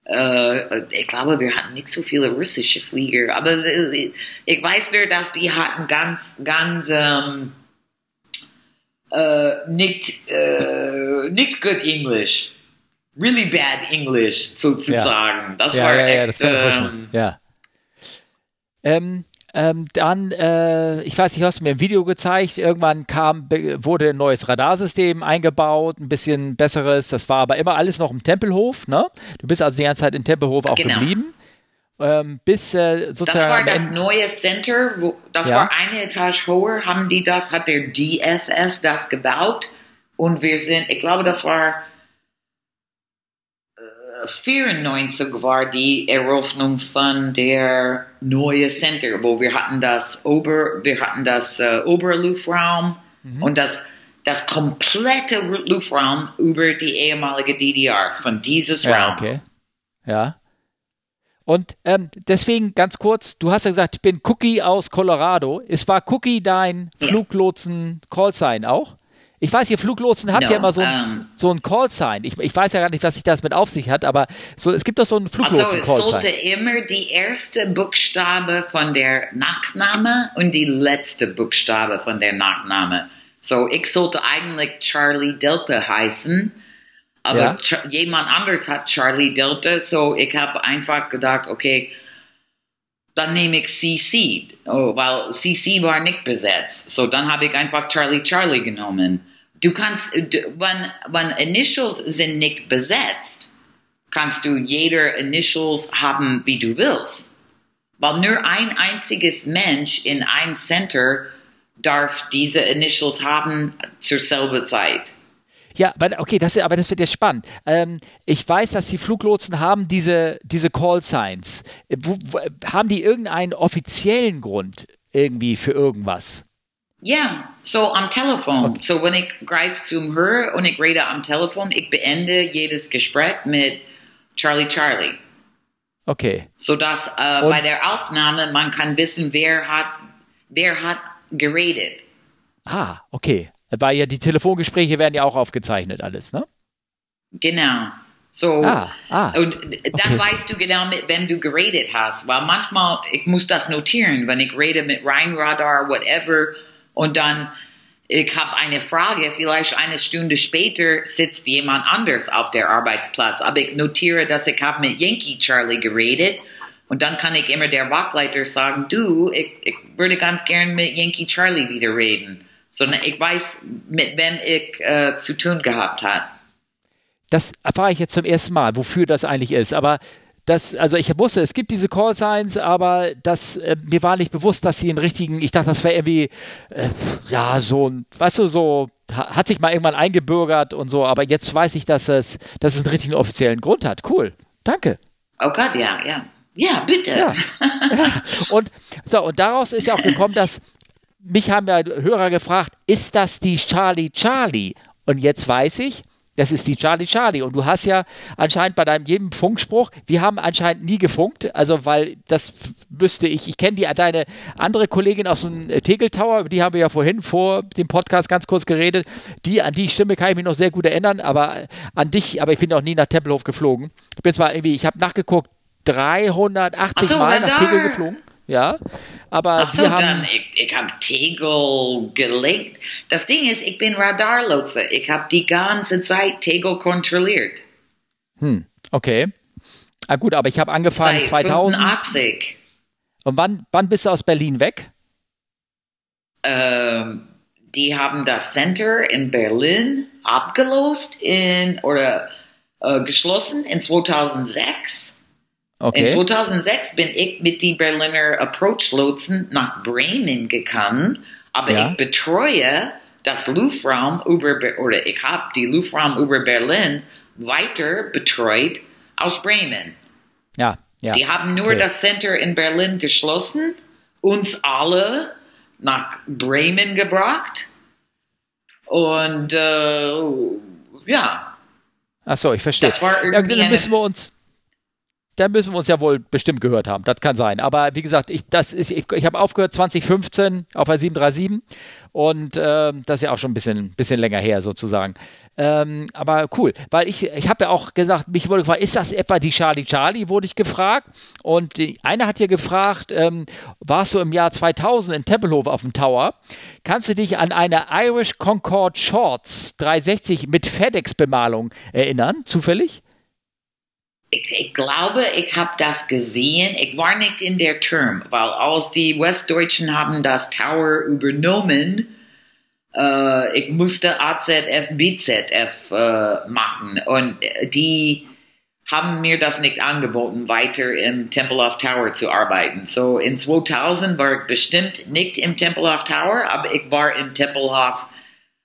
äh, ich glaube, wir hatten nicht so viele russische Flieger, aber äh, ich weiß nur, dass die hatten ganz, ganz, ähm, uh, nicht, uh, nicht good English. Really bad English, sozusagen. Ja. Das ja, war ja, echt, ja, das kann ich ähm, Ja. Ähm, ähm, dann, äh, ich weiß nicht, hast du mir ein Video gezeigt, irgendwann kam, wurde ein neues Radarsystem eingebaut, ein bisschen besseres, das war aber immer alles noch im Tempelhof, ne? Du bist also die ganze Zeit im Tempelhof auch Genau. geblieben, ähm, bis äh, Das sozusagen war am das neue Center, wo, das Ja. war eine Etage höher, haben die das, hat der DFS das gebaut und wir sind, ich glaube, das war 94 war die Eröffnung von der neue Center, wo wir hatten das Ober, wir hatten das äh, Oberluftraum Mhm. und das das komplette Luftraum über die ehemalige DDR von dieses Ja, Raum. okay. Ja. Und ähm, deswegen ganz kurz, du hast ja gesagt, ich bin Cookie aus Colorado. Es war Cookie dein Ja. Fluglotsen-Callsign auch? Ich weiß, ihr Fluglotsen habt No, ja immer so ein, ähm. so ein Callsign. Ich, ich weiß ja gar nicht, was sich das mit auf sich hat, aber so, es gibt doch so ein Also es sollte Fluglotsen-Callsign. immer die erste Buchstabe von der Nachname und die letzte Buchstabe von der Nachname. So, ich sollte eigentlich Charlie Delta heißen, aber Ja. Jemand anderes hat Charlie Delta, so ich habe einfach gedacht, okay, dann nehme ich CC, oh, weil CC war nicht besetzt. So, dann habe ich einfach Charlie Charlie genommen. Du kannst, wenn, wenn Initials sind nicht besetzt, kannst du jeder Initials haben, wie du willst. Weil nur ein einziges Mensch in ein Center darf diese Initials haben zur selben Zeit. Ja, aber, okay, das, aber das wird jetzt spannend. Ähm, ich weiß, dass die Fluglotsen haben diese, diese Callsigns. Äh, Wo, wo, haben die irgendeinen offiziellen Grund irgendwie für irgendwas? Ja, so am Telefon. Okay. So wenn ich greife zum Hörer und ich rede am Telefon, ich beende jedes Gespräch mit Charlie Charlie. Okay. So dass äh, bei der Aufnahme man kann wissen, wer hat, wer hat geredet. Ah, okay. Weil ja die Telefongespräche werden ja auch aufgezeichnet, alles, ne? Genau. So, Ah, ah. und dann okay. weißt du genau, mit wem du geredet hast. Weil manchmal, ich muss das notieren, wenn ich rede mit Rheinradar, whatever, und dann, ich habe eine Frage, vielleicht eine Stunde später sitzt jemand anders auf der Arbeitsplatz. Aber ich notiere, dass ich habe mit Yankee Charlie geredet. Und dann kann ich immer der Wachleiter sagen, du, ich, ich würde ganz gern mit Yankee Charlie wieder reden. Sondern ich weiß, mit wem ich äh, zu tun gehabt habe. Das erfahre ich jetzt zum ersten Mal, wofür das eigentlich ist. Aber das, also ich wusste, es gibt diese Callsigns, aber das, äh, mir war nicht bewusst, dass sie einen richtigen, ich dachte, das wäre irgendwie, äh, ja, so ein, weißt du, so, ha- hat sich mal irgendwann eingebürgert und so, aber jetzt weiß ich, dass es, dass es einen richtigen offiziellen Grund hat. Cool. Danke. Oh Gott, ja, ja. Ja, bitte. Ja. Und so, und daraus ist ja auch gekommen, dass mich haben ja Hörer gefragt, ist das die Charlie Charlie? Und jetzt weiß ich, das ist die Charlie Charlie. Und du hast ja anscheinend bei deinem jedem Funkspruch, wir haben anscheinend nie gefunkt, also weil das müsste ich, ich kenne die deine andere Kollegin aus dem äh, Tegel Tower, über die haben wir ja vorhin vor dem Podcast ganz kurz geredet. Die, an die Stimme kann ich mich noch sehr gut erinnern, aber an dich, aber ich bin noch nie nach Tempelhof geflogen. Ich bin zwar irgendwie, ich habe nachgeguckt, 380 Ach so, Mal nach. Tegel geflogen. Ja, aber so, wir haben. dann, ich, ich habe Tegel gelegt. Das Ding ist, ich bin Radarlotse. Ich habe die ganze Zeit Tegel kontrolliert. Hm, okay. Ah, gut, aber ich habe angefangen Seit 2000. 85. Und wann, wann bist du aus Berlin weg? Ähm, die haben das Center in Berlin abgelost in, oder äh, geschlossen in 2006. In Okay. 2006 bin ich mit die Berliner Approach Lotsen nach Bremen gegangen, aber Ja. ich betreue das Luftraum über, Be- oder ich habe die Luftraum über Berlin weiter betreut aus Bremen. Ja, ja. Die haben nur Okay. das Center in Berlin geschlossen, uns alle nach Bremen gebracht und äh, ja, Ach so, ich verstehe. Das war ja, irgendwie dann eine- müssen wir uns. Dann müssen wir uns ja wohl bestimmt gehört haben. Das kann sein. Aber wie gesagt, ich, ich, ich habe aufgehört 2015 auf der 737 und äh, das ist ja auch schon ein bisschen, bisschen länger her sozusagen. Ähm, aber cool, weil ich, ich habe ja auch gesagt, mich wurde gefragt, ist das etwa die Charlie Charlie, wurde ich gefragt. Und die, einer hat hier gefragt, ähm, warst du im Jahr 2000 in Tempelhof auf dem Tower? Kannst du dich an eine Irish Concord Shorts 360 mit FedEx-Bemalung erinnern, zufällig? Ich, ich, glaube, ich habe das gesehen. Ich war nicht in der Term, weil als die Westdeutschen haben das Tower übernommen, äh, ich musste AZF, BZF äh, machen und die haben mir das nicht angeboten, weiter im Tempelhof Tower zu arbeiten. So in 2000 war ich bestimmt nicht im Tempelhof Tower, aber ich war im Tempelhof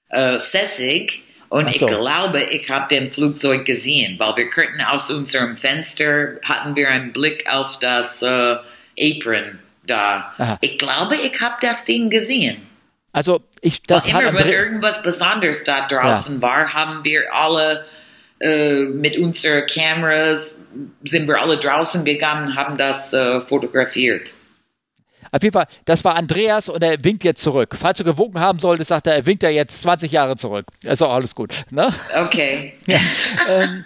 äh, Sessig und so. ich glaube, ich habe den Flugzeug gesehen, weil wir könnten aus unserem Fenster hatten wir einen Blick auf das äh, Apron da. Aha. Ich glaube, ich habe das Ding gesehen. Also ich das weil immer wenn irgendwas Besonderes da draußen ja. war, haben wir alle äh, mit unseren Kameras sind wir alle draußen gegangen, haben das äh, fotografiert. Auf jeden Fall, das war Andreas und er winkt jetzt zurück. Falls du gewunken haben solltest, sagt er, er winkt er jetzt 20 Jahre zurück. Ist auch alles gut. Ne? Okay. Ja, ähm,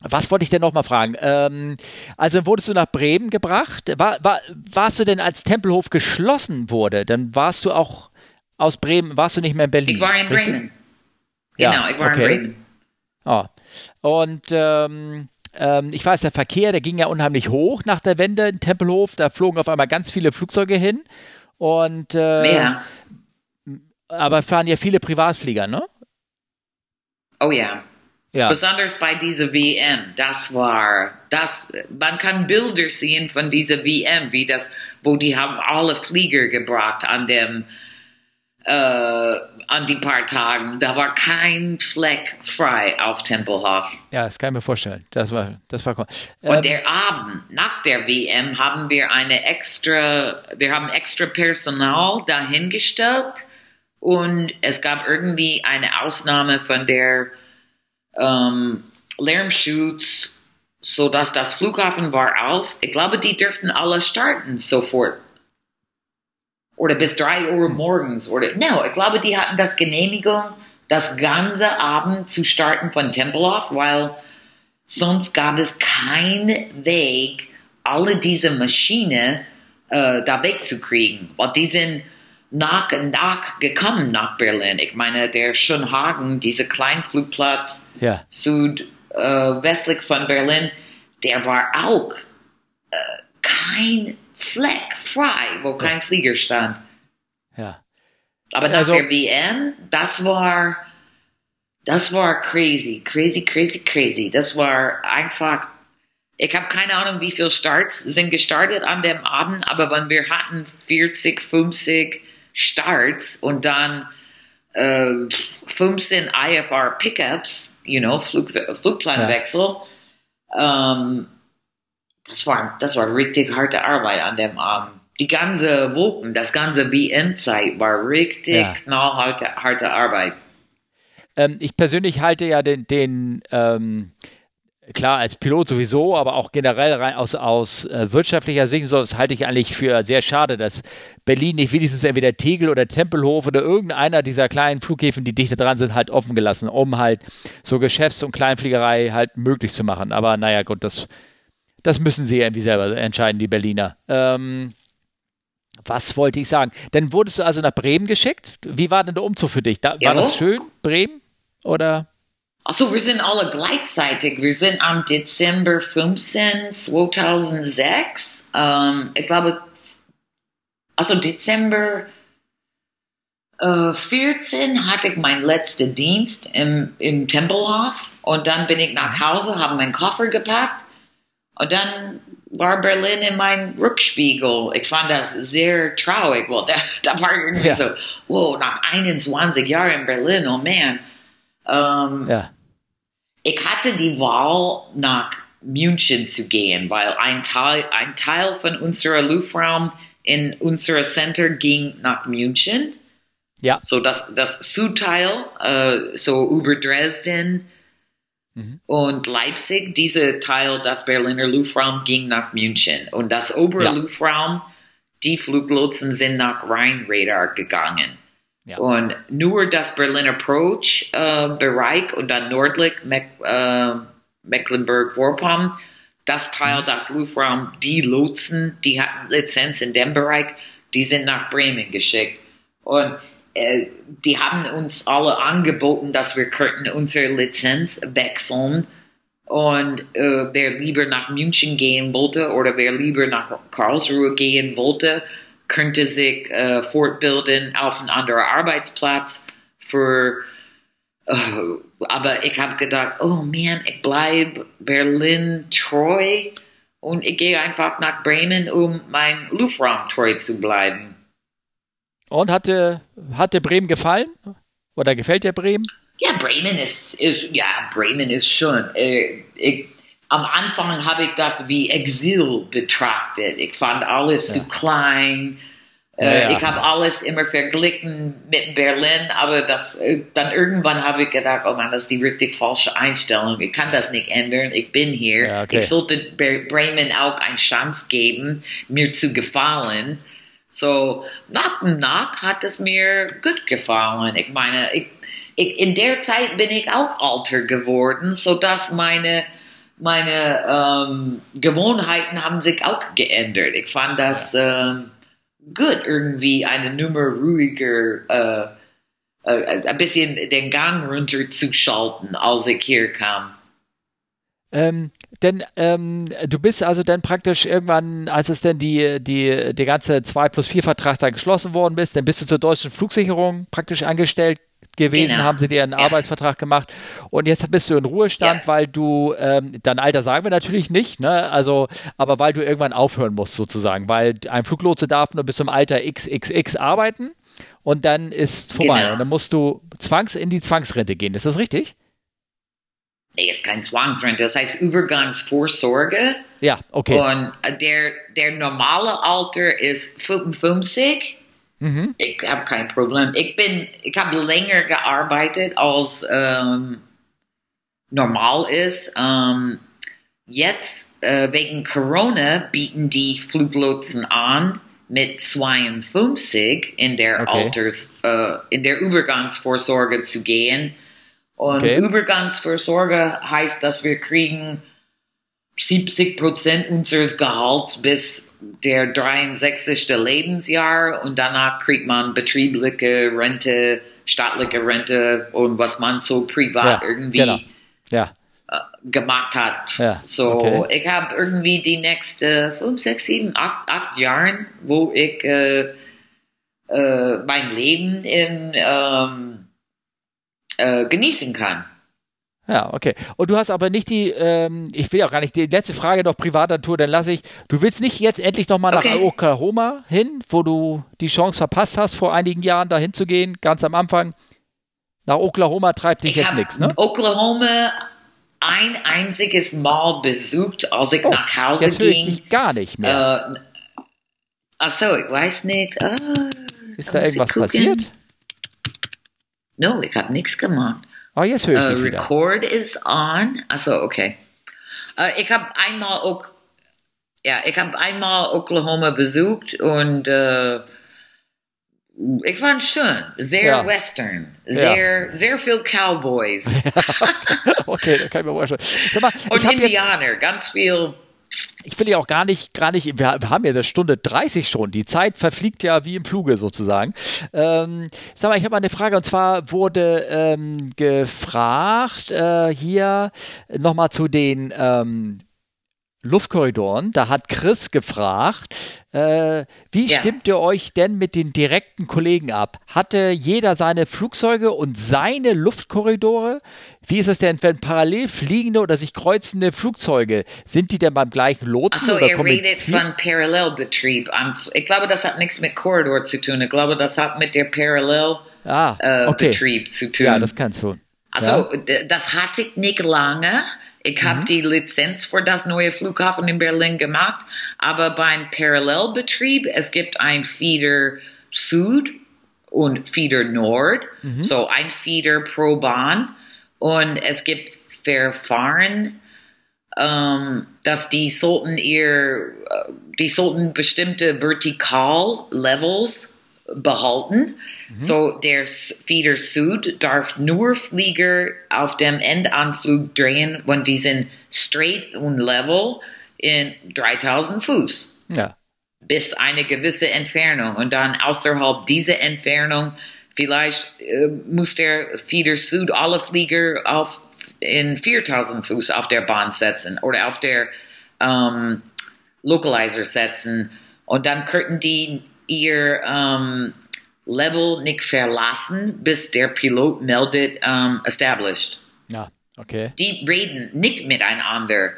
was wollte ich denn noch mal fragen? Ähm, also wurdest du nach Bremen gebracht. War, war, warst du denn, als Tempelhof geschlossen wurde, dann warst du auch aus Bremen, warst du nicht mehr in Berlin? Ich war in richtig? Bremen. Genau, ja, ich war okay. in Bremen. Oh. Und ähm, ähm, ich weiß, der Verkehr, der ging ja unheimlich hoch nach der Wende in Tempelhof. Da flogen auf einmal ganz viele Flugzeuge hin. Und äh, ja. aber fahren ja viele Privatflieger, ne? Oh ja. Ja. Besonders bei dieser WM, das war, das, man kann Bilder sehen von dieser WM, wie das, wo die haben alle Flieger gebracht an dem, äh, an die paar Tagen. Da war kein Fleck frei auf Tempelhof. Ja, das kann ich mir vorstellen. Das war, das war cool. Ähm, Und der Abend nach der WM haben wir eine extra, wir haben extra Personal dahingestellt und es gab irgendwie eine Ausnahme von der ähm, Lärmschutz, sodass das Flughafen war auf. Ich glaube, die dürften alle starten sofort oder bis drei Uhr morgens oder no, ich glaube, die hatten das Genehmigung, das ganze Abend zu starten von Tempelhof, weil sonst gab es keinen Weg, alle diese Maschinen äh, da wegzukriegen, weil die sind nach und nach gekommen nach Berlin. Ich meine, der Schönhagen, dieser Kleinflugplatz ja. südwestlich äh, von Berlin, der war auch äh, kein Fleck frei, wo kein Flieger stand. Ja. Aber nach also, der WM, das war, das war crazy, crazy, crazy, crazy. Das war einfach, ich habe keine Ahnung, wie viele Starts sind gestartet an dem Abend, aber wenn wir hatten 40, 50 Starts und dann äh, 15 IFR Pickups, you know, Flug, Flugplanwechsel, ja. ähm, das war, das war richtig harte Arbeit an dem Abend. Die ganze Wochen, das ganze WM-Zeit war richtig ja. knallharte harte Arbeit. Ähm, ich persönlich halte ja den, den ähm, klar, als Pilot sowieso, aber auch generell rein aus, aus äh, wirtschaftlicher Sicht, so, das halte ich eigentlich für sehr schade, dass Berlin nicht wenigstens entweder Tegel oder Tempelhof oder irgendeiner dieser kleinen Flughäfen, die dichter dran sind, halt offen gelassen, um halt so Geschäfts- und Kleinfliegerei halt möglich zu machen. Aber naja, gut, das das müssen sie irgendwie selber entscheiden, die Berliner. Ähm, was wollte ich sagen? Dann wurdest du also nach Bremen geschickt. Wie war denn der Umzug für dich? Da, war das schön, Bremen? Oder? Also wir sind alle gleichzeitig. Wir sind am Dezember 15, 2006. Ähm, ich glaube, also Dezember äh, 14 hatte ich meinen letzten Dienst im, im Tempelhof und dann bin ich nach Hause, habe meinen Koffer gepackt und dann war Berlin in mein Rückspiegel. Ich fand das sehr traurig. Well, da, da war irgendwie ja. so, wow, nach 21 Jahren in Berlin, oh man. Ähm, ja. Ich hatte die Wahl, nach München zu gehen, weil ein Teil, ein Teil von unserer Luftraum in unserer Center ging nach München. Ja. So das, das Südteil, äh, so über Dresden, und Leipzig. Dieser Teil des Berliner Luftraum ging nach München und das obere Ja. Luftraum, die Fluglotsen sind nach Rheinradar gegangen. Ja. Und nur das Berliner Approach äh, Bereich und dann nördlich Meck, äh, Mecklenburg-Vorpommern, das Teil des Luftraum, die Lotsen, die hatten Lizenz in dem Bereich, die sind nach Bremen geschickt. Und die haben uns alle angeboten, dass wir könnten unsere Lizenz wechseln. Und äh, wer lieber nach München gehen wollte oder wer lieber nach Karlsruhe gehen wollte, könnte sich äh, fortbilden auf einen anderen Arbeitsplatz für äh, aber ich habe gedacht, oh man, ich bleibe Berlin treu und ich gehe einfach nach Bremen, um mein Luftraum treu zu bleiben. Und hatte, hatte Bremen gefallen? Oder gefällt dir Bremen? Ja, Bremen ist, ist ja, Bremen ist schon. Äh, ich, am Anfang habe ich das wie Exil betrachtet. Ich fand alles zu klein. Äh, Ja, ja. Ich habe alles immer verglichen mit Berlin, aber das, äh, dann irgendwann habe ich gedacht, oh Mann, das ist die richtig falsche Einstellung. Ich kann das nicht ändern. Ich bin hier. Ja, okay. Ich sollte Bre- Bremen auch eine Chance geben, mir zu gefallen. So, nach und nach hat es mir gut gefallen. Ich meine, ich, ich, in der Zeit bin ich auch alter geworden, sodass meine, meine ähm, Gewohnheiten haben sich auch geändert. Ich fand das ähm, gut, irgendwie eine Nummer ruhiger, äh, äh, ein bisschen den Gang runterzuschalten, als ich hier kam. Ähm, denn ähm, du bist also dann praktisch irgendwann, als es denn die, die, der ganze 2 plus 4 Vertrag da geschlossen worden bist, dann bist du zur deutschen Flugsicherung praktisch angestellt gewesen, Genau. haben sie dir einen Ja. Arbeitsvertrag gemacht und jetzt bist du in Ruhestand, Ja. weil du, ähm, dein Alter sagen wir natürlich nicht, ne? also, aber weil du irgendwann aufhören musst sozusagen, weil ein Fluglotse darf nur bis zum Alter XXX arbeiten und dann ist vorbei Genau. und dann musst du zwangs in die Zwangsrente gehen, ist das richtig? Nee, ist kein Zwangsrente, das heißt Übergangsvorsorge. Ja, okay. Und der, der normale Alter ist 55. Mhm. Ich habe kein Problem. Ich bin, ich habe länger gearbeitet als ähm, normal ist. Ähm, jetzt äh, wegen Corona bieten die Fluglotsen an mit 52 in der Okay. Alters, äh, in der Übergangsvorsorge zu gehen. Und Okay. Übergangsvorsorge heißt, dass wir kriegen 70 Prozent unseres Gehalts bis der 63. Lebensjahr und danach kriegt man betriebliche Rente, staatliche Rente und was man so privat irgendwie genau. Ja. gemacht hat. Ja, so, okay. ich habe irgendwie die nächsten 5, 6, 7, 8, 8 Jahren, wo ich äh, äh, mein Leben in, ähm, äh, genießen kann. Ja, okay. Und du hast aber nicht die, ähm, ich will auch gar nicht, die letzte Frage noch privater Natur, dann lasse ich, du willst nicht jetzt endlich nochmal Okay. nach Oklahoma hin, wo du die Chance verpasst hast, vor einigen Jahren dahin zu gehen, ganz am Anfang. Nach Oklahoma treibt dich Ich jetzt nichts, ne? Oklahoma ein einziges Mal besucht, als ich Oh, nach Hause Jetzt höre ich ging. dich gar nicht mehr. Äh, achso, ich weiß nicht. Ah, Ist da irgendwas passiert? No, ich habe nichts gemacht. Oh, jetzt höre ich dich wieder. Record is on. Achso, okay. Äh, ich habe einmal ok ja, ich habe einmal Oklahoma besucht und äh, ich fand schön. Sehr Ja. Western. Sehr, sehr viel Cowboys. okay, da kann ich mir vorstellen. Mal, und hab jetzt, Indianer. Ganz viel. Ich will ja auch gar nicht, gar nicht, wir, haben ja eine Stunde 30 schon, die Zeit verfliegt ja wie im Fluge sozusagen. Ähm, sag mal, ich habe mal eine Frage und zwar wurde ähm, gefragt, äh, hier nochmal zu den ähm, Luftkorridoren, da hat Chris gefragt, äh, wie Ja. stimmt ihr euch denn mit den direkten Kollegen ab? Hatte jeder seine Flugzeuge und seine Luftkorridore? Wie ist es denn, wenn parallel fliegende oder sich kreuzende Flugzeuge, sind die denn beim gleichen Lotsen Achso, oder er redet von Parallelbetrieb. Ich glaube, das hat nichts mit Korridor zu tun. Ich glaube, das hat mit der Parallelbetrieb Ah, äh, okay. Zu tun. Ja, das kannst du. Also, d- das hatte ich nicht lange. Ich Mhm. habe die Lizenz für das neue Flughafen in Berlin gemacht, aber beim Parallelbetrieb, es gibt ein Feeder Süd und Feeder Nord, Mhm. so ein Feeder pro Bahn und es gibt verfahren, ähm, dass die sollten ihr, äh, die sollten bestimmte Vertikal-Levels behalten. So der Feeder Süd darf nur Flieger auf dem Endanflug drehen, wenn die sind straight und level in 3000 Fuß Ja. bis eine gewisse Entfernung und dann außerhalb dieser Entfernung vielleicht äh, muss der Feeder Süd alle Flieger auf in 4000 Fuß auf der Bahn setzen oder auf der ähm, Localizer setzen und dann könnten die ihr ähm, Level nicht verlassen, bis der Pilot meldet ähm, established. Ja, okay. Die reden nicht miteinander.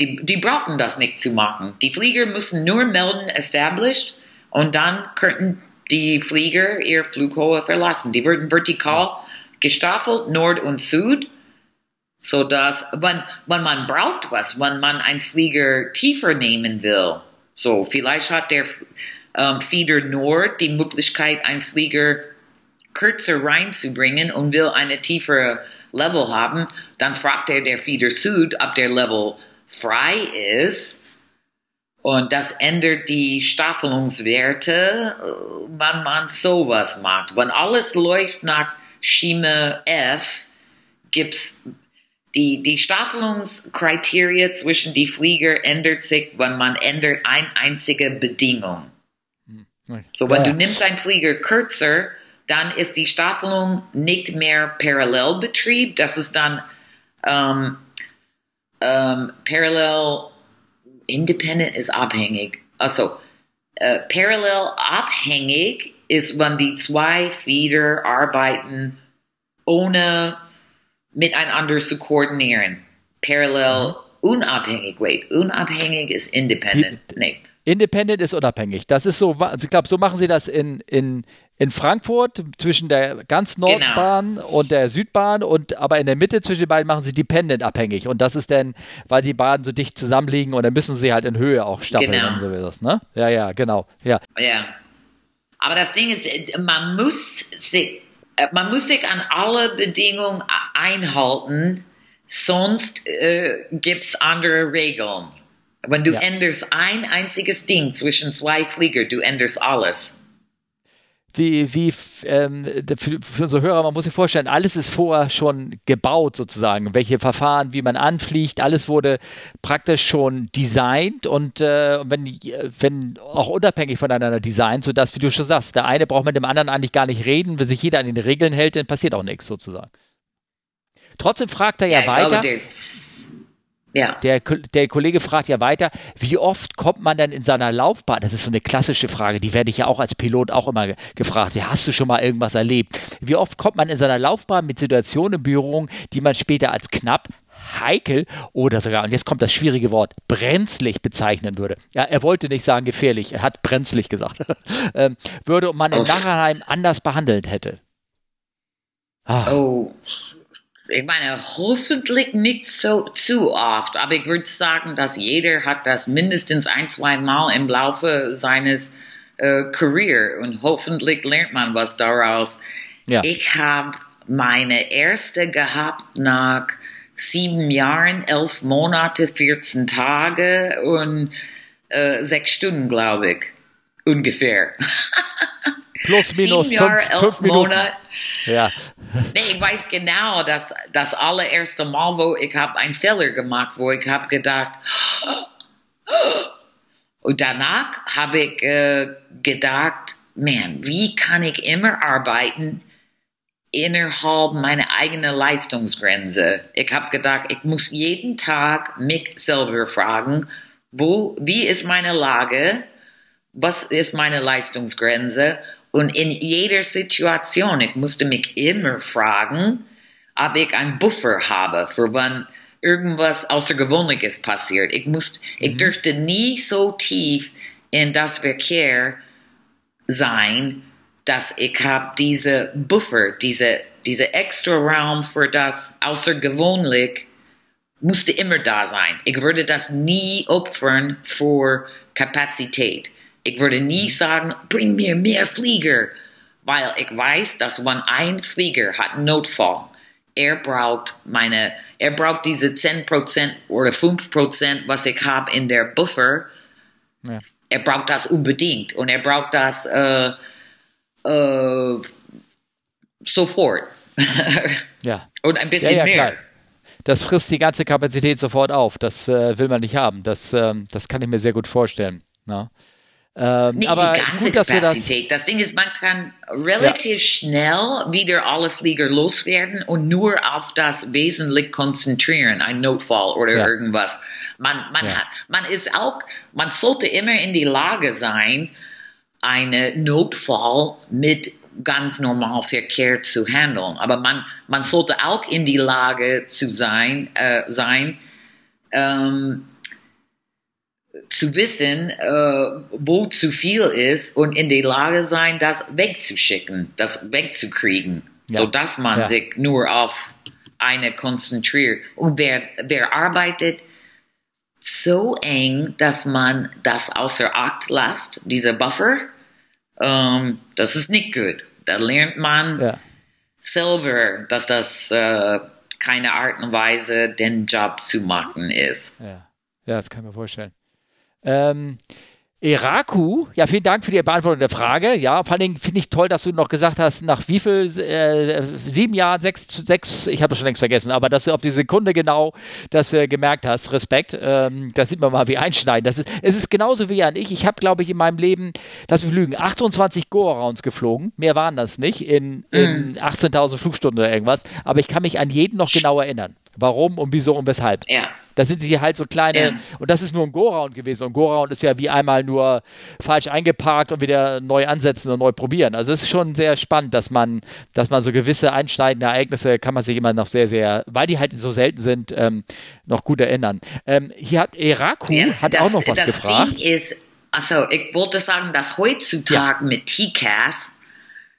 Die, die brauchen das nicht zu machen. Die Flieger müssen nur melden, established, und dann könnten die Flieger ihr Flughöhe verlassen. Die werden vertikal gestaffelt, Nord und Süd, sodass, wenn, wenn man braucht was, wenn man einen Flieger tiefer nehmen will, so, vielleicht hat der ähm, Feeder Nord die Möglichkeit, einen Flieger kürzer reinzubringen und will eine tiefere Level haben, dann fragt er der Feeder Süd, ob der Level frei ist. Und das ändert die Staffelungswerte, äh, wenn man sowas macht. Wenn alles läuft nach Schema F, gibt's die, die Staffelungskriterien zwischen die Flieger ändert sich, wenn man ändert eine einzige Bedingung. So, wenn ja, du nimmst einen Flieger kürzer, dann ist die Staffelung nicht mehr Parallelbetrieb. Das ist dann ähm, ähm, parallel independent ist abhängig. Also äh, parallel abhängig ist, wenn die zwei Feeder arbeiten, ohne miteinander zu koordinieren. Parallel unabhängig. Wait, unabhängig ist independent. nee. Independent ist unabhängig. Das ist so, also ich glaube, so machen sie das in, in, in Frankfurt zwischen der ganz Nordbahn und der Südbahn und aber in der Mitte zwischen den beiden machen sie Dependent abhängig. Und das ist dann, weil die Bahnen so dicht zusammenliegen und dann müssen sie halt in Höhe auch staffeln Genau. und so wie das, ne? Ja, ja, genau. Ja. Ja. Aber das Ding ist, man muss sich, äh, man muss sich an alle Bedingungen einhalten, sonst äh, gibt's andere Regeln. Wenn du Ja. änderst ein einziges Ding zwischen zwei Flieger, du änderst alles. Wie, wie, ähm, für, für unsere Hörer, man muss sich vorstellen, alles ist vorher schon gebaut sozusagen. Welche Verfahren, wie man anfliegt, alles wurde praktisch schon designt und äh, wenn, wenn auch unabhängig voneinander designt, sodass, wie du schon sagst, der eine braucht mit dem anderen eigentlich gar nicht reden. Wenn sich jeder an den Regeln hält, dann passiert auch nichts sozusagen. Trotzdem fragt er ja, ich weiter. glaube, ja. Der, der Kollege fragt ja weiter, wie oft kommt man denn in seiner Laufbahn? Das ist so eine klassische Frage, die werde ich ja auch als Pilot auch immer ge- gefragt. Ja, hast du schon mal irgendwas erlebt? Wie oft kommt man in seiner Laufbahn mit Situationen in Berührung, die man später als knapp, heikel oder sogar, und jetzt kommt das schwierige Wort, brenzlig bezeichnen würde? Ja, er wollte nicht sagen gefährlich, er hat brenzlig gesagt. ähm, würde man in. Nachhinein anders behandelt hätte. Ah, Oh, ich meine, hoffentlich nicht so zu oft, aber ich würde sagen, dass jeder hat das mindestens ein, zwei Mal im Laufe seines äh, Career und hoffentlich lernt man was daraus. Ja. Ich habe meine erste gehabt nach sieben Jahren, elf Monate, 14 Tage und äh, sechs Stunden, glaube ich, ungefähr. plus, minus sieben Jahre, fünf, elf Minuten. Monate. Ja. Nee, ich weiß genau, dass das allererste Mal, wo ich habe einen Fehler gemacht, wo ich habe gedacht, und danach habe ich äh, gedacht, man, wie kann ich immer arbeiten innerhalb meiner eigenen Leistungsgrenze? Ich habe gedacht, ich muss jeden Tag mich selber fragen, wo, wie ist meine Lage? was ist meine Leistungsgrenze? Und in jeder Situation, ich musste mich immer fragen, ob ich einen Buffer habe, für wenn irgendwas Außergewöhnliches passiert. Ich, muss, ich dürfte nie so tief in das Verkehr sein, dass ich habe diese Buffer, diese, diese extra Raum für das Außergewöhnlich, musste immer da sein. Ich würde das nie opfern für Kapazität. Ich würde nie sagen, bring mir mehr Flieger, weil ich weiß, dass wenn ein Flieger hat Notfall er braucht meine, er braucht diese 10% oder 5%, was ich habe in der Buffer. Ja. Er braucht das unbedingt und er braucht das äh, äh, sofort. ja. Und ein bisschen ja, ja, mehr. Klar. Das frisst die ganze Kapazität sofort auf. Das äh, will man nicht haben. Das, ähm, das kann ich mir sehr gut vorstellen. Na? Ähm, Nicht aber die ganze gut, Kapazität. Das, das, Ding ist, man kann relativ ja. schnell wieder alle Flieger loswerden und nur auf das wesentlich konzentrieren, ein Notfall oder ja. irgendwas. Man, man, ja. hat, man ist auch, man sollte immer in die Lage sein, einen Notfall mit ganz normal Verkehr zu handeln. Aber man, man sollte auch in die Lage zu sein, äh, sein ähm, zu wissen, äh, wo zu viel ist und in der Lage sein, das wegzuschicken, das wegzukriegen, ja. sodass man ja. sich nur auf eine konzentriert. Und wer, wer arbeitet so eng, dass man das außer Acht lässt, diese Buffer, ähm, das ist nicht gut. Da lernt man ja. selber, dass das äh, keine Art und Weise, den Job zu machen ist. Ja, ja das kann ich mir vorstellen. Ähm, Eraku, ja, vielen Dank für die Beantwortung der Frage. Ja, vor allen Dingen finde ich toll, dass du noch gesagt hast, nach wie viel, äh, sieben Jahren, sechs, sechs ich habe das schon längst vergessen, aber dass du auf die Sekunde genau das äh, gemerkt hast. Respekt. Ähm, da sieht man mal, wie einschneiden. Das ist, es ist genauso wie an ich. Ich habe, glaube ich, in meinem Leben, lass mich lügen, 28 Go-Rounds geflogen. Mehr waren das nicht in, in mm. 18.000 Flugstunden oder irgendwas. Aber ich kann mich an jeden noch genau erinnern. Warum und wieso und weshalb. Ja. Da sind die halt so kleine, ja. und das ist nur ein Go-Round gewesen. Und Go-Round ist ja wie einmal nur falsch eingeparkt und wieder neu ansetzen und neu probieren. Also es ist schon sehr spannend, dass man, dass man so gewisse einschneidende Ereignisse kann man sich immer noch sehr, sehr, weil die halt so selten sind, ähm, noch gut erinnern. Ähm, hier hat Eraku ja, hat das, auch noch was das gefragt. Ding ist, also ich wollte sagen, dass heutzutage ja. mit TCAS,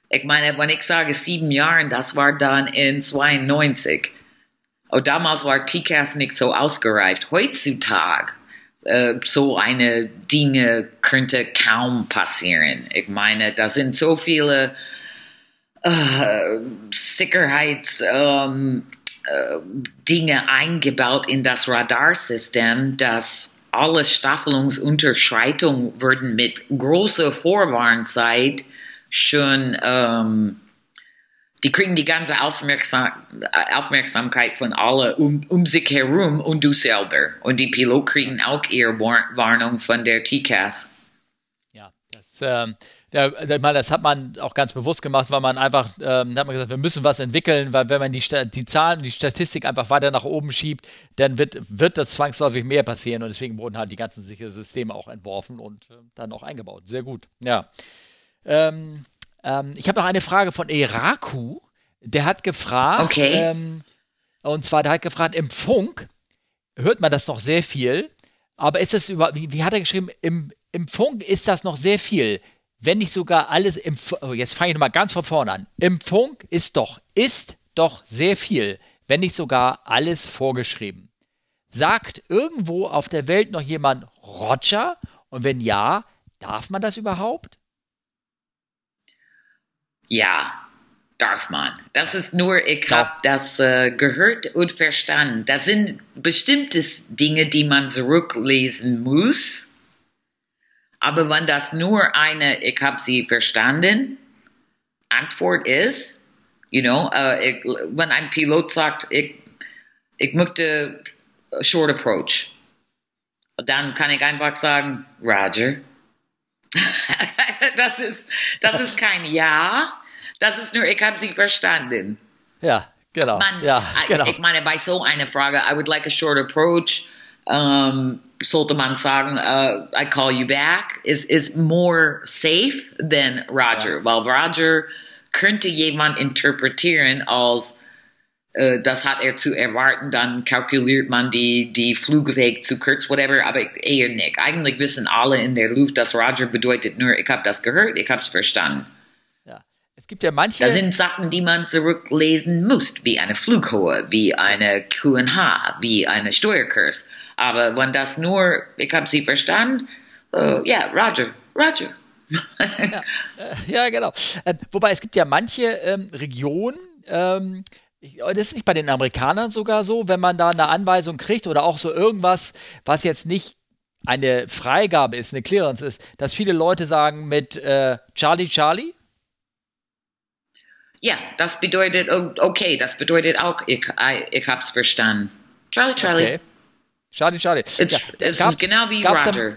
ich meine, wenn ich sage sieben Jahre, das war dann in 92 Oh, damals war TCAS nicht so ausgereift. Heutzutage äh, so eine Dinge könnte kaum passieren. Ich meine, da sind so viele äh, Sicherheitsdinge ähm, äh, eingebaut in das Radarsystem, dass alle Staffelungsunterschreitungen würden mit großer Vorwarnzeit schon ähm, die kriegen die ganze Aufmerksam Aufmerksamkeit von allen um, um sich herum und du selber. Und die Piloten kriegen auch ihre Warnung von der TCAS. Ja, das, ähm, ja, das hat man auch ganz bewusst gemacht, weil man einfach, ähm, hat man gesagt, wir müssen was entwickeln, weil wenn man die, die Zahlen, die Statistik einfach weiter nach oben schiebt, dann wird, wird das zwangsläufig mehr passieren und deswegen wurden halt die ganzen sicheren Systeme auch entworfen und äh, dann auch eingebaut. Sehr gut, ja. Ähm, ähm, ich habe noch eine Frage von Eraku. Der hat gefragt, okay. ähm, und zwar, der hat gefragt, im Funk hört man das noch sehr viel, aber ist das über, wie, wie hat er geschrieben, im, im Funk ist das noch sehr viel, wenn nicht sogar alles im, oh, jetzt fange ich nochmal ganz von vorne an. Im Funk ist doch, ist doch sehr viel, wenn nicht sogar alles vorgeschrieben. Sagt irgendwo auf der Welt noch jemand Roger? Und wenn ja, darf man das überhaupt? Ja, darf man. Das ist nur, ich habe das äh, gehört und verstanden. Das sind bestimmte Dinge, die man zurücklesen muss. Aber wenn das nur eine, ich habe sie verstanden, Antwort ist, you know, uh, ich, wenn ein Pilot sagt, ich, ich möchte Short Approach, dann kann ich einfach sagen, Roger. das, ist, das ist kein Ja, das ist nur, ich habe sie verstanden. Ja, genau. Man, ja, genau. Ich meine, bei so einer Frage, I would like a short approach, um, sollte man sagen, uh, I call you back, is, is more safe than Roger. Ja. Weil Roger könnte jemand interpretieren als, das hat er zu erwarten, dann kalkuliert man die, die Flugweg zu kurz, whatever, aber eher nicht. Eigentlich wissen alle in der Luft, dass Roger bedeutet nur, ich habe das gehört, ich habe es verstanden. Es gibt ja manche. Da sind Sachen, die man zurücklesen muss, wie eine Flughöhe, wie eine QNH, wie eine Steuerkurs. Aber wenn das nur, ich habe sie verstanden, uh, ja, Roger, Roger. ja, äh, ja, genau. Äh, wobei es gibt ja manche ähm, Regionen, ähm, ich, das ist nicht bei den Amerikanern sogar so, wenn man da eine Anweisung kriegt oder auch so irgendwas, was jetzt nicht eine Freigabe ist, eine Clearance ist, dass viele Leute sagen mit äh, Charlie Charlie? Ja, das bedeutet, okay, das bedeutet auch, ich, ich hab's verstanden. Charlie Charlie. Okay. Charlie Charlie. Ja, es ist genau wie Roger.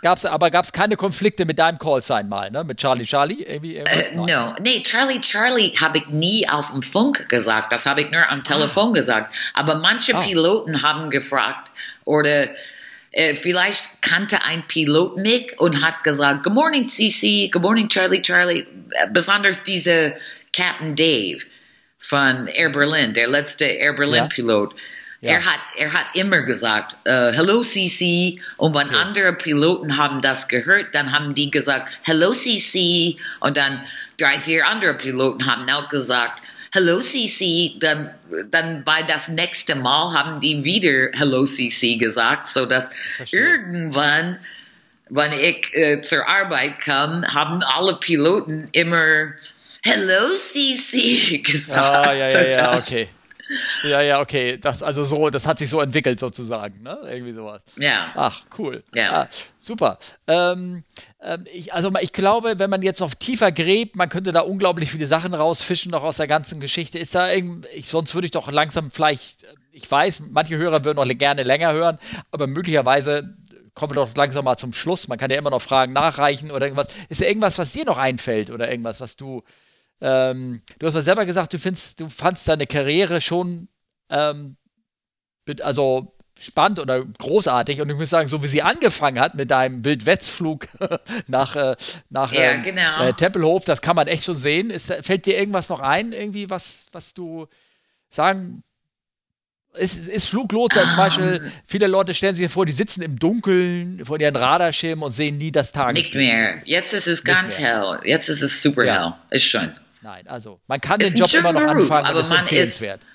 Gab's, aber gab es keine Konflikte mit deinem Callsign mal, ne? Mit Charlie Charlie? Irgendwie, uh, no. Nee, Charlie Charlie habe ich nie auf dem Funk gesagt. Das habe ich nur am Telefon ah. gesagt. Aber manche oh. Piloten haben gefragt oder äh, vielleicht kannte ein Pilot mich und hat gesagt, Good morning CC, Good morning Charlie Charlie. Äh, besonders diese Captain Dave von Air Berlin, der letzte Air Berlin Pilot. Ja ja. Er, hat, er hat immer gesagt, uh, Hello CC. Und wenn okay. andere Piloten haben das gehört, dann haben die gesagt, Hello CC. Und dann drei, vier andere Piloten haben auch gesagt, Hello CC. Dann, dann bei das nächste Mal haben die wieder Hello CC gesagt, so dass irgendwann, wenn ich äh, zur Arbeit kam, haben alle Piloten immer Hello CC gesagt. Ah, ja, ja, ja, okay. Ja, ja, okay. Das, also so, das hat sich so entwickelt sozusagen, ne? Irgendwie sowas. Ja. Ach, cool. Ja. Ah, super. Ähm, ähm, ich, also ich glaube, wenn man jetzt noch tiefer gräbt, man könnte da unglaublich viele Sachen rausfischen, noch aus der ganzen Geschichte. Ist da irgendwie, ich, sonst würde ich doch langsam vielleicht, ich weiß, manche Hörer würden noch gerne länger hören, aber möglicherweise kommen wir doch langsam mal zum Schluss. Man kann ja immer noch Fragen nachreichen oder irgendwas. Ist da irgendwas, was dir noch einfällt oder irgendwas, was du ähm, du hast mal selber gesagt, du findest, du fandst deine Karriere schon ähm, also spannend oder großartig und ich muss sagen, so wie sie angefangen hat mit deinem Wildwetzflug nach, äh, nach ja, ähm, genau. äh, Tempelhof, das kann man echt schon sehen. Ist, fällt dir irgendwas noch ein, irgendwie, was, was du sagen ist, ist Fluglotse zum Beispiel, ah. viele Leute stellen sich vor, die sitzen im Dunkeln vor ihren Radarschirmen und sehen nie das Tageslicht. Nicht mehr. Jetzt ist es ganz hell. Jetzt ist es super ja. hell. Ist schon. Nein, also man kann den Job immer noch anfangen, aber ist empfehlenswert. Ist,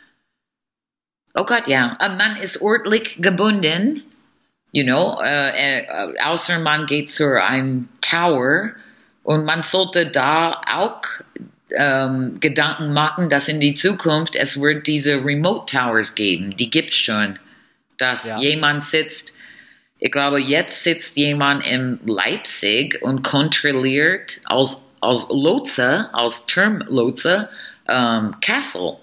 oh Gott, ja. Man ist ortlich gebunden, you know, äh, äh, außer man geht zu einem Tower und man sollte da auch ähm, Gedanken machen, dass in die Zukunft es wird diese Remote Towers geben. Die gibt es schon. Dass ja. jemand sitzt, ich glaube, jetzt sitzt jemand in Leipzig und kontrolliert als als Lotse, als Termlotse, ähm, Kassel.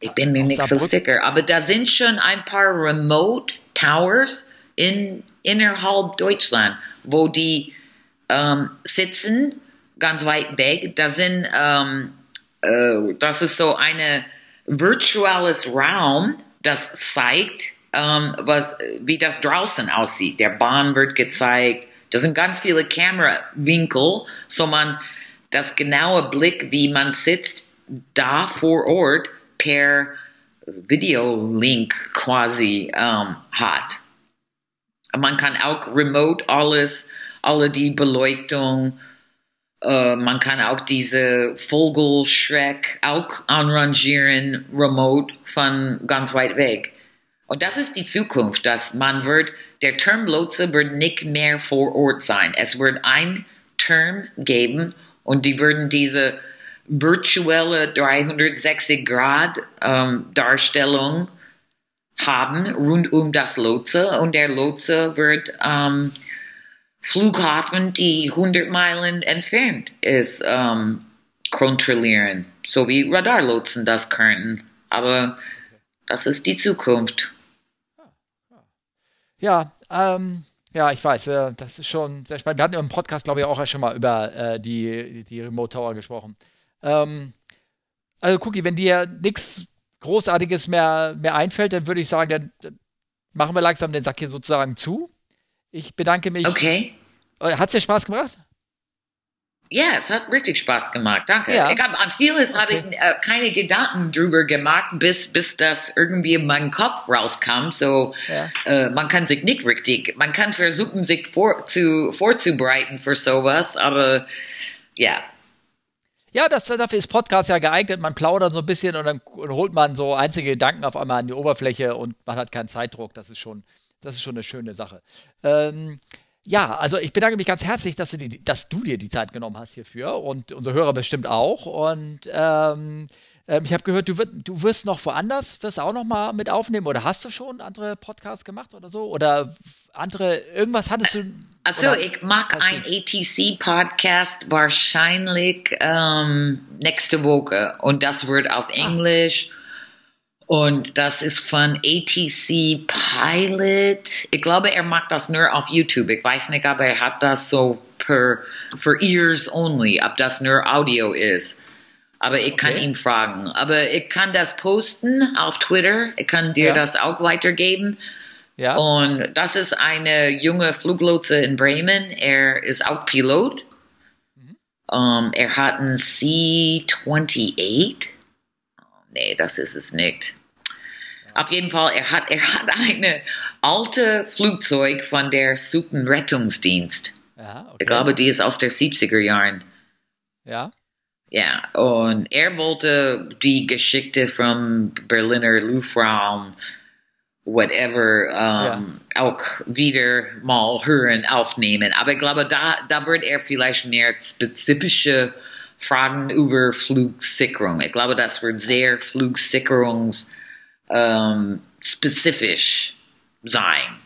Ich bin mir nicht so sicher, aber da sind schon ein paar Remote Towers in, innerhalb Deutschland, wo die ähm, sitzen, ganz weit weg. Da sind, ähm, äh, das ist so ein virtuelles Raum, das zeigt, ähm, was, wie das draußen aussieht. Der Bahn wird gezeigt, das sind ganz viele Kamerawinkel, so man das genaue Blick, wie man sitzt, da vor Ort per Videolink quasi ähm, hat. Man kann auch remote alles, alle die Beleuchtung, äh, man kann auch diese Vogelschreck auch anrangieren, remote von ganz weit weg. Und das ist die Zukunft, dass man wird, der Termlotse wird nicht mehr vor Ort sein. Es wird ein Term geben und die würden diese virtuelle 360 Grad ähm, Darstellung haben rund um das Lotse und der Lotse wird ähm, Flughafen, die 100 Meilen entfernt ist, ähm, kontrollieren, so wie Radarlotsen das können. Aber das ist die Zukunft. Ja, ähm, ja, ich weiß, äh, das ist schon sehr spannend. Wir hatten im Podcast, glaube ich, auch schon mal über äh, die, die Remote Tower gesprochen. Ähm, also, Cookie, wenn dir nichts Großartiges mehr, mehr einfällt, dann würde ich sagen, dann, dann, machen wir langsam den Sack hier sozusagen zu. Ich bedanke mich. Okay. Äh, Hat es dir Spaß gemacht? Ja, es hat richtig Spaß gemacht. Danke. Ja. Ich hab, an vieles okay. habe ich äh, keine Gedanken drüber gemacht, bis, bis das irgendwie in meinen Kopf rauskam. So, ja. äh, man kann sich nicht richtig, man kann versuchen, sich vor, zu, vorzubereiten für sowas, aber ja. Ja, das, dafür ist Podcast ja geeignet. Man plaudert so ein bisschen und dann holt man so einzige Gedanken auf einmal an die Oberfläche und man hat keinen Zeitdruck. Das ist schon, das ist schon eine schöne Sache. Ähm, Ja, also ich bedanke mich ganz herzlich, dass du, die, dass du dir die Zeit genommen hast hierfür und unsere Hörer bestimmt auch. Und ähm, ähm, ich habe gehört, du, wird, du wirst noch woanders, wirst auch noch mal mit aufnehmen oder hast du schon andere Podcasts gemacht oder so? Oder andere, irgendwas hattest du? Also ich mag ein ATC-Podcast wahrscheinlich ähm, nächste Woche und das wird auf ah. Englisch. Ah. Und das ist von ATC Pilot. Ich glaube, er macht das nur auf YouTube. Ich weiß nicht, aber er hat das so per, for ears only, ob das nur Audio ist. Aber ich kann okay. ihn fragen. Aber ich kann das posten auf Twitter. Ich kann dir ja. das auch weitergeben. Ja. Und das ist eine junge Fluglotse in Bremen. Er ist auch Pilot. Mhm. Um, ähm, er hat ein C-28. Oh, nee, das ist es nicht. Auf jeden Fall, er hat, er hat eine alte Flugzeug von der Sutenrettungsdienst. Ja, okay. Ich glaube, die ist aus der 70er Jahren. Ja. Ja, und er wollte die Geschichte vom Berliner Luftraum, whatever, um, ja. auch wieder mal hören, aufnehmen. Aber ich glaube, da, da wird er vielleicht mehr spezifische Fragen über Flugsicherung. Ich glaube, das wird sehr Flugsicherungs- ähm, spezifisch sein.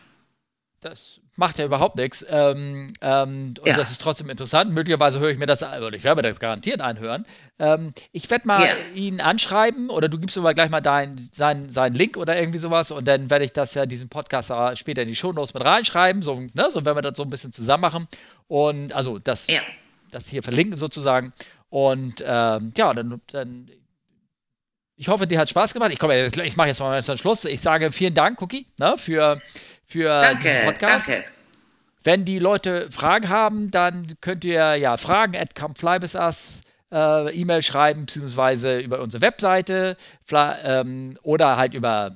Das macht ja überhaupt nichts. Ähm, ähm, und ja. das ist trotzdem interessant. Möglicherweise höre ich mir das, oder ich werde mir das garantiert anhören. Ähm, ich werde mal ja. ihn anschreiben oder du gibst mir mal gleich mal deinen sein, sein Link oder irgendwie sowas und dann werde ich das ja, diesen Podcast später in die Shownotes mit reinschreiben. So, ne, so werden wir das so ein bisschen zusammen machen. Und also das, ja. das hier verlinken sozusagen. Und ähm, ja, dann, dann ich hoffe, dir hat Spaß gemacht. Ich, komme, ich mache jetzt mal zum Schluss. Ich sage vielen Dank, Cookie, ne, für, für danke, diesen Podcast. Danke. Wenn die Leute Fragen haben, dann könnt ihr ja Fragen at comeflybus äh, E-Mail schreiben, beziehungsweise über unsere Webseite ähm, oder halt über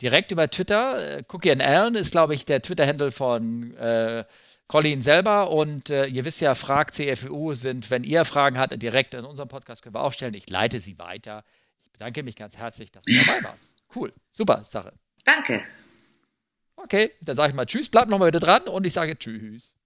direkt über Twitter. Äh, Cookie and Alan ist, glaube ich, der Twitter-Handle von äh, Colin selber. Und äh, ihr wisst ja, Frag CFU sind, wenn ihr Fragen habt, direkt in unserem Podcast können wir auch stellen. Ich leite sie weiter bedanke mich ganz herzlich, dass du dabei warst. Cool, super Sache. Danke. Okay, dann sage ich mal Tschüss, bleib nochmal wieder dran und ich sage Tschüss.